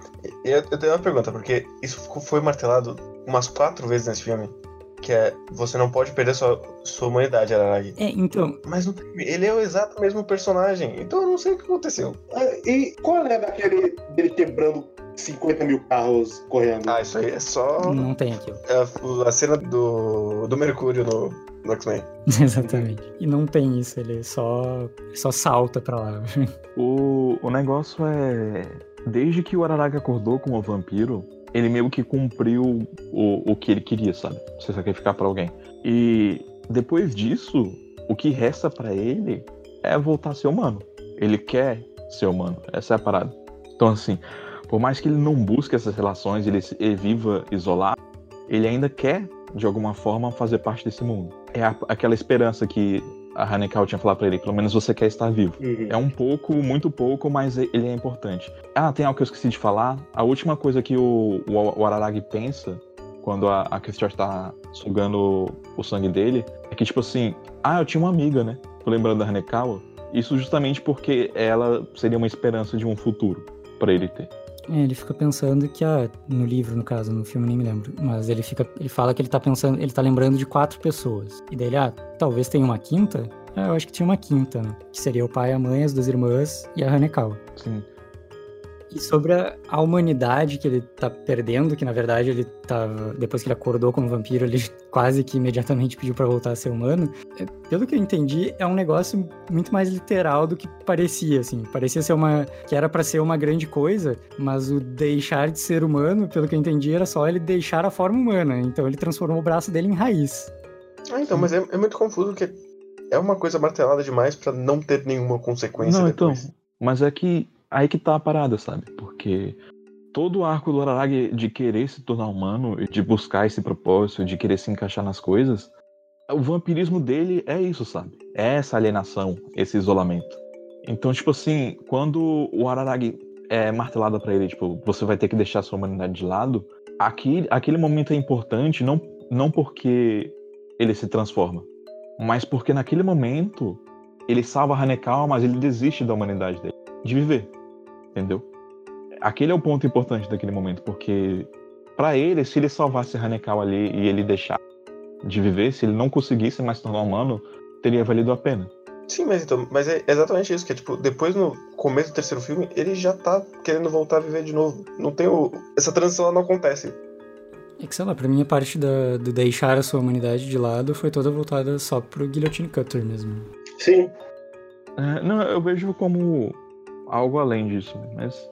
eu, eu tenho uma pergunta, porque isso foi martelado umas quatro vezes nesse filme que é você não pode perder sua, sua humanidade, Araragi. É, então. Mas não, ele é o exato mesmo personagem, então eu não sei o que aconteceu. É, e qual é daquele dele quebrando 50 mil carros correndo. Ah, isso aí é só. Não tem aquilo. É a, a cena do, do Mercúrio no, no X-Men. (laughs) Exatamente. E não tem isso, ele só, só salta pra lá. o, o negócio é. Desde que o Araraga acordou como vampiro, ele meio que cumpriu o, o que ele queria, sabe? Você sacrificar para alguém. E depois disso, o que resta para ele é voltar a ser humano. Ele quer ser humano. Essa é a parada. Então, assim, por mais que ele não busque essas relações, ele, ele viva isolado, ele ainda quer, de alguma forma, fazer parte desse mundo. É a, aquela esperança que a Hanekal tinha falado pra ele, pelo menos você quer estar vivo. Uhum. É um pouco, muito pouco, mas ele é importante. Ah, tem algo que eu esqueci de falar. A última coisa que o, o, o Araragi pensa quando a, a Christian tá sugando o sangue dele é que, tipo assim, ah, eu tinha uma amiga, né? Tô lembrando da Hanekawa. Isso justamente porque ela seria uma esperança de um futuro para ele ter. É, ele fica pensando que, ah, no livro, no caso, no filme nem me lembro, mas ele fica, ele fala que ele tá pensando, ele tá lembrando de quatro pessoas. E daí ele, ah, talvez tenha uma quinta? Ah, eu acho que tinha uma quinta, né? Que seria o pai, a mãe, as duas irmãs e a Hanekawa. Sim. E sobre a, a, humanidade que ele tá perdendo, que na verdade ele tava. Depois que ele acordou como vampiro, ele (laughs) quase que imediatamente pediu para voltar a ser humano. É, pelo que eu entendi, é um negócio muito mais literal do que parecia, assim. Parecia ser uma. que era para ser uma grande coisa, mas o deixar de ser humano, pelo que eu entendi, era só ele deixar a forma humana. Então ele transformou o braço dele em raiz. Ah, então, mas é, é muito confuso porque é uma coisa martelada demais pra não ter nenhuma consequência Não, depois. então. Mas é que aí que tá a parada, sabe? Porque todo o arco do Araragi de querer se tornar humano, de buscar esse propósito, de querer se encaixar nas coisas, o vampirismo dele é isso, sabe? É essa alienação, esse isolamento. Então, tipo assim, quando o Araragi é martelado pra ele, tipo, você vai ter que deixar sua humanidade de lado, aquele, aquele momento é importante não, não porque ele se transforma, mas porque naquele momento ele salva Hanekawa, mas ele desiste da humanidade dele, de viver, entendeu? Aquele é o ponto importante daquele momento, porque pra ele, se ele salvasse a Hanekawa ali e ele deixar de viver, se ele não conseguisse mais se tornar humano, teria valido a pena. Sim, mas então, mas é exatamente isso, que é tipo, depois no começo do terceiro filme, ele já tá querendo voltar a viver de novo. Não tem o. Essa transição ela não acontece. É que, sei lá, pra mim a parte da, do deixar a sua humanidade de lado foi toda voltada só pro Guillotine Cutter mesmo. Sim. É, não, eu vejo como algo além disso, né? mas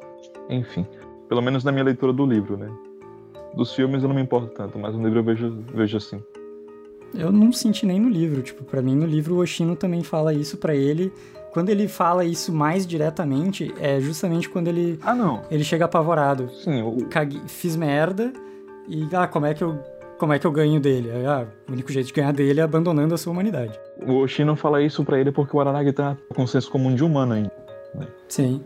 enfim. Pelo menos na minha leitura do livro, né? Dos filmes eu não me importo tanto, mas no livro eu vejo, vejo assim. Eu não senti nem no livro, tipo, pra mim no livro o Oshino também fala isso pra ele. Quando ele fala isso mais diretamente, é justamente quando ele, Ah, não. ele chega apavorado. Sim, o, Caguei- fiz merda e, ah, como é que eu, como é que eu ganho dele? Ah, o único jeito de ganhar dele é abandonando a sua humanidade. o Oshino fala isso pra ele porque o Araragi tá com o senso comum de humano ainda. Sim.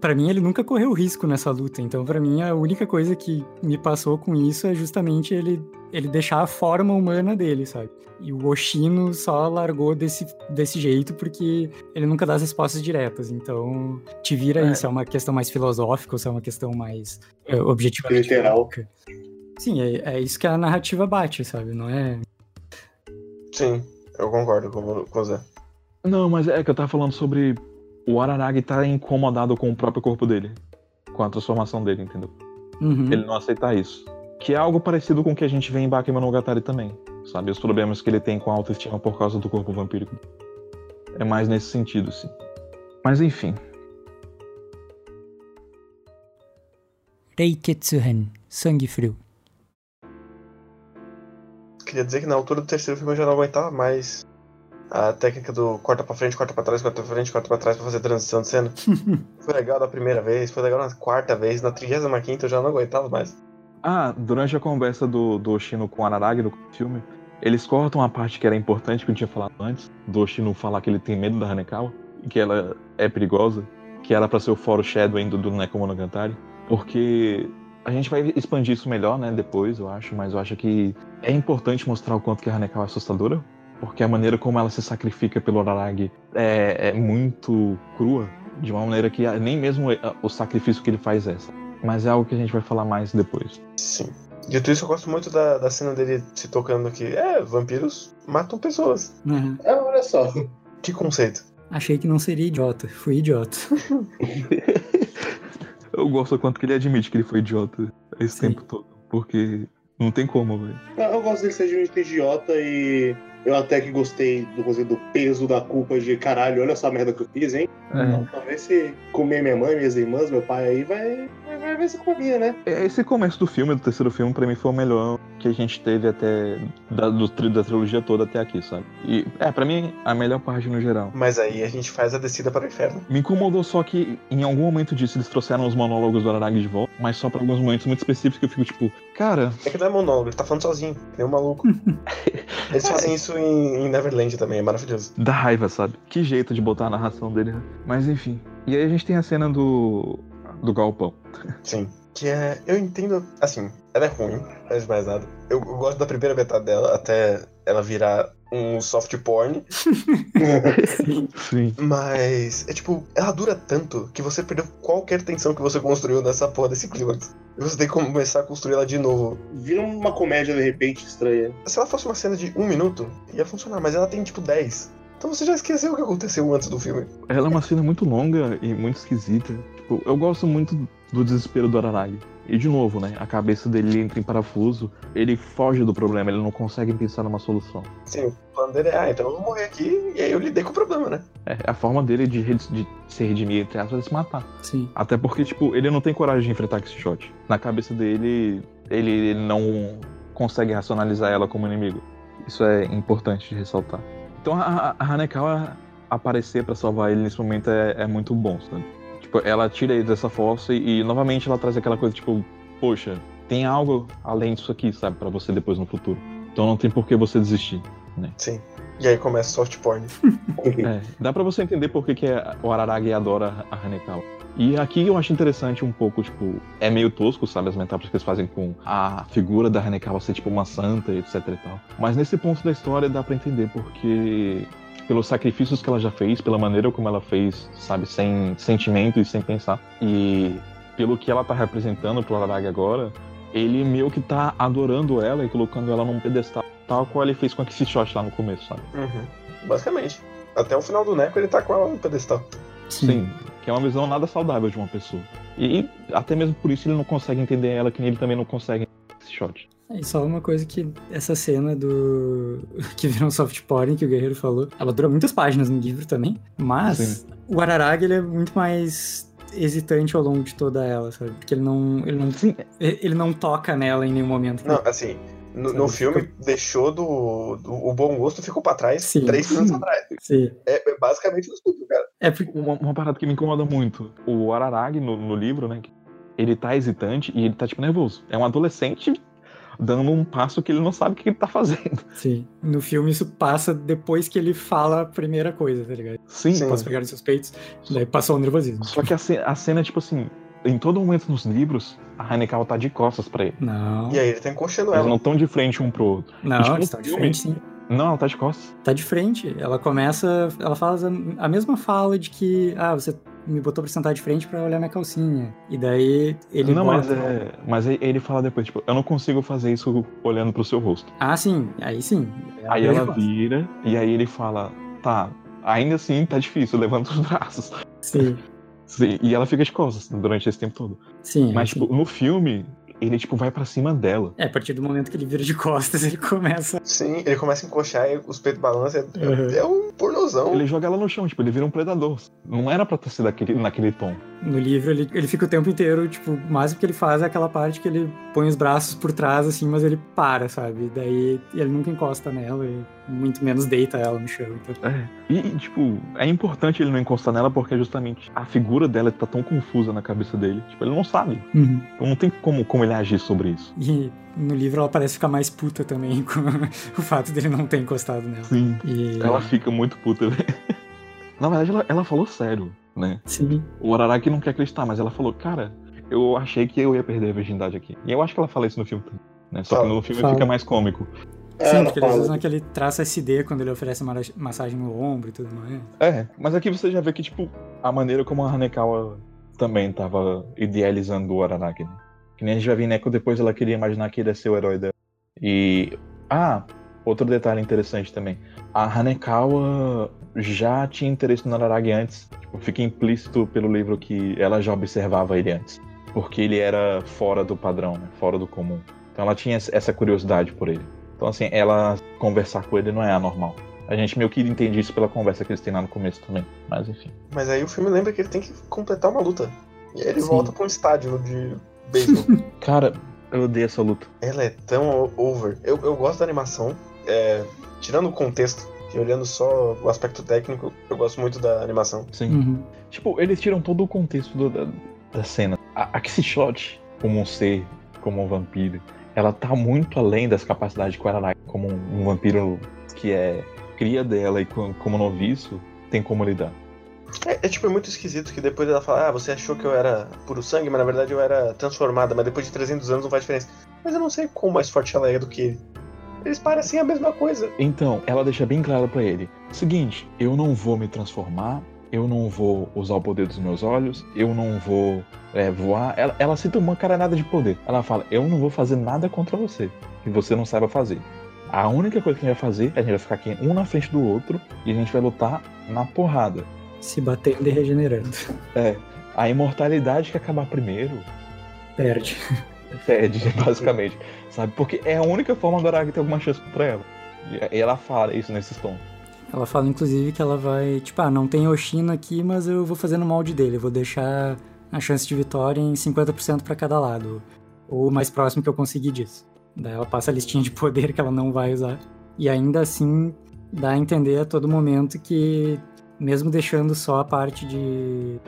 Pra mim ele nunca correu risco nessa luta, então pra mim a única coisa que me passou com isso é justamente ele ele deixar a forma humana dele, sabe? E o Oshino só largou desse, desse jeito porque ele nunca dá as respostas diretas. Então, te vira É. isso. É uma questão mais filosófica ou se é uma questão mais é, objetivamente Literal. Sim, é, é isso que a narrativa bate, sabe? Não é. Sim, eu concordo com, com o Zé. Não, mas é que eu tava falando sobre o Araragi tá incomodado com o próprio corpo dele. Com a transformação dele, entendeu? Uhum. Ele não aceitar isso. Que é algo parecido com o que a gente vê em Bakemonogatari também. Sabe? Os problemas que ele tem com a autoestima por causa do corpo vampírico. É mais nesse sentido, sim. Mas enfim. Reiketsuhen, sangue frio. Queria dizer que na altura do terceiro filme eu já não aguentava mais a técnica do corta pra frente, corta pra trás, corta pra frente, corta pra trás pra fazer transição de cena. (laughs) foi legal da primeira vez, foi legal na quarta vez, na 35 eu já não aguentava mais. Ah, durante a conversa do, do Oshino com o Araragi no filme, eles cortam a parte que era importante que eu tinha falado antes, do Oshino falar que ele tem medo da Hanekawa, e que ela é perigosa, que era pra ser o foro Shadowing do, do Nekomonogatari, porque a gente vai expandir isso melhor, né, depois, eu acho, mas eu acho que é importante mostrar o quanto que a Hanekawa é assustadora, porque a maneira como ela se sacrifica pelo Araragi é, é muito crua, de uma maneira que nem mesmo o sacrifício que ele faz é essa. Mas é algo que a gente vai falar mais depois. Sim. Dito isso, eu gosto muito da, da cena dele se tocando que, é, vampiros matam pessoas. Uhum. Ah, olha só. Que conceito. Achei que não seria idiota. Fui idiota. (laughs) Eu gosto do quanto que ele admite que ele foi idiota esse Sim. tempo todo. Porque não tem como, velho. Eu gosto dele ser muito idiota e eu até que gostei do, do peso da culpa de caralho, olha só a merda que eu fiz, hein? É. Talvez se comer minha mãe, minhas irmãs, meu pai aí, vai, vai, ser culpa minha, né? É, Esse começo do filme, do terceiro filme, pra mim foi o melhor que a gente teve até. Da, do, da trilogia toda até aqui, sabe? E, é, pra mim, a melhor parte no geral. Mas aí a gente faz a descida para o inferno. Me incomodou só que em algum momento disso eles trouxeram os monólogos do Araragi de volta, mas só pra alguns momentos muito específicos que eu fico tipo, cara, É que não é monólogo, ele tá falando sozinho, nem um maluco. (laughs) Eles fazem isso em, em Neverland também, é maravilhoso. dá raiva, sabe? Que jeito de botar a narração dele. né? Mas enfim. E aí a gente tem a cena do. do galpão. Sim. Que é. Eu entendo. Assim, ela é ruim, antes de mais nada. Eu, eu gosto da primeira metade dela, até ela virar um soft porn. (laughs) Sim. Mas é tipo, ela dura tanto que você perdeu qualquer tensão que você construiu nessa porra desse clímax. E você tem que começar a construir ela de novo. Vira uma comédia de repente estranha. Se ela fosse uma cena de um minuto, ia funcionar, mas ela tem tipo 10. Então você já esqueceu o que aconteceu antes do filme. Ela é uma cena muito longa e muito esquisita. Tipo, eu gosto muito do desespero do Araragi. E de novo, né? A cabeça dele entra em parafuso, ele foge do problema, ele não consegue pensar numa solução. Sim, o plano dele é, ah, então eu vou morrer aqui e aí eu lidei com o problema, né? É a forma dele de, de se redimir, entre aspas, é se matar. Sim. Até porque, tipo, ele não tem coragem de enfrentar esse shot. Na cabeça dele, ele, ele não consegue racionalizar ela como inimigo. Isso é importante de ressaltar. Então a, a Hanekawa aparecer pra salvar ele nesse momento é, é muito bom, sabe? Tipo, ela tira ele dessa força e, e, novamente ela traz aquela coisa, tipo, poxa, tem algo além disso aqui, sabe, para você depois no futuro. Então não tem por que você desistir, né? Sim. E aí começa soft porn. (laughs) é, dá para você entender por que, que é, o Araragi adora a Hanekawa. E aqui eu acho interessante um pouco, tipo, é meio tosco, sabe, as metáforas que eles fazem com a figura da Hanekawa ser tipo uma santa, etc e tal. Mas nesse ponto da história dá para entender porque pelos sacrifícios que ela já fez, pela maneira como ela fez, sabe, sem sentimento e sem pensar. E pelo que ela tá representando pro Araragi agora, ele meio que tá adorando ela e colocando ela num pedestal, tal qual ele fez com a Kissishot lá no começo, sabe? Uhum. Basicamente. Até o final do Neko ele tá com ela no pedestal. Sim. Sim. que é uma visão nada saudável de uma pessoa. E até mesmo por isso ele não consegue entender ela, que ele também não consegue esse shot. É, e só uma coisa que essa cena do. (laughs) que virou um soft porn que o Guerreiro falou, ela dura muitas páginas no livro também, mas Sim. o Araragi ele é muito mais hesitante ao longo de toda ela, sabe? Porque ele não. Ele não, Sim. ele não toca nela em nenhum momento. Não, assim, no, no filme, fica... deixou do, do, O bom gosto ficou pra trás Sim. três anos atrás. (laughs) Sim. É, é basicamente isso tudo, cara. É porque... uma, uma, parada que me incomoda muito. O Araragi, no, no livro, né? Ele tá hesitante e ele tá, tipo, nervoso. É um adolescente dando um passo que ele não sabe o que ele tá fazendo. (laughs) Sim. No filme isso passa depois que ele fala a primeira coisa, tá ligado? Sim. Sim. Posso pegar nos seus peitos, daí passou o nervosismo. Só que a cena, a cena, tipo assim, em todo momento nos livros, a Hanekawa tá de costas pra ele. Não. E aí ele tá encoxando ela. Eles não estão de frente um pro outro. Não, e, tipo, eles estão de frente sim. Não, ela tá de costas. Tá de frente. Ela começa. Ela fala a mesma fala de que. Ah, você me botou pra sentar de frente para olhar minha calcinha. E daí ele. Não, bota... mas, é, mas ele fala depois, tipo, eu não consigo fazer isso olhando pro seu rosto. Ah, sim. Aí sim. Aí ela vira, e aí ele fala, tá, ainda assim tá difícil, (laughs) levanta os braços. Sim. sim. E ela fica de costas durante esse tempo todo. Sim. Mas, tipo, no filme, ele, tipo, vai para cima dela. É, a partir do momento que ele vira de costas, (laughs) ele começa. Sim, ele começa a encoxar e os peitos balançam. É, uhum. é um pornozão. Ele joga ela no chão, tipo, ele vira um predador. Não era pra ser daquele, naquele tom. No livro, ele, ele fica o tempo inteiro, tipo, mais o que ele faz é aquela parte que ele põe os braços por trás, assim, mas ele para, sabe? Daí ele nunca encosta nela e muito menos deita ela no chão. Então. É. E, tipo, é importante ele não encostar nela porque justamente a figura dela tá tão confusa na cabeça dele. Tipo, ele não sabe. Uhum. Então não tem como, como ele agir sobre isso. E no livro ela parece ficar mais puta também (laughs) com o fato dele não ter encostado nela. Sim. E... Ela fica muito puta, velho. (laughs) Na verdade, ela, ela falou sério, né? Sim. O Araraki não quer acreditar, mas ela falou, cara, eu achei que eu ia perder a virgindade aqui. E eu acho que ela fala isso no filme também. Né? Só que no filme fala. fica mais cômico. Sim, porque eles usam aquele traço SD quando ele oferece massagem no ombro e tudo mais. É, mas aqui você já vê que, tipo, a maneira como a Hanekawa também tava idealizando o Araraki, né? Que nem a gente vai ver Neko depois ela queria imaginar que ele ia ser o herói dela. E. Ah, outro detalhe interessante também. A Hanekawa já tinha interesse no Araragi antes. Tipo, fica implícito pelo livro que ela já observava ele antes. Porque ele era fora do padrão, né? fora do comum. Então ela tinha essa curiosidade por ele. Então, assim, ela conversar com ele não é anormal. A gente meio que entende isso pela conversa que eles têm lá no começo também. Mas enfim. Mas aí o filme lembra que ele tem que completar uma luta. E aí ele Sim. volta pra um estádio de beisebol. (laughs) Cara, eu odeio essa luta. Ela é tão over. Eu, eu gosto da animação. É, tirando o contexto, e olhando só o aspecto técnico, eu gosto muito da animação. Sim. Uhum. Tipo, eles tiram todo o contexto do, da, da cena. A, a Shot, como um ser, como um vampiro, ela tá muito além das capacidades de Araraki como um, um, vampiro que é cria dela e como noviço tem como lidar. É, é, tipo é muito esquisito que depois ela fala, ah, você achou que eu era puro sangue, mas na verdade eu era transformada, mas depois de 300 anos não faz diferença. Mas eu não sei quão mais forte ela é do que ele. Eles parecem a mesma coisa. Então, ela deixa bem claro para ele: seguinte, eu não vou me transformar, eu não vou usar o poder dos meus olhos, eu não vou é, voar. Ela, ela cita uma caranada de poder. Ela fala: Eu não vou fazer nada contra você que você não saiba fazer. A única coisa que a gente vai fazer é a gente vai ficar aqui um na frente do outro e a gente vai lutar na porrada. Se batendo e regenerando. É. A imortalidade que acabar primeiro. Perde. Perde, (laughs) basicamente. Sabe? Porque é a única forma da Arag ter alguma chance contra ela. E ela fala isso nesses tons. Ela fala, inclusive, que ela vai, tipo, ah, não tem Oshino aqui, mas eu vou fazer no molde dele. Eu vou deixar a chance de vitória em 50% para cada lado. Ou o mais próximo que eu conseguir disso. Daí ela passa a listinha de poder que ela não vai usar. E ainda assim, dá a entender a todo momento que, mesmo deixando só a parte de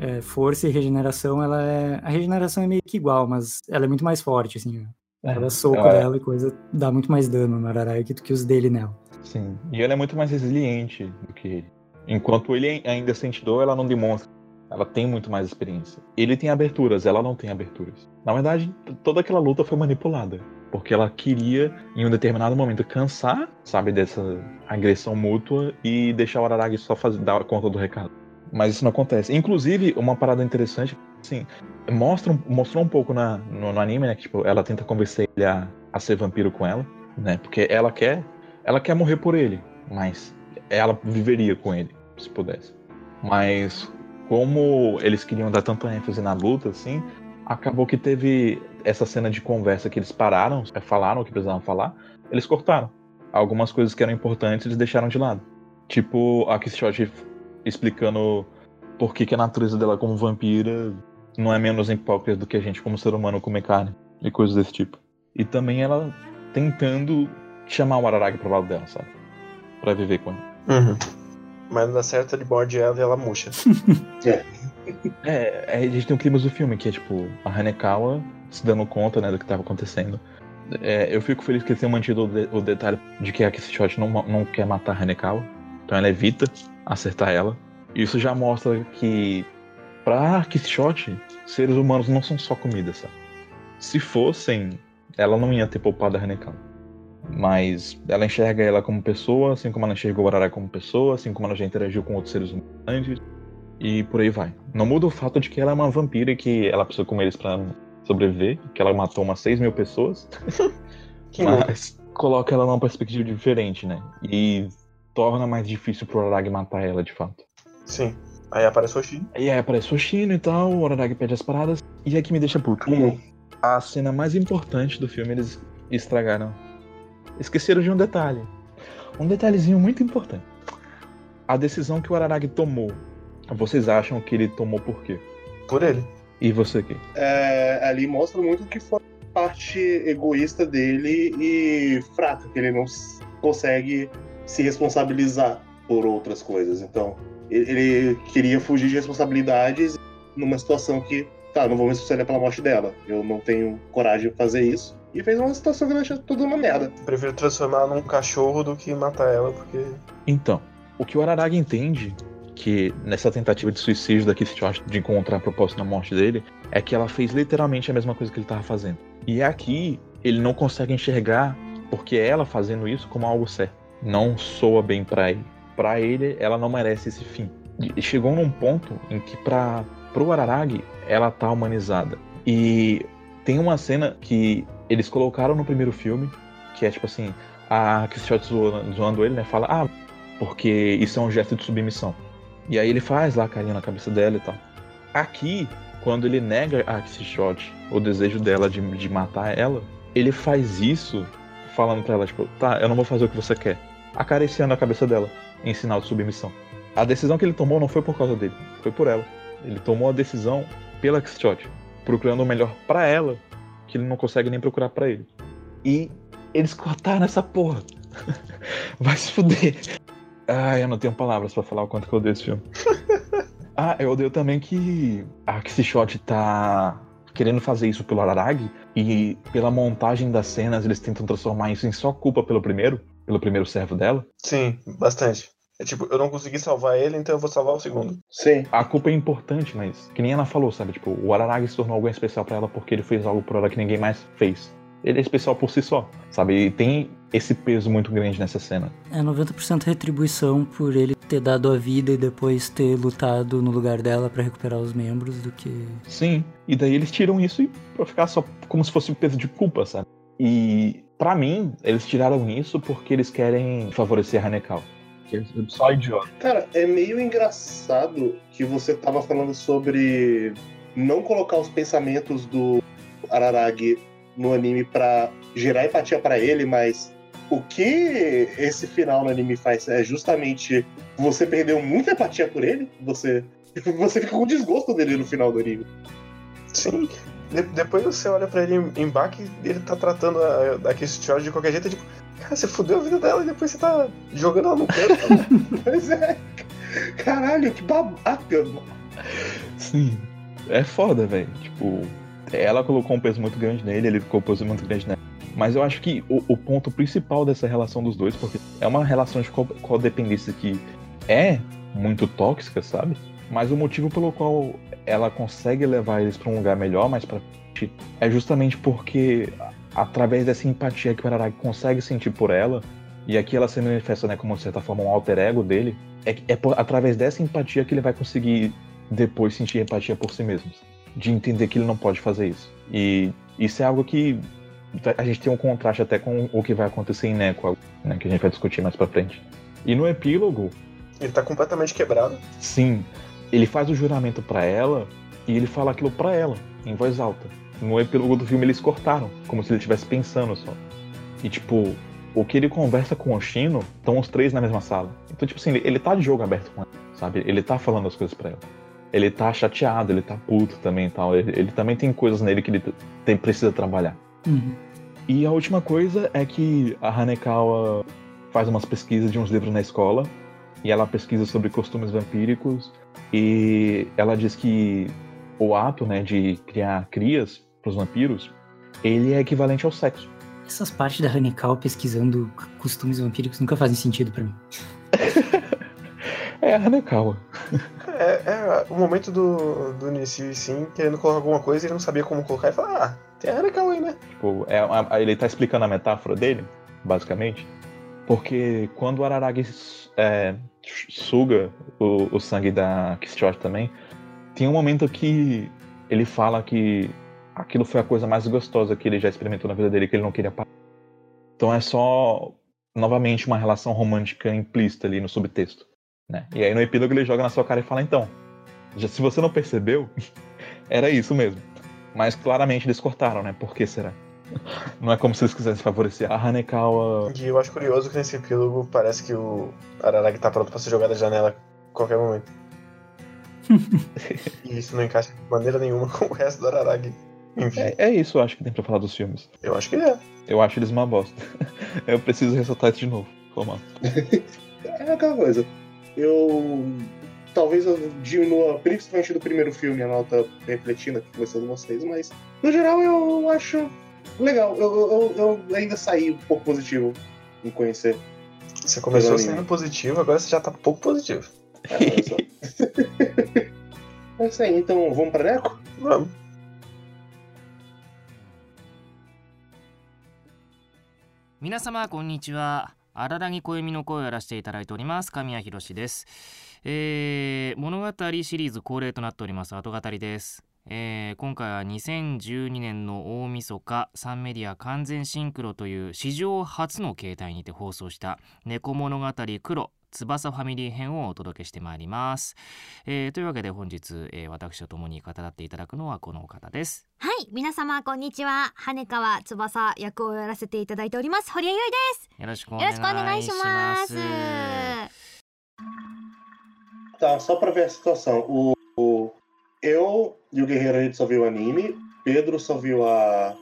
é, força e regeneração, ela é. A regeneração é meio que igual, mas ela é muito mais forte, assim. É, Cada soco ela é- dela e coisa dá muito mais dano no Araragi do que os dele nela. Sim. E ela é muito mais resiliente do que ele. Enquanto ele ainda sente dor, ela não demonstra. Ela tem muito mais experiência. Ele tem aberturas, ela não tem aberturas. Na verdade, toda aquela luta foi manipulada. Porque ela queria, em um determinado momento, cansar, sabe, dessa agressão mútua e deixar o Araragi só fazer, dar conta do recado. Mas isso não acontece. Inclusive, uma parada interessante, assim, mostra, mostrou um pouco na, no, no anime, né? Que, tipo, ela tenta convencer ele a, a ser vampiro com ela, né? Porque ela quer, ela quer morrer por ele, mas ela viveria com ele, se pudesse. Mas como eles queriam dar tanta ênfase na luta, assim, acabou que teve essa cena de conversa que eles pararam, eh, falaram o que precisavam falar, eles cortaram. Algumas coisas que eram importantes eles deixaram de lado. Tipo, a Kishoti explicando por que, que a natureza dela como vampira não é menos hipócrita do que a gente como ser humano comer carne e coisas desse tipo. E também ela tentando chamar o Araragi pro lado dela, sabe? Pra viver com ele. Uhum. Mas não dá certo, ele morde ela e ela murcha. (laughs) É, é, a gente tem o clima do filme, que é tipo, a Hanekawa se dando conta, né, do que tava acontecendo. É, eu fico feliz que eles tenham mantido o, de- o detalhe de que a Kishot não, não quer matar a Hanekawa. Então ela evita acertar ela. Isso já mostra que, pra Kishot, seres humanos não são só comida, sabe? Se fossem, ela não ia ter poupado a Hanekawa. Mas ela enxerga ela como pessoa, assim como ela enxergou o Arará como pessoa, assim como ela já interagiu com outros seres humanos antes e por aí vai. Não muda o fato de que ela é uma vampira e que ela precisa comer eles pra sobreviver, que ela matou umas 6 mil pessoas, (laughs) mas coloca ela numa perspectiva diferente, né? E torna mais difícil pro Araragi matar ela de fato. Sim. Aí aparece o Oshi. E aí aparece o Shino e tal, o Araragi pede as paradas, e é que me deixa puto. Uhum. A cena mais importante do filme eles estragaram. Esqueceram de um detalhe. Um detalhezinho muito importante. A decisão que o Araragi tomou. Vocês acham que ele tomou por quê? Por ele. E você aqui? É, ali mostra muito que foi a parte egoísta dele e fraca, que ele não consegue se responsabilizar por outras coisas. Então, ele, ele queria fugir de responsabilidades numa situação que, tá, não vou me responsabilizar pela morte dela. Eu não tenho coragem de fazer isso. E fez uma situação que deixa tudo uma merda. Prefiro transformar num cachorro do que matar ela, porque. Então, o que o Araragi entende que nessa tentativa de suicídio da Kishot de encontrar propósito na morte dele é que ela fez literalmente a mesma coisa que ele estava fazendo. E aqui ele não consegue enxergar porque ela fazendo isso como algo certo. Não soa bem pra ele. Pra ele, ela não merece esse fim. E chegou num ponto em que para pro Araragi ela tá humanizada. E tem uma cena que eles colocaram no primeiro filme, que é tipo assim, a Kishot zoando, zoando ele, né? Fala, ah, porque isso é um gesto de submissão. E aí ele faz lá a carinha na cabeça dela e tal. Aqui, quando ele nega a Kishot o desejo dela de, de matar ela, ele faz isso falando pra ela, tipo, tá, eu não vou fazer o que você quer. Acariciando a cabeça dela, em sinal de submissão. A decisão que ele tomou não foi por causa dele, foi por ela. Ele tomou a decisão pela Kishot, procurando o melhor pra ela, que ele não consegue nem procurar pra ele. E eles cortaram essa porra. (laughs) Vai se fuder. Ai, eu não tenho palavras pra falar o quanto que eu odeio esse filme. (laughs) ah, eu odeio também que a Kishot tá querendo fazer isso pelo Araragi e pela montagem das cenas eles tentam transformar isso em só culpa pelo primeiro, pelo primeiro servo dela. Sim, bastante. É tipo, eu não consegui salvar ele, então eu vou salvar o segundo. Sim. A culpa é importante, mas que nem ela falou, sabe? Tipo, o Araragi se tornou alguém especial pra ela porque ele fez algo por ela que ninguém mais fez. Ele é especial por si só, sabe? E tem esse peso muito grande nessa cena. É 90% retribuição por ele ter dado a vida e depois ter lutado no lugar dela pra recuperar os membros do que. Sim. E daí eles tiram isso e pra ficar só como se fosse um peso de culpa, sabe? E pra mim, eles tiraram isso porque eles querem favorecer a Hanekal. Que é só idiota. Cara, é meio engraçado que você tava falando sobre não colocar os pensamentos do Araragi no anime pra gerar empatia pra ele, mas o que esse final no anime faz é justamente você perdeu muita empatia por ele, você (laughs) você fica com desgosto dele no final do anime. Sim. De- depois você olha pra ele em baque e ele tá tratando a, a de qualquer jeito, tipo, Cara, você fudeu a vida dela e depois você tá jogando ela no canto. (laughs) Pois é. Caralho, que babaca, mano. Sim. É foda, velho. Tipo, ela colocou um peso muito grande nele, ele colocou um peso muito grande nela. Mas eu acho que o, o ponto principal dessa relação dos dois, porque é uma relação de co- codependência que é muito tóxica, sabe? Mas o motivo pelo qual ela consegue levar eles pra um lugar melhor, mais pra frente, é justamente porque através dessa empatia que o Araragi consegue sentir por ela, e aqui ela se manifesta, né, como de certa forma um alter ego dele, é, é por- através dessa empatia que ele vai conseguir depois sentir empatia por si mesmo. De entender que ele não pode fazer isso. E isso é algo que a gente tem um contraste até com o que vai acontecer em Neko, né, que a gente vai discutir mais pra frente. E no epílogo, Ele tá completamente quebrado. sim, ele faz o juramento pra ela e ele fala aquilo pra ela, em voz alta. No epílogo do filme eles cortaram, como se ele estivesse pensando só. E tipo, o que ele conversa com o Oshino, estão os três na mesma sala. Então, tipo assim, ele, ele tá de jogo aberto com ela, sabe? Ele tá falando as coisas pra ela. Ele tá chateado, ele tá puto também e tal. Ele, ele também tem coisas nele que ele tem, precisa trabalhar. Uhum. E a última coisa é que a Hanekawa faz umas pesquisas de uns livros na escola e ela pesquisa sobre costumes vampíricos e ela diz que o ato, né, de criar crias para os vampiros, ele é equivalente ao sexo. Essas partes da Hanekal pesquisando costumes vampíricos nunca fazem sentido pra mim. (laughs) É a Hanekawa. É, é o momento do, do Nissi, sim, querendo colocar alguma coisa e ele não sabia como colocar e fala, ah, tem a Hanekal aí, né? Tipo, é, a- ele tá explicando a metáfora dele, basicamente. Porque quando o Araragi é, suga o, o sangue da Kishot também, tem um momento que ele fala que aquilo foi a coisa mais gostosa que ele já experimentou na vida dele, que ele não queria parar. Então é só, novamente, uma relação romântica implícita ali no subtexto. Né? E aí no epílogo ele joga na sua cara e fala, então, já, se você não percebeu, (laughs) era isso mesmo. Mas claramente eles cortaram, né? Por que será? (laughs) Não é como se eles quisessem favorecer a Hanekawa. E eu acho curioso que nesse epílogo parece que o Araragi tá pronto pra ser jogado da janela a qualquer momento. (laughs) e isso não encaixa de maneira nenhuma com o resto do Araragi. É, é isso, eu acho que tem pra falar dos filmes. eu acho que é. Eu acho eles uma bosta. (laughs) Eu preciso ressaltar isso de novo. Foi mal. (laughs) É aquela coisa. Eu. Talvez eu diminua, principalmente do primeiro filme, a nota refletindo aqui conversando com vocês, mas no geral eu acho legal. Eu, eu, eu ainda saí um pouco positivo em conhecer. Você começou sendo positivo, agora você já tá pouco positivo. É, (laughs) é isso aí, então vamos pra Neco? Vamos. 皆様こんにちは。荒らぎ暦の声をやらせていただいております。神谷博です、えー物語シリーズ恒例となっております。後語りです、えー今回は2012年の大晦日サンメディア完全シンクロという史上初の形態にて放送した猫物語黒。翼ファミリー編をお届けしてまいります、えーというわけで本日、えー私と共に語っていただくのはこのお方ですはい、皆様こんにちは。羽川翼役をやらせていただいております。堀江由衣よろしくおです。よろししくお願いしますます。Tá, só pra ver a situação. O, o- eu e o Guerreiro a gente só viu o anime, Pedro só viu a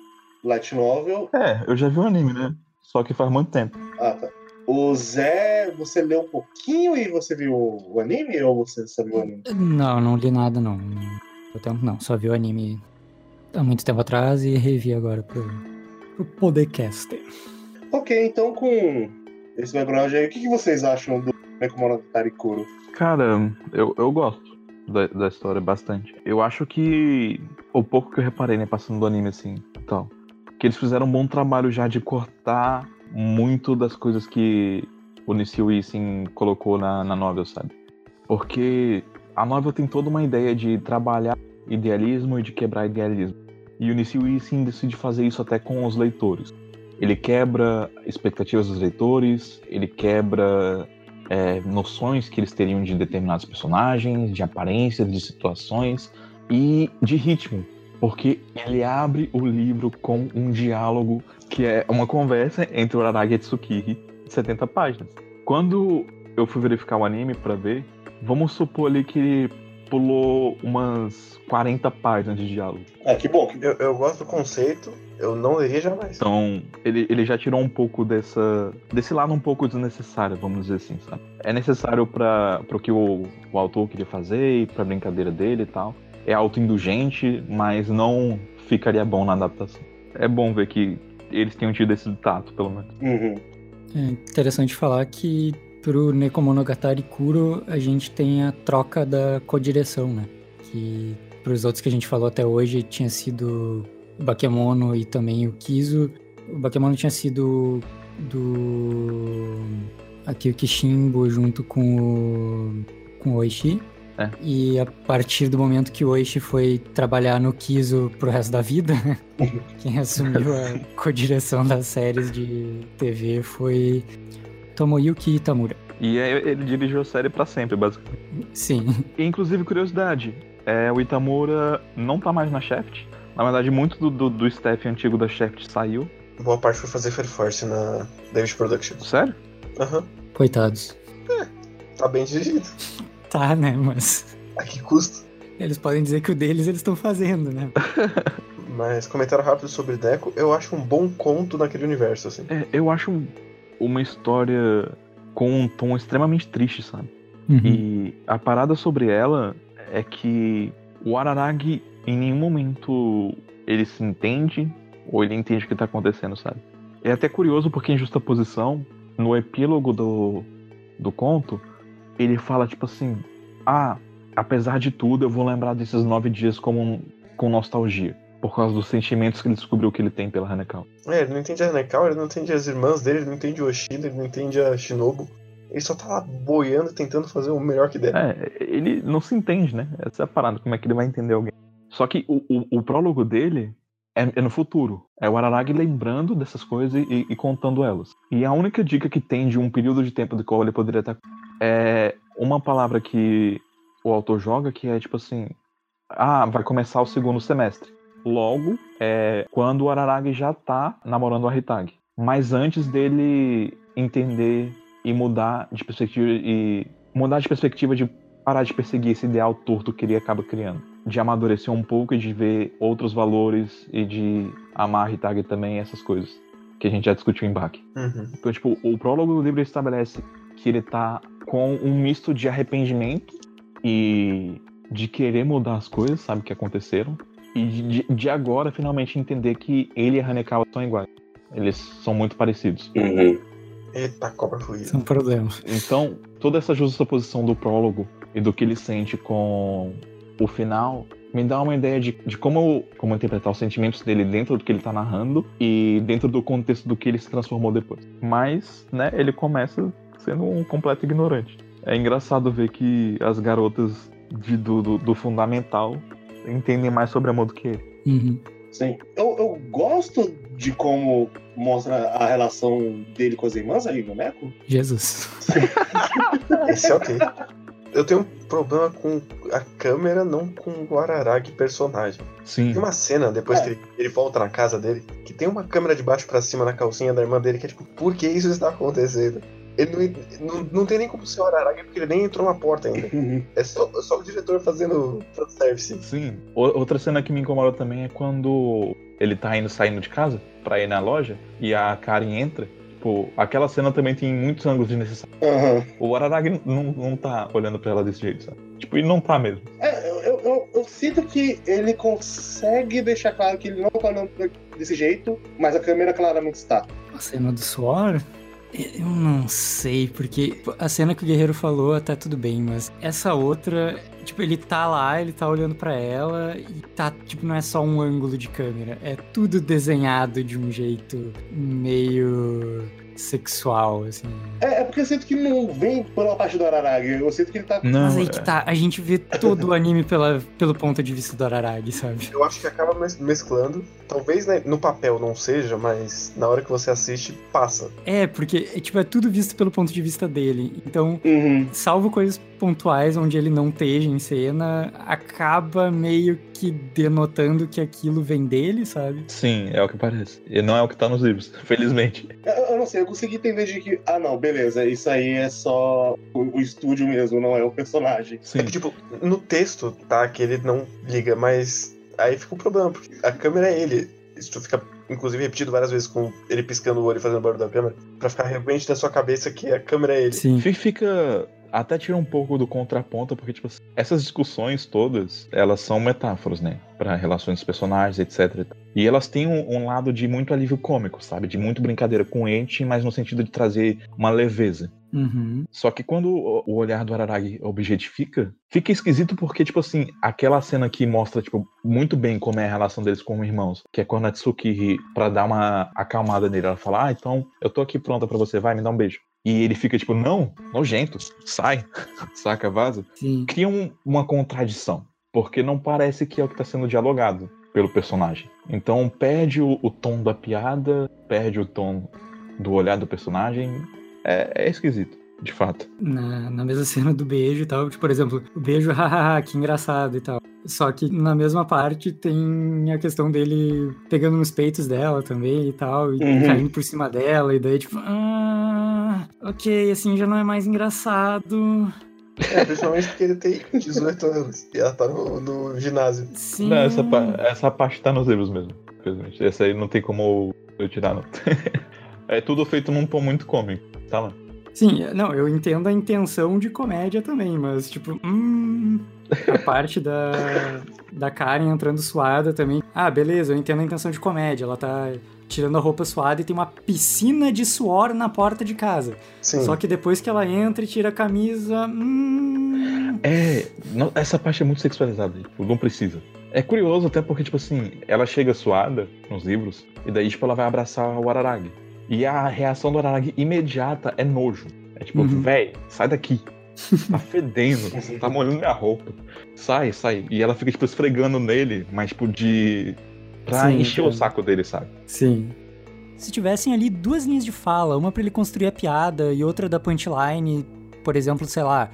Light Novel. É, eu já vi o anime, né? Só que faz muito tempo. Ah, tá. O Zé, você leu um pouquinho e você viu o anime ou você só viu o anime? Não, não li nada não. Tempo não, só vi o anime há muito tempo atrás e revi agora pro, pro Podcast. Ok, então com esse background aí, o que, que vocês acham do Nekomonogatari Kuro? Cara, eu, eu gosto da, da história bastante. Eu acho que o pouco que eu reparei, né, passando do anime assim tal, que eles fizeram um bom trabalho já de cortar muito das coisas que o Nishio Isin colocou na, na novel, sabe? Porque a novel tem toda uma ideia de trabalhar idealismo e de quebrar idealismo. E o Nishio Isin decide fazer isso até com os leitores. Ele quebra expectativas dos leitores, ele quebra é, noções que eles teriam de determinados personagens, de aparências, de situações e de ritmo. Porque ele abre o livro com um diálogo que é uma conversa entre o Araragi e Tsukiri de 70 páginas. Quando eu fui verificar o anime pra ver, vamos supor ali que pulou umas 40 páginas de diálogo. Ah, que bom. Eu, eu gosto do conceito, eu não leria jamais. Então, ele, ele já tirou um pouco dessa. desse lado um pouco desnecessário, vamos dizer assim, sabe? É necessário para o que o, o autor queria fazer e pra brincadeira dele e tal. É autoindulgente, mas não ficaria bom na adaptação. É bom ver que eles tenham tido esse tato, pelo menos. Uhum. É interessante falar que pro Nekomonogatari Kuro a gente tem a troca da codireção, né? Que pros outros que a gente falou até hoje tinha sido o Bakemono e também o Kizo. O Bakemono tinha sido do aqui o Kishimbo junto com o, com o Oishi. É. E a partir do momento que o Oishi foi trabalhar no Kizo pro resto da vida, (laughs) quem assumiu a codireção das séries de TV foi Tomoyuki Itamura. E aí ele dirigiu a série pra sempre, basicamente. Sim, E, inclusive, curiosidade: é, o Itamura não tá mais na Shaft. Na verdade, muito do, do, do staff antigo da Shaft saiu. Boa parte foi fazer Fair Force na David Productions. Sério? Aham. coitados. Tá bem dirigido. Tá, né? Mas A que custo? eles podem dizer que o deles eles estão fazendo, né? (laughs) Mas comentário rápido sobre Deco, eu acho um bom conto naquele universo, assim. É, eu acho uma história com um tom extremamente triste, sabe? Uhum. E a parada sobre ela é que o Araragi em nenhum momento ele se entende ou ele entende o que tá acontecendo, sabe? É até curioso porque em justa posição, no epílogo do, do conto, ele fala tipo assim: Ah, apesar de tudo, eu vou lembrar desses nove dias como um- com nostalgia. Por causa dos sentimentos que ele descobriu que ele tem pela Hanekal. É, ele não entende a Hanekal, ele não entende as irmãs dele, ele não entende o Oshida, ele não entende a Shinobu. Ele só tá lá boiando, tentando fazer o melhor que der. É, ele não se entende, né? Essa é a parada, como é que ele vai entender alguém. Só que o, o, o prólogo dele é, é no futuro. É o Araragi lembrando dessas coisas e, e contando elas. E a única dica que tem de um período de tempo do qual ele poderia estar é uma palavra que o autor joga que é tipo assim: Ah, vai começar o segundo semestre. Logo, é quando o Araragi já tá namorando a Hitag. Mas antes dele entender e mudar de perspectiva e mudar de perspectiva de parar de perseguir esse ideal torto que ele acaba criando. De amadurecer um pouco e de ver outros valores e de amar a Hitag também, essas coisas. Que a gente já discutiu em Bach. Uhum. Então, tipo, o prólogo do livro estabelece que ele tá com um misto de arrependimento e de querer mudar as coisas, sabe, que aconteceram. E de, de agora finalmente entender que ele e a Hanekawa são iguais. Eles são muito parecidos. Uhum. Eita, cobra fluida. Isso é um problema. Então, toda essa justaposição do prólogo e do que ele sente com o final me dá uma ideia de, de como, como interpretar os sentimentos dele dentro do que ele tá narrando e dentro do contexto do que ele se transformou depois. Mas, né, ele começa sendo um completo ignorante. É engraçado ver que as garotas de- do, do, do fundamental entendem mais sobre amor do que ele. Uhum. Sim. Eu, eu gosto de como mostra a relação dele com as irmãs ali no Neko. Jesus. (laughs) Esse é ok. Eu tenho um problema com a câmera, não com o Araragi personagem. Sim. Tem uma cena, depois É. que ele, ele volta na casa dele, que tem uma câmera de baixo pra cima na calcinha da irmã dele, que é tipo, por que isso está acontecendo? Ele não, não, não tem nem como ser o Araragi, porque ele nem entrou na porta ainda. Uhum. (laughs) É só, só o diretor fazendo fanservice. Sim. Outra cena que me incomoda também é quando ele tá indo saindo de casa pra ir na loja e a Karen entra. Tipo, aquela cena também tem muitos ângulos desnecessários. Aham. O Araragi não, não tá olhando pra ela desse jeito, sabe? Tipo, ele não tá mesmo. É, eu, eu, eu- eu sinto que ele consegue deixar claro que ele não tá olhando pra- desse jeito, mas a câmera claramente está. A cena do suor? Eu não sei, porque a cena que o Guerreiro falou até tudo bem, mas essa outra, tipo, ele tá lá, ele tá olhando pra ela e tá, tipo, não é só um ângulo de câmera, é tudo desenhado de um jeito meio sexual, assim. É, é porque eu sinto que não vem pela parte do Araragi. Eu sinto que ele tá. Não, Mas aí é- que tá, a gente vê todo o (laughs) anime pela, pelo ponto de vista do Araragi, sabe? Eu acho que acaba mes- mesclando. Talvez né, no papel não seja, mas na hora que você assiste, passa. É, porque, é, tipo, é tudo visto pelo ponto de vista dele, então Uhum. salvo coisas pontuais onde ele não esteja em cena, acaba meio que denotando que aquilo vem dele, sabe? Sim, é o que parece. E não é o que tá nos livros, (laughs) felizmente. Eu, eu não sei, eu consegui entender de que, ah não, beleza, isso aí é só o, o estúdio mesmo, não é o personagem. Sim. É que, tipo, no texto, tá, que ele não liga, mas aí fica um problema, porque a câmera é ele. Isso fica, inclusive, repetido várias vezes com ele piscando o olho e fazendo barulho da câmera, pra ficar realmente na sua cabeça que a câmera é ele. Sim. Fi- Fica. Até tira um pouco do contraponto, porque, tipo, essas discussões todas, elas são metáforas, né? Pra relações dos personagens, etc. E elas têm um, um lado de muito alívio cômico, sabe? De muito brincadeira com o ente, mas no sentido de trazer uma leveza. Uhum. Só que quando o olhar do Araragi objetifica, fica esquisito porque, tipo assim, aquela cena que mostra, tipo, muito bem como é a relação deles como irmãos, que é quando a Tsuki, pra dar uma acalmada nele, ela fala, ah, então eu tô aqui pronta pra você, vai, me dá um beijo. E ele fica tipo, não, nojento, sai, (laughs) saca, vaza. Sim. Cria um- uma contradição, porque não parece que é o que tá sendo dialogado pelo personagem. Então perde o, o tom da piada, perde o tom do olhar do personagem. É, é esquisito, de fato. Na, na mesma (laughs) cena do beijo e tal, tipo, por exemplo, o beijo, (laughs) hahaha, que engraçado e tal. Só que na mesma parte tem a questão dele pegando nos peitos dela também e tal, e Uhum. caindo por cima dela, e daí, tipo, ah, ok, assim já não é mais engraçado. É, principalmente porque ele tem (laughs) 18 anos e ela tá no, no ginásio. Sim. Não, essa, essa parte tá nos livros mesmo, infelizmente. Essa aí não tem como eu tirar, não. é tudo feito num tom muito cômico, tá lá. Sim, não, eu entendo a intenção de comédia também, mas, tipo, hum, a (laughs) parte da, da Karen entrando suada também. Ah, beleza, eu entendo a intenção de comédia. Ela tá tirando a roupa suada e tem uma piscina de suor na porta de casa. Sim. Só que depois que ela entra e tira a camisa. Hum, É, não- essa parte é muito sexualizada, tipo, não precisa. É curioso até porque, tipo assim, ela chega suada nos livros, e daí, tipo, ela vai abraçar o Araragi. E a reação do Araragi imediata é nojo. É tipo, Uhum. véi, sai daqui. (laughs) Tá fedendo, tá molhando minha roupa. Sai, sai. E ela fica, tipo, esfregando nele, mas, tipo, de. pra Sim, encher o saco dele, sabe? sim. Se tivessem ali duas linhas de fala, uma pra ele construir a piada e outra da punchline, por exemplo, sei lá.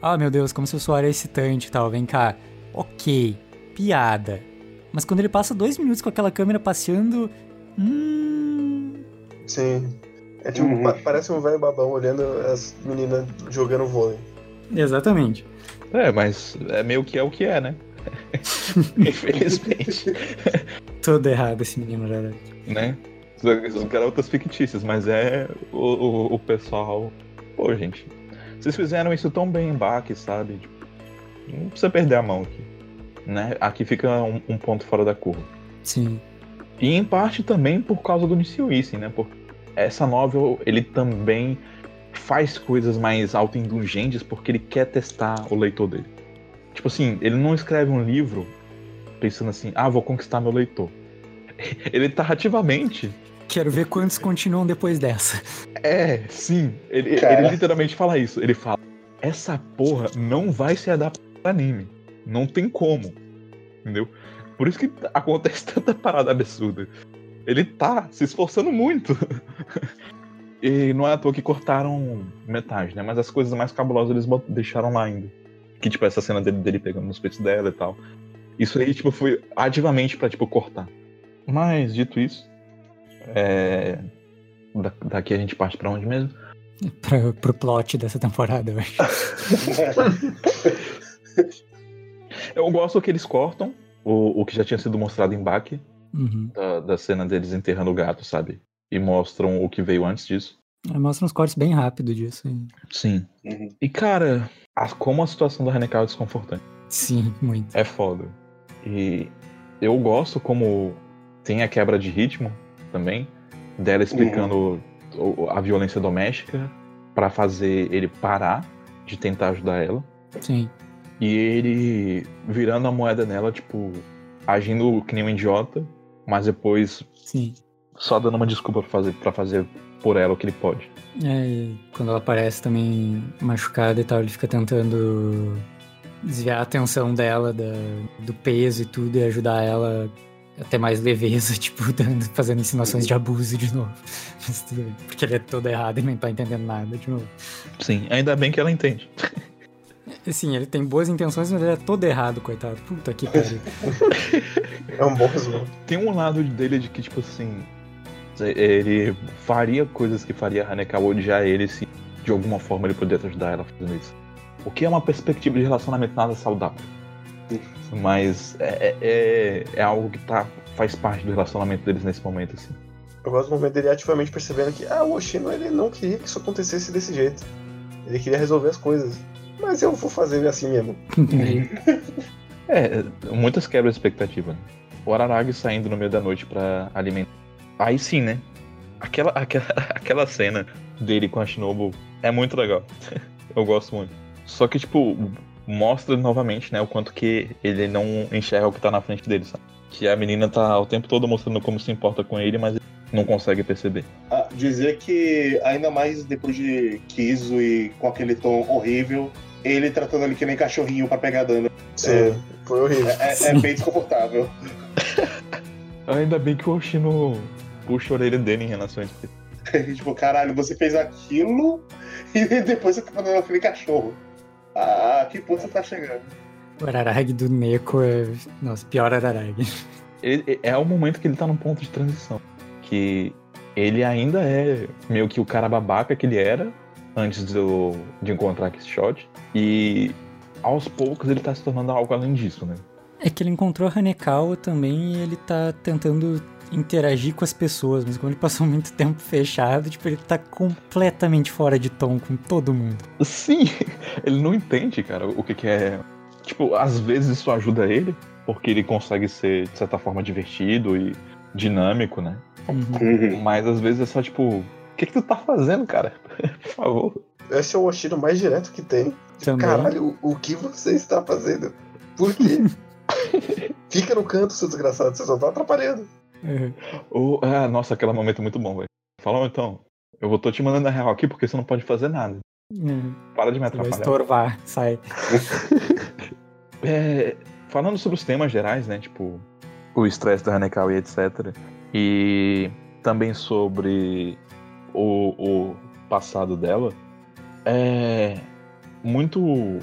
Ah, meu Deus, como se o suor é excitante e tal, vem cá. Ok, piada. Mas quando ele passa dois minutos com aquela câmera passeando. Hum. Sim. É tipo, Uhum. pa- parece um velho babão olhando as meninas jogando vôlei. Exatamente. É, mas é meio que é o que é, né? (laughs) Infelizmente. Todo errado esse menino, já. né? São garotas fictícias, mas é o, o, o pessoal. Pô, gente, vocês fizeram isso tão bem em Bach, sabe? Tipo, não precisa perder a mão aqui. Né? Aqui fica um, um ponto fora da curva. Sim. E em parte também por causa do Nissio Issei, né? Porque essa novel, ele também faz coisas mais autoindulgentes porque ele quer testar o leitor dele. Tipo assim, ele não escreve um livro pensando assim, ah, vou conquistar meu leitor. (laughs) Ele tá ativamente Quero ver quantos continuam depois dessa. É, sim. Ele, ele literalmente fala isso. Ele fala: essa porra não vai se adaptar ao anime. Não tem como. Entendeu? Por isso que acontece (laughs) tanta parada absurda. Ele tá se esforçando muito. (laughs) e não é à toa que cortaram metade, né? Mas as coisas mais cabulosas eles deixaram lá ainda. Que, tipo, essa cena dele, dele pegando nos peitos dela e tal. Isso aí, tipo, foi ativamente pra, tipo, cortar. Mas, dito isso, é... da- daqui a gente parte pra onde mesmo? (laughs) Pra, pro plot dessa temporada, eu acho. Eu gosto que eles cortam o, o que já tinha sido mostrado em Baki, Uhum. da, da cena deles enterrando o gato, sabe? E mostram o que veio antes disso. É, Mostra uns cortes bem rápido disso. e- Sim. Uhum. E cara, a- como a situação da Hanekawa é desconfortante. Sim, muito. É foda. E eu gosto como tem a quebra de ritmo também, dela explicando o- a violência doméstica pra fazer ele parar de tentar ajudar ela. Sim. E ele virando a moeda nela, tipo, agindo que nem um idiota, mas depois Sim. só dando uma desculpa pra fazer, pra fazer por ela o que ele pode. É, e quando ela aparece também machucada e tal, ele fica tentando desviar a atenção dela da- do peso e tudo e ajudar ela a ter mais leveza, (laughs) tipo, dando, fazendo insinuações de abuso de novo. (laughs) Mas tudo bem, porque ele é todo errado e não tá entendendo nada de novo. Sim, ainda bem que ela entende. (laughs) Assim, ele tem boas intenções, mas ele é todo errado, coitado. Puta que pariu. (laughs) É um bom resumo. Tem um lado dele de que, tipo assim, ele faria coisas que faria a Hanekawa odiar ele se de alguma forma ele pudesse ajudar ela fazendo isso. O que é uma perspectiva de relacionamento nada saudável. Mas é, é, é algo que tá, faz parte do relacionamento deles nesse momento, assim. Eu gosto do momento dele ativamente percebendo que ah, o Oshino ele não queria que isso acontecesse desse jeito. Ele queria resolver as coisas. Mas eu vou fazer assim mesmo. (laughs) É, muitas quebras de expectativa. Né? O Araragi saindo no meio da noite pra alimentar. Aí sim, né? Aquela, aquela, (laughs) aquela cena dele com a Shinobu é muito legal. (laughs) Eu gosto muito. Só que, tipo, mostra novamente, né, o quanto que ele não enxerga o que tá na frente dele, sabe? Que a menina tá o tempo todo mostrando como se importa com ele, mas ele não consegue perceber. Ah, dizer que, ainda mais depois de Kizo e com aquele tom horrível, ele tratando ele que nem cachorrinho pra pegar dano. Sim, foi horrível. É, é- é bem desconfortável. Ainda bem que o Oshino puxa a orelha dele em relação a isso. (laughs) tipo, caralho, você fez aquilo (laughs) e depois você tá mandando aquele cachorro. Ah, que ponto você tá chegando? O Araragi do Neko é. Nossa, pior Araragi. Ele- é o momento que ele tá num ponto de transição. Que ele ainda é meio que o cara babaca que ele era antes do, de encontrar Kishot. E aos poucos ele tá se tornando algo além disso, né? É que ele encontrou a Hanekawa também e ele tá tentando interagir com as pessoas, mas como ele passou muito tempo fechado, tipo, ele tá completamente fora de tom com todo mundo. Sim, (laughs) ele não entende, cara, o que, que é. Tipo, às vezes isso ajuda ele, porque ele consegue ser, de certa forma, divertido e dinâmico, né? Uhum. Mas às vezes é só tipo, o que, que tu tá fazendo, cara? (laughs) Por favor. Esse é o Oshino mais direto que tem. Também. Caralho, o, o que você está fazendo? Por quê? (laughs) Fica no canto, seu desgraçado, você só tá atrapalhando. Uhum. Ou, ah, nossa, aquele momento é muito bom, velho. Fala então, eu vou tô te mandando a real aqui porque você não pode fazer nada. Uhum. Para de me Vai atrapalhar. estorvar, sai. (laughs) É, falando sobre os temas gerais, né? Tipo, o estresse da Hanekawa e etc. E também sobre o, o passado dela. É muito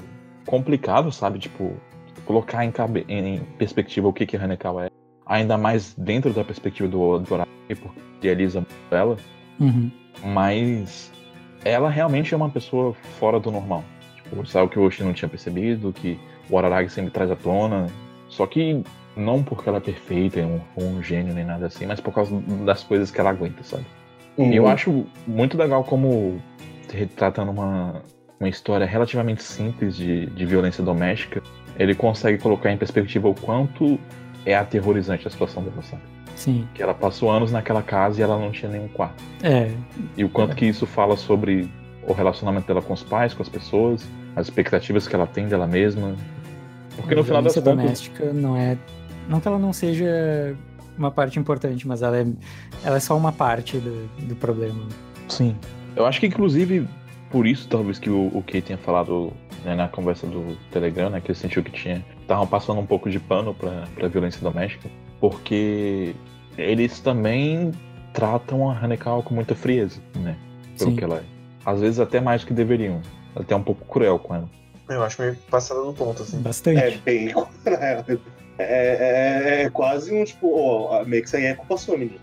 complicado, sabe? Tipo, colocar em, cabe- em perspectiva o que, que Hanekawa é. Ainda mais dentro da perspectiva do, do Araki, porque idealiza muito ela. Uhum. Mas ela realmente é uma pessoa fora do normal. Tipo, sabe o que o Oshi não tinha percebido, que o Araragi sempre traz à tona. Só que não porque ela é perfeita, é um, um gênio nem nada assim, mas por causa das coisas que ela aguenta, sabe? E eu acho muito legal como retratando uma, uma história relativamente simples de, de violência doméstica, ele consegue colocar em perspectiva o quanto é aterrorizante a situação dela, sabe? Sim. Que ela passou anos naquela casa e ela não tinha nenhum quarto. É, E o quanto que isso fala sobre o relacionamento dela com os pais, com as pessoas, as expectativas que ela tem dela mesma. Porque no a final das contas. doméstica não é. Não que ela não seja uma parte importante, mas ela é, ela é só uma parte do, do problema. Sim. Eu acho que, inclusive, por isso, talvez, que o, o Kay tenha falado né, na conversa do Telegram, né, que ele sentiu que tinha. Estavam passando um pouco de pano pra, pra violência doméstica, porque eles também tratam a Hanekawa com muita frieza, né? Pelo Sim. que ela é. Às vezes até mais do que deveriam. Até um pouco cruel com ela. Eu acho meio passada do ponto, assim. Bastante. É bem. (laughs) É, é, é quase um tipo, ó, meio que isso aí é culpa sua, menino.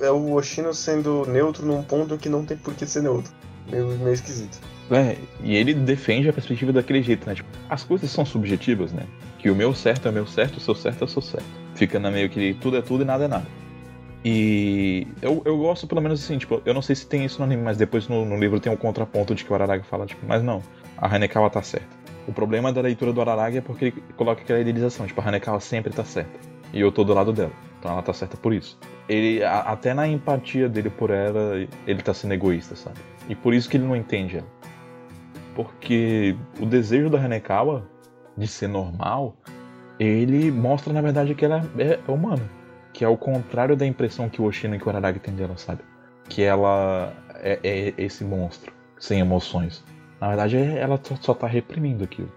É o Oshino sendo neutro num ponto que não tem por que ser neutro. Meio, meio esquisito. É, e ele defende a perspectiva daquele jeito, né? Tipo, as coisas são subjetivas, né? Que o meu certo é o meu certo, o seu certo é o seu certo. Fica na meio que tudo é tudo e nada é nada. E eu, eu gosto, pelo menos assim, tipo, eu não sei se tem isso no anime, mas depois no, no livro tem um contraponto de que o Araragi fala, tipo, mas não, a Hanekawa tá certa. O problema da leitura do Araragi é porque ele coloca aquela idealização, tipo, a Hanekawa sempre tá certa. E eu tô do lado dela. Então ela tá certa por isso. Ele, a- até na empatia dele por ela, ele tá sendo egoísta, sabe? E por isso que ele não entende ela. Porque o desejo da Hanekawa de ser normal, ele mostra na verdade que ela é, é humana. Que é o contrário da impressão que o Oshino e o Araragi têm dela, sabe? Que ela é, é esse monstro, sem emoções. Na verdade, ela só- tá reprimindo aquilo.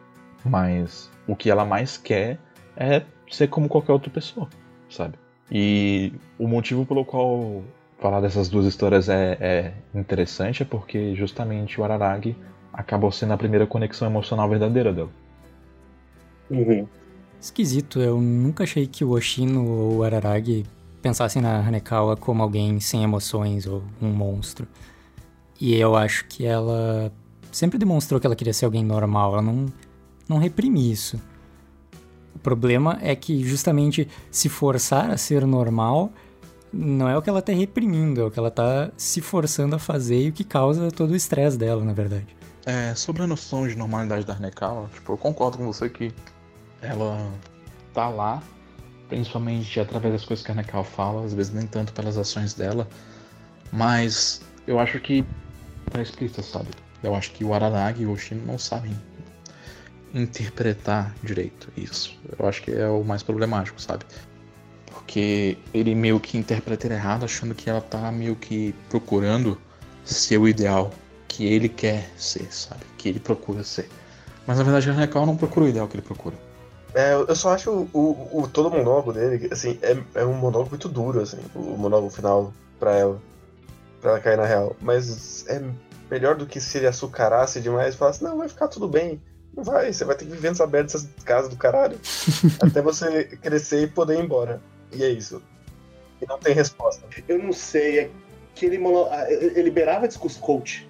Mas o que ela mais quer é ser como qualquer outra pessoa, sabe? E o motivo pelo qual falar dessas duas histórias é, é interessante é porque justamente o Araragi acabou sendo a primeira conexão emocional verdadeira dela. Uhum. Esquisito, eu nunca achei que o Oshino ou o Araragi pensassem na Hanekawa como alguém sem emoções ou um monstro. E eu acho que ela sempre demonstrou que ela queria ser alguém normal, ela não, não reprime isso. O problema é que justamente se forçar a ser normal não é o que ela tá reprimindo, é o que ela tá se forçando a fazer e o que causa todo o estresse dela, na verdade. É, sobre a noção de normalidade da Hanekawa, tipo, eu concordo com você que ela tá lá, principalmente através das coisas que a Hanekawa fala, às vezes nem tanto pelas ações dela, mas eu acho que tá explícita, sabe? Eu acho que o Araragi e o Oshino não sabem interpretar direito isso. Eu acho que é o mais problemático, sabe? Porque ele meio que interpreta errado, achando que ela tá meio que procurando ser o ideal que ele quer ser, sabe? Que ele procura ser. Mas na verdade a Hanekawa não procura o ideal que ele procura. É, eu só acho o, o, o- todo o monólogo dele, assim, é, é um monólogo muito duro, assim, o monólogo final pra ela. Pra ela cair na real. Mas é melhor do que se ele açucarasse demais e falasse, não, vai ficar tudo bem. Não vai, você vai ter que viver merda dessas casas do caralho. (laughs) até você crescer e poder ir embora. E é isso. E não tem resposta. Eu não sei, é que ele, mono- ah, ele liberava discurso coach.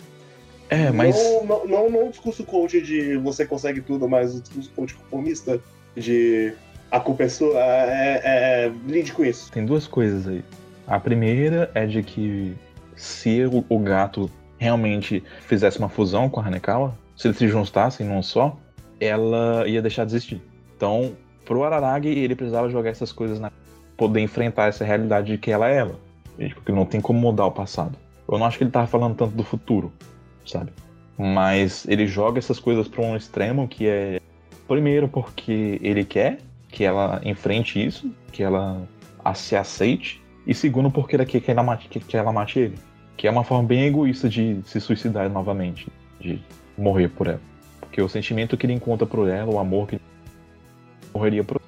É, mas. Não, não, não, não o discurso coach de você consegue tudo, mas o discurso coach conformista de a culpa é sua. É, é, é, lide com isso. Tem duas coisas aí. A primeira é de que se o, o gato realmente fizesse uma fusão com a Hanekawa, se eles se juntassem num só, ela ia deixar de existir. Então, pro Araragi, ele precisava jogar essas coisas na poder enfrentar essa realidade de que ela é ela. E, tipo, não tem como mudar o passado. Eu não acho que ele tava falando tanto do futuro, sabe? Mas ele joga essas coisas para um extremo que é primeiro porque ele quer que ela enfrente isso, que ela se aceite, e segundo porque ele quer que ela mate, que ela mate ele. Que é uma forma bem egoísta de se suicidar novamente, de morrer por ela. Porque o sentimento que ele encontra por ela, o amor que ele morreria por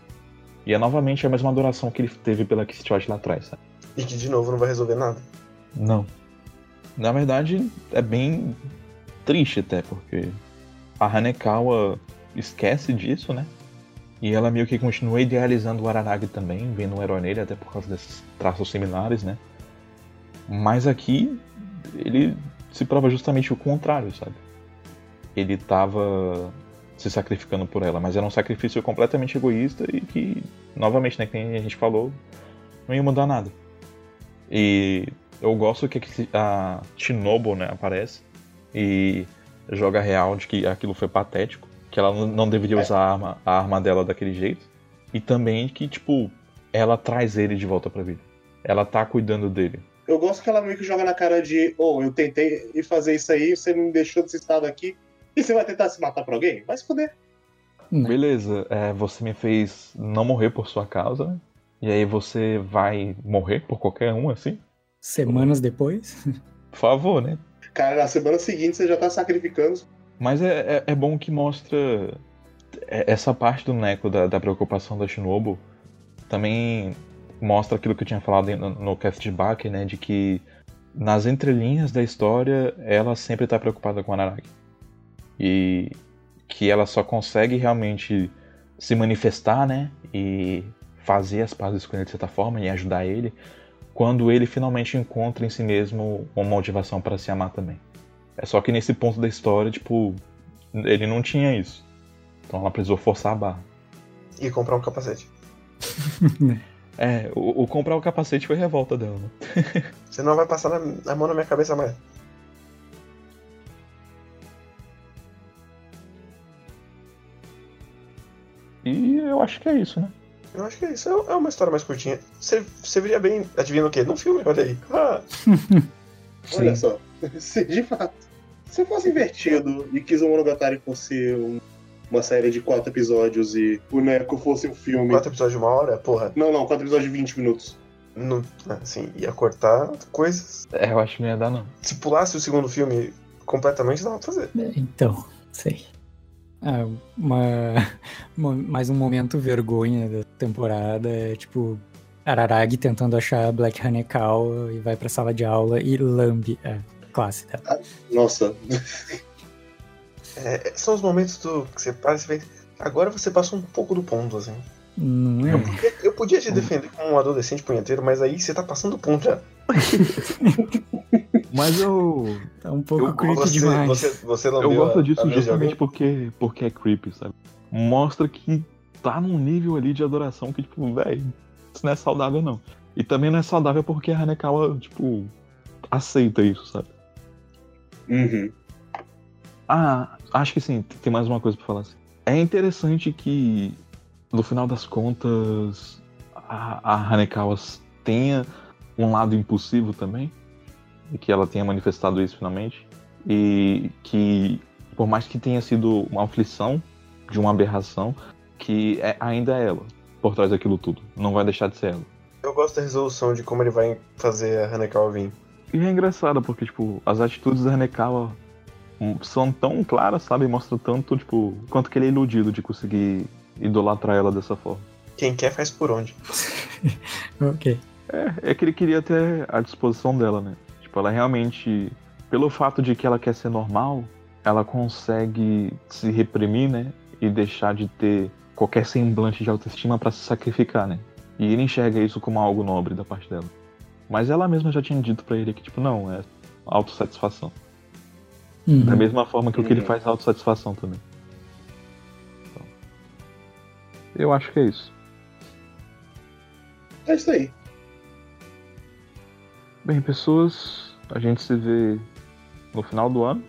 E é novamente a mesma adoração que ele teve pela Kistiote lá atrás, sabe? E que de novo não vai resolver nada. Não. Na verdade, é bem triste até, porque a Hanekawa esquece disso, né? E ela meio que continua idealizando o Araragi também, vendo um herói nele, até por causa desses traços similares, né? Mas aqui, ele se prova justamente o contrário, sabe? Ele tava se sacrificando por ela, mas era um sacrifício completamente egoísta e que, novamente, né, que a gente falou, não ia mudar nada. E eu gosto que a Shinobu, né, aparece e joga real de que aquilo foi patético, que ela não- não deveria usar a arma, a arma dela daquele jeito. E também que, tipo, ela traz ele de volta pra vida. Ela tá cuidando dele. Eu gosto que ela meio que joga na cara de, oh, eu tentei fazer isso aí, você não me deixou desse estado aqui, e você vai tentar se matar pra alguém? Vai se fuder. Né? Beleza, é, você me fez não morrer por sua causa, né? E aí você vai morrer por qualquer um, assim? Semanas depois. (laughs) Por favor, né? Cara, na semana seguinte você já tá sacrificando. Mas é, é, é bom que mostra é- essa parte do Neko da, da preocupação da Shinobu também mostra aquilo que eu tinha falado no, no cast de Baki, né? De que nas entrelinhas da história ela sempre tá preocupada com a Naragi. E que ela só consegue realmente se manifestar, né? E fazer as pazes com ele de certa forma e ajudar ele quando ele finalmente encontra em si mesmo uma motivação para se amar também. É só que nesse ponto da história, tipo, ele não tinha isso. Então ela precisou forçar a barra. E comprar um capacete. (laughs) É, o, o comprar o capacete foi revolta dela, né? (laughs) Você não vai passar na- a mão na minha cabeça mais. E eu acho que é isso, né? Eu acho que é isso. É é uma história mais curtinha. Você você viria bem, adivinha o quê? Num filme, olha aí. Ah, (laughs) Olha só. (laughs) Se, de fato, se fosse invertido e Kizumonogatari fosse um- uma série de quatro episódios e o Neko fosse um filme. quatro episódios de uma hora, porra. Não, não, quatro episódios de 20 minutos. Não, assim, ia cortar coisas. É, eu acho que não ia dar, não. Se pulasse o segundo filme completamente, dava pra fazer. Então, sei. Ah, uma, (laughs) uma- mais um momento vergonha da temporada é tipo Araragi tentando achar Black Hanekawa e vai pra sala de aula e lambe a classe dela. Nossa. É, são os momentos do, que você para e vê. Agora você passou um pouco do ponto, assim. Não é? Eu podia te defender como um adolescente punheteiro, mas aí você tá passando do ponto já. (laughs) Mas eu. Tá um pouco Eu- creepy Você, demais. você, você Eu gosto a- disso a justamente porque, porque é creepy, sabe? Mostra que tá num nível ali de adoração que, tipo, velho, isso não é saudável, não. E também não é saudável porque a Hanekawa, tipo, aceita isso, sabe? Uhum. Ah, acho que sim, tem mais uma coisa pra falar. Assim. É interessante que, no final das contas, a, a Hanekawa tenha um lado impulsivo também, e que ela tenha manifestado isso finalmente, e que, por mais que tenha sido uma aflição de uma aberração, que é, ainda é ela, por trás daquilo tudo. Não vai deixar de ser ela. Eu gosto da resolução de como ele vai fazer a Hanekawa vir. E é engraçado, porque, tipo, as atitudes da Hanekawa são tão claras, sabe? Mostram tanto, tipo, quanto que ele é iludido de conseguir idolatrar ela dessa forma. Quem quer faz por onde. (laughs) Ok. É, é que ele queria ter a disposição dela, né? Tipo, ela realmente, pelo fato de que ela quer ser normal, ela consegue se reprimir, né? E deixar de ter qualquer semblante de autoestima pra se sacrificar, né? E ele enxerga isso como algo nobre da parte dela. Mas ela mesma já tinha dito pra ele que, tipo, não, é autossatisfação. Uhum. Da mesma forma que o que ele Uhum. faz é autossatisfação também. Então, eu acho que é isso. É isso aí. Bem, pessoas, a gente se vê no final do ano.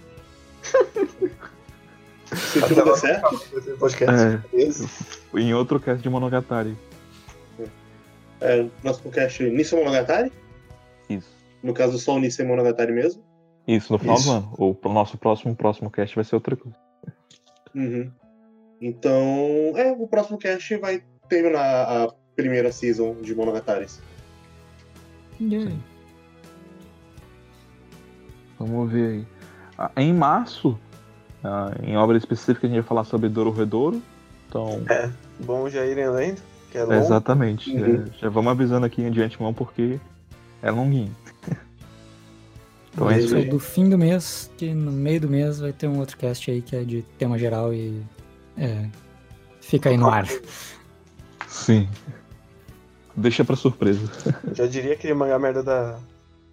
(laughs) Se tudo der certo. podcast. É, Esse. em outro cast de Monogatari. É, nosso podcast Nissan Monogatari. Isso. No caso, só o Nissan Monogatari mesmo. Isso, no final Isso. do ano. O nosso próximo, próximo cast vai ser outra coisa. Uhum. Então, é, o próximo cast vai terminar a primeira season de Monogataris. Yay. Vamos ver aí. Ah, em março, ah, em obra específica, a gente vai falar sobre Dororedoro. Então, Bom já irem lendo, que é longo. exatamente. Uhum. Já, já vamos avisando aqui de antemão porque é longuinho. Então é isso é aí. do fim do mês, que no meio do mês vai ter um outro cast aí que é de tema geral e. É. Fica aí no ar. Sim. Deixa pra surpresa. (laughs) Já diria aquele mangá merda da,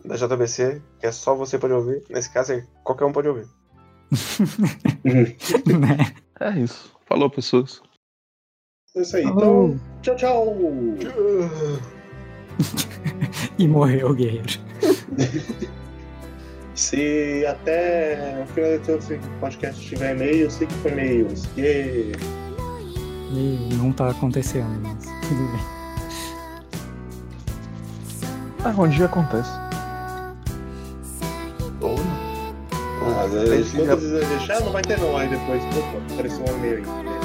da JBC, que é só você pode ouvir. Nesse caso, é qualquer um pode ouvir. (laughs) né? É isso. Falou, pessoas. É isso aí. Falou. Então, tchau, tchau. (laughs) E morreu o guerreiro. Se até o final desse podcast tiver e-mail, eu sei que foi e-mails. Yeah. E não tá acontecendo, mas tudo bem. Ah, um dia acontece. Ou não. Ah, quantas vezes deixar, não vai ter não. Aí depois, opa, apareceu um e-mail aí.